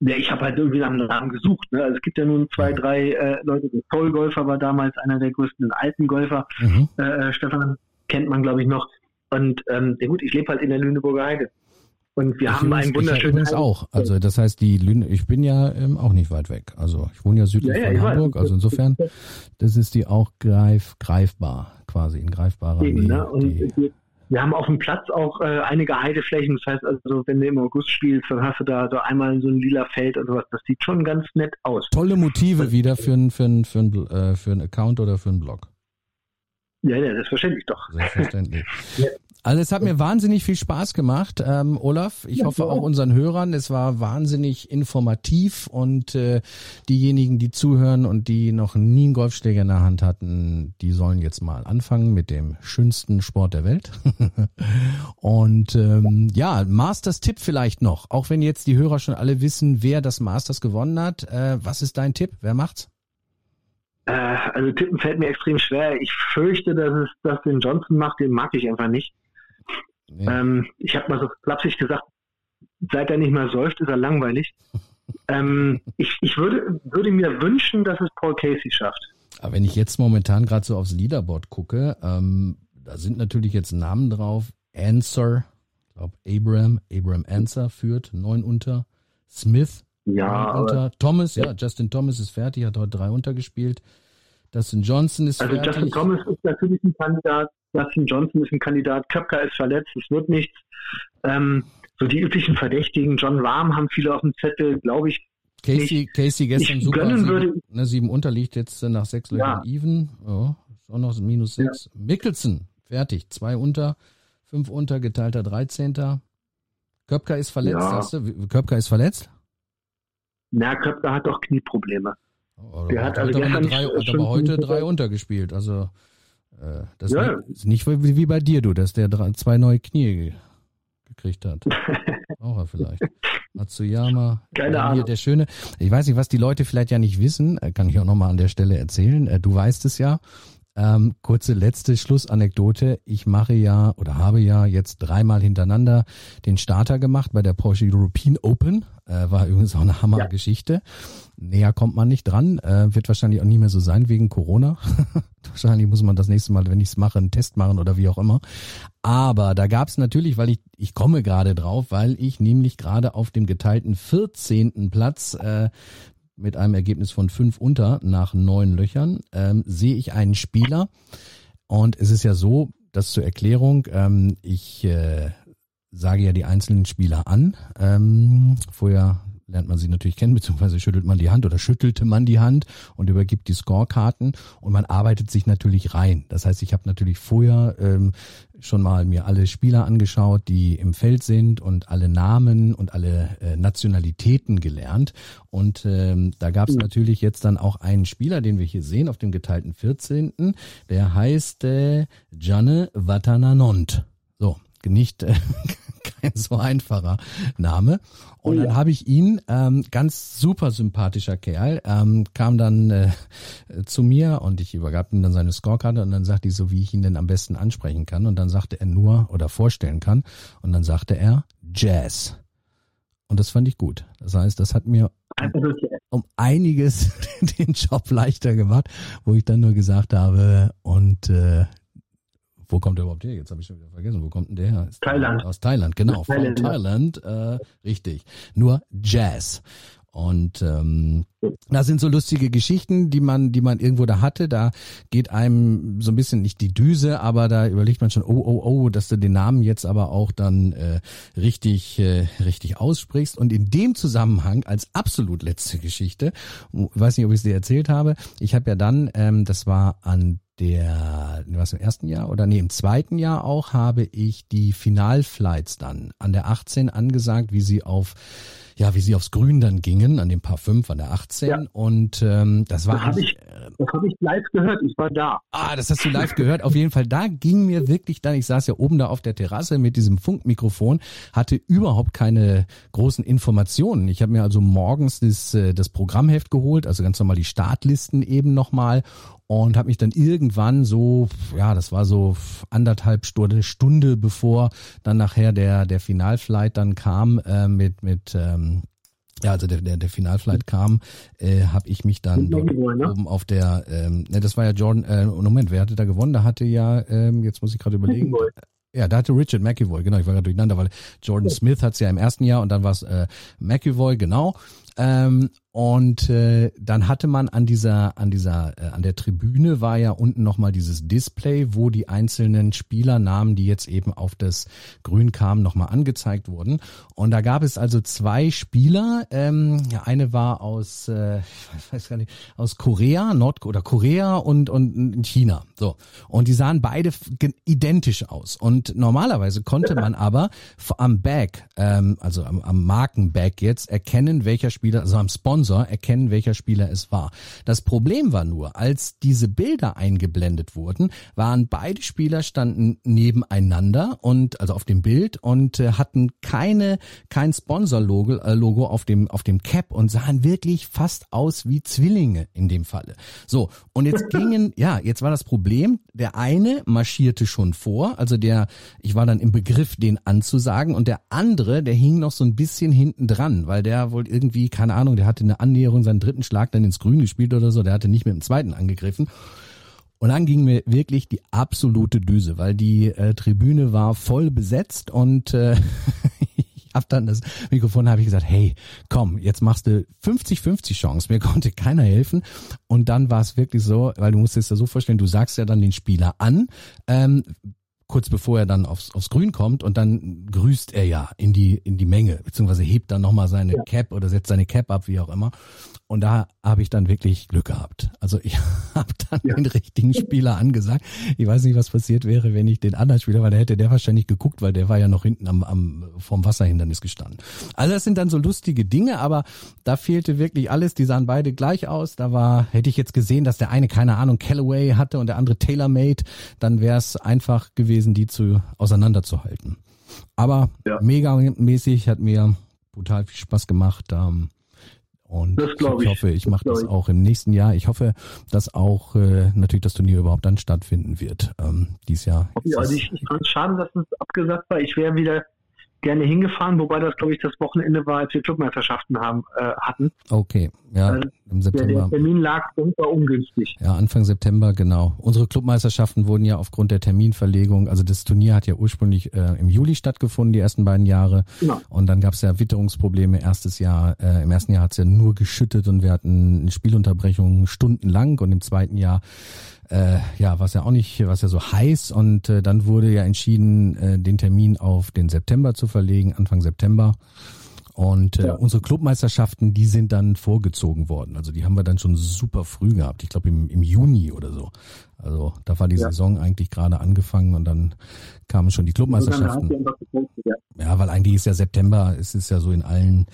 Ja, ich habe halt irgendwie nach einem Namen gesucht. Ne? Also es gibt ja nun zwei, drei äh, Leute. Der Golfer war damals einer der größten alten Golfer. Mhm. Äh, Stefan kennt man, glaube ich, noch. Und ähm, ja gut, ich lebe halt in der Lüneburger Heide. Und wir ich haben einen wunderschönen. Ich auch. Also das heißt, die Lüne, ich bin ja ähm, auch nicht weit weg. Also ich wohne ja südlich ja, ja, von Hamburg. Weiß. Also insofern, das ist die auch greif, greifbar, quasi in greifbarer Nähe. Ne? Und wir, wir haben auf dem Platz auch äh, einige Heideflächen. Das heißt also, wenn du im August spielst, dann hast du da so einmal so ein lila Feld und sowas. Das sieht schon ganz nett aus. Tolle Motive wieder für einen für ein, für ein, äh, für ein Account oder für einen Blog. Ja, ja, selbstverständlich doch. Selbstverständlich. Also es hat mir wahnsinnig viel Spaß gemacht, ähm, Olaf. Ich ja, hoffe auch unseren Hörern. Es war wahnsinnig informativ und äh, diejenigen, die zuhören und die noch nie einen Golfschläger in der Hand hatten, die sollen jetzt mal anfangen mit dem schönsten Sport der Welt. und ähm, ja, Masters-Tipp vielleicht noch. Auch wenn jetzt die Hörer schon alle wissen, wer das Masters gewonnen hat. Äh, was ist dein Tipp? Wer macht's? Äh, also tippen fällt mir extrem schwer. Ich fürchte, dass es das den Johnson macht. Den mag ich einfach nicht. Ähm, ich habe mal so flapsig gesagt, seit er nicht mehr säuft, ist er langweilig. ähm, ich ich würde, würde mir wünschen, dass es Paul Casey schafft. Aber wenn ich jetzt momentan gerade so aufs Leaderboard gucke, ähm, da sind natürlich jetzt Namen drauf. Answer, ich glaube Abraham, Abraham Answer führt neun unter. Smith, ja, neun unter. Thomas, ja, Justin Thomas ist fertig, hat heute drei untergespielt. Dustin Johnson ist also fertig. Also Justin Thomas ist natürlich ein Kandidat, Dustin Johnson ist ein Kandidat, Köpker ist verletzt, es wird nichts. Ähm, so die üblichen Verdächtigen, John Rahm haben viele auf dem Zettel, glaube ich. Casey, nicht. Casey gestern ich super. Sieben, würde, ne, sieben unterliegt jetzt nach sechs Löchern ja. even. Oh, ist auch noch minus sechs. Ja. Mickelson, fertig. Zwei unter, fünf unter, geteilter 13. Köpker ist verletzt, ja. sagst du? Köpker ist verletzt? Na, Köpker hat doch Knieprobleme. Oh, der hat, also hat, aber, drei, hat aber heute drei untergespielt. Also äh, das ja. ist nicht wie bei dir, du, dass der zwei neue Knie gekriegt hat. Auch er vielleicht. Matsuyama. Keine Ahnung. Der schöne. Ich weiß nicht, was die Leute vielleicht ja nicht wissen, äh, kann ich auch nochmal an der Stelle erzählen. Äh, du weißt es ja. Ähm, kurze letzte Schlussanekdote. Ich mache ja oder habe ja jetzt dreimal hintereinander den Starter gemacht bei der Porsche European Open. Äh, war übrigens auch eine Hammergeschichte. Ja. Näher kommt man nicht dran. Äh, wird wahrscheinlich auch nie mehr so sein wegen Corona. wahrscheinlich muss man das nächste Mal, wenn ich es mache, einen Test machen oder wie auch immer. Aber da gab es natürlich, weil ich, ich komme gerade drauf, weil ich nämlich gerade auf dem geteilten 14. Platz äh, mit einem Ergebnis von fünf unter nach neun Löchern, ähm, sehe ich einen Spieler. Und es ist ja so, dass zur Erklärung, ähm, ich äh, sage ja die einzelnen Spieler an. Ähm, vorher lernt man sie natürlich kennen, beziehungsweise schüttelt man die Hand oder schüttelte man die Hand und übergibt die Scorekarten und man arbeitet sich natürlich rein. Das heißt, ich habe natürlich vorher ähm, schon mal mir alle Spieler angeschaut, die im Feld sind und alle Namen und alle äh, Nationalitäten gelernt. Und ähm, da gab es mhm. natürlich jetzt dann auch einen Spieler, den wir hier sehen auf dem geteilten 14. Der heißt äh, Janne Vatananont. So, nicht äh, kein so einfacher Name. Und oh dann habe ich ihn, ähm, ganz super sympathischer Kerl, ähm, kam dann äh, zu mir und ich übergab ihm dann seine Scorekarte und dann sagte ich so, wie ich ihn denn am besten ansprechen kann. Und dann sagte er nur oder vorstellen kann. Und dann sagte er Jazz. Und das fand ich gut. Das heißt, das hat mir um einiges den Job leichter gemacht, wo ich dann nur gesagt habe, und äh, wo kommt der überhaupt her? Jetzt habe ich schon wieder vergessen. Wo kommt denn der her? Thailand. Aus Thailand, genau. Von Thailand, äh, richtig. Nur Jazz. Und ähm, da sind so lustige Geschichten, die man, die man irgendwo da hatte. Da geht einem so ein bisschen nicht die Düse, aber da überlegt man schon, oh, oh, oh, dass du den Namen jetzt aber auch dann äh, richtig, äh, richtig aussprichst. Und in dem Zusammenhang als absolut letzte Geschichte, weiß nicht, ob ich es dir erzählt habe, ich habe ja dann, ähm, das war an der, was im ersten Jahr oder nee, im zweiten Jahr auch habe ich die Finalflights dann an der 18 angesagt, wie sie auf ja, wie sie aufs Grün dann gingen, an dem Paar 5, an der 18. Ja. Und ähm, das war. Das habe ich, das hab ich live gehört, ich war da. Ah, das hast du live gehört. Auf jeden Fall, da ging mir wirklich dann, ich saß ja oben da auf der Terrasse mit diesem Funkmikrofon, hatte überhaupt keine großen Informationen. Ich habe mir also morgens das, äh, das Programmheft geholt, also ganz normal die Startlisten eben nochmal und habe mich dann irgendwann so, ja, das war so anderthalb Stunde, Stunde bevor dann nachher der der Finalflight dann kam äh, mit mit ähm, ja, also der, der, der Finalflight kam, äh, habe ich mich dann dort ne? oben auf der, ähm, ne, das war ja Jordan, äh, Moment, wer hatte da gewonnen? Da hatte ja, ähm, jetzt muss ich gerade überlegen. Ja, da hatte Richard McEvoy, genau, ich war gerade durcheinander, weil Jordan Smith hat's ja im ersten Jahr und dann war es äh, McEvoy, genau. Ähm, und äh, dann hatte man an dieser, an dieser, äh, an der Tribüne war ja unten nochmal dieses Display, wo die einzelnen Spielernamen, die jetzt eben auf das Grün kamen, nochmal angezeigt wurden. Und da gab es also zwei Spieler. Ähm, eine war aus, äh, ich weiß gar nicht, aus Korea, Nord oder Korea und und China. So und die sahen beide identisch aus. Und normalerweise konnte man aber am Bag, ähm, also am, am Markenbag jetzt erkennen, welcher Spieler, also am Sponsor Sponsor erkennen, welcher Spieler es war. Das Problem war nur, als diese Bilder eingeblendet wurden, waren beide Spieler standen nebeneinander und also auf dem Bild und äh, hatten keine kein Sponsor-Logo äh, Logo auf dem auf dem Cap und sahen wirklich fast aus wie Zwillinge in dem Falle. So und jetzt gingen ja jetzt war das Problem, der eine marschierte schon vor, also der ich war dann im Begriff den anzusagen und der andere, der hing noch so ein bisschen hinten dran, weil der wohl irgendwie keine Ahnung, der hatte eine Annäherung, seinen dritten Schlag dann ins Grün gespielt oder so. Der hatte nicht mit dem zweiten angegriffen. Und dann ging mir wirklich die absolute Düse, weil die äh, Tribüne war voll besetzt und äh, ich habe dann das Mikrofon habe ich gesagt, hey, komm, jetzt machst du 50-50 Chance. Mir konnte keiner helfen. Und dann war es wirklich so, weil du musst es dir so vorstellen, du sagst ja dann den Spieler an, ähm, kurz bevor er dann aufs, aufs Grün kommt und dann grüßt er ja in die, in die Menge, beziehungsweise hebt dann nochmal seine ja. Cap oder setzt seine Cap ab, wie auch immer. Und da habe ich dann wirklich Glück gehabt. Also ich habe dann ja. den richtigen Spieler angesagt. Ich weiß nicht, was passiert wäre, wenn ich den anderen Spieler, weil da hätte der wahrscheinlich geguckt, weil der war ja noch hinten am, am vorm Wasserhindernis gestanden. Also das sind dann so lustige Dinge, aber da fehlte wirklich alles. Die sahen beide gleich aus. Da war, hätte ich jetzt gesehen, dass der eine, keine Ahnung, Callaway hatte und der andere TaylorMade, dann wäre es einfach gewesen, die zu auseinanderzuhalten. Aber ja. megamäßig hat mir brutal viel Spaß gemacht. Ähm, und ich, ich, hoffe, ich mache das, das auch im nächsten Jahr. Ich hoffe, dass auch äh, natürlich das Turnier überhaupt dann stattfinden wird. Ähm, dies Jahr. Ja, also ich, ich fand es schade, dass es abgesagt war. Ich wäre wieder gerne hingefahren, wobei das, glaube ich, das Wochenende war, als wir Clubmeisterschaften haben, äh, hatten. Okay, ja, also im September. Der, der Termin lag war ungünstig. Ja, Anfang September, genau. Unsere Clubmeisterschaften wurden ja aufgrund der Terminverlegung, also das Turnier hat ja ursprünglich äh, im Juli stattgefunden, die ersten beiden Jahre. Genau. Und dann gab es ja Witterungsprobleme erstes Jahr. Äh, Im ersten Jahr hat es ja nur geschüttet und wir hatten eine Spielunterbrechung stundenlang und im zweiten Jahr äh, ja, was ja auch nicht, was ja so heiß und äh, dann wurde ja entschieden, äh, den Termin auf den September zu verlegen, Anfang September. Und äh, ja. unsere Clubmeisterschaften, die sind dann vorgezogen worden. Also die haben wir dann schon super früh gehabt. Ich glaube im, im Juni oder so. Also da war die ja. Saison eigentlich gerade angefangen und dann kamen schon die Clubmeisterschaften. Ja, weil eigentlich ist ja September, es ist ja so in allen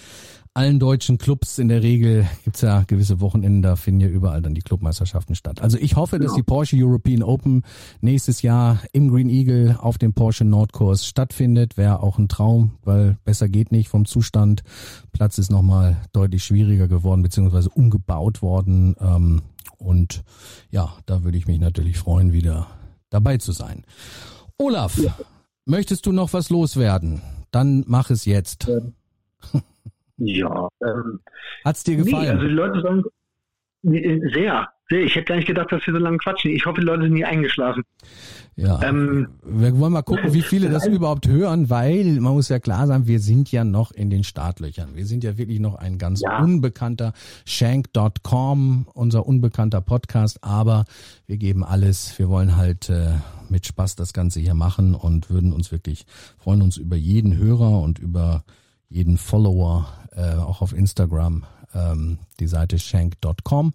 allen deutschen Clubs in der Regel gibt's ja gewisse Wochenenden, da finden ja überall dann die Clubmeisterschaften statt. Also ich hoffe, dass die Porsche European Open nächstes Jahr im Green Eagle auf dem Porsche Nordkurs stattfindet. Wäre auch ein Traum, weil besser geht nicht vom Zustand. Platz ist nochmal deutlich schwieriger geworden, beziehungsweise umgebaut worden. Ähm, und ja, da würde ich mich natürlich freuen, wieder dabei zu sein. Olaf, ja. möchtest du noch was loswerden? Dann mach es jetzt. Ja. Ja. Ähm, Hat's dir gefallen? Nee, also die Leute sagen, sehr, sehr. Ich hätte gar nicht gedacht, dass wir so lange quatschen. Ich hoffe, die Leute sind nie eingeschlafen. Ja. Ähm, wir wollen mal gucken, wie viele das überhaupt hören, weil man muss ja klar sagen, wir sind ja noch in den Startlöchern. Wir sind ja wirklich noch ein ganz ja. unbekannter Shank.com, unser unbekannter Podcast, aber wir geben alles. Wir wollen halt äh, mit Spaß das Ganze hier machen und würden uns wirklich freuen uns über jeden Hörer und über jeden Follower, äh, auch auf Instagram, ähm, die Seite shank.com.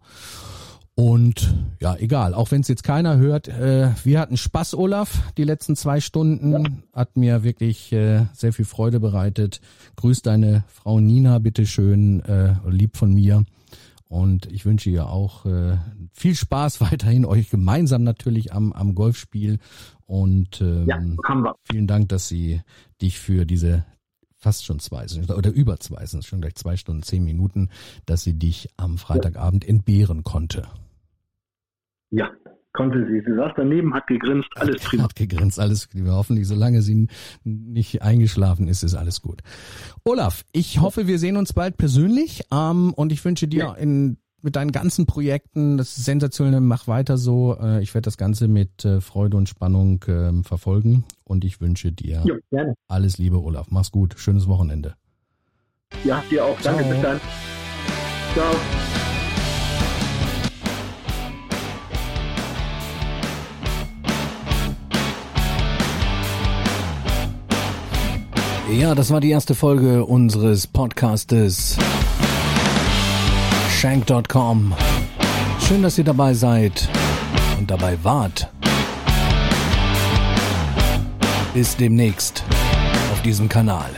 Und ja, egal, auch wenn es jetzt keiner hört, äh, wir hatten Spaß, Olaf, die letzten zwei Stunden. Ja. Hat mir wirklich äh, sehr viel Freude bereitet. Grüß deine Frau Nina, bitteschön, äh, lieb von mir. Und ich wünsche ihr auch äh, viel Spaß weiterhin, euch gemeinsam natürlich am, am Golfspiel. Und ähm, ja, vielen Dank, dass sie dich für diese fast schon zwei oder über zwei, sind schon gleich zwei Stunden, zehn Minuten, dass sie dich am Freitagabend entbehren konnte. Ja, konnte sie. Sie saß daneben, hat gegrinst, alles prima. Hat gegrinst, alles prima. Hoffentlich, solange sie nicht eingeschlafen ist, ist alles gut. Olaf, ich hoffe, wir sehen uns bald persönlich ähm, und ich wünsche dir ja. in mit deinen ganzen Projekten. Das ist sensationell. Mach weiter so. Äh, ich werde das Ganze mit äh, Freude und Spannung ähm, verfolgen. Und ich wünsche dir ja, alles Liebe, Olaf. Mach's gut. Schönes Wochenende. Ja, dir auch. Danke. Ciao. Bis dann. Ciao. Ja, das war die erste Folge unseres Podcastes shank.com. Schön, dass ihr dabei seid und dabei wart. Bis demnächst auf diesem Kanal.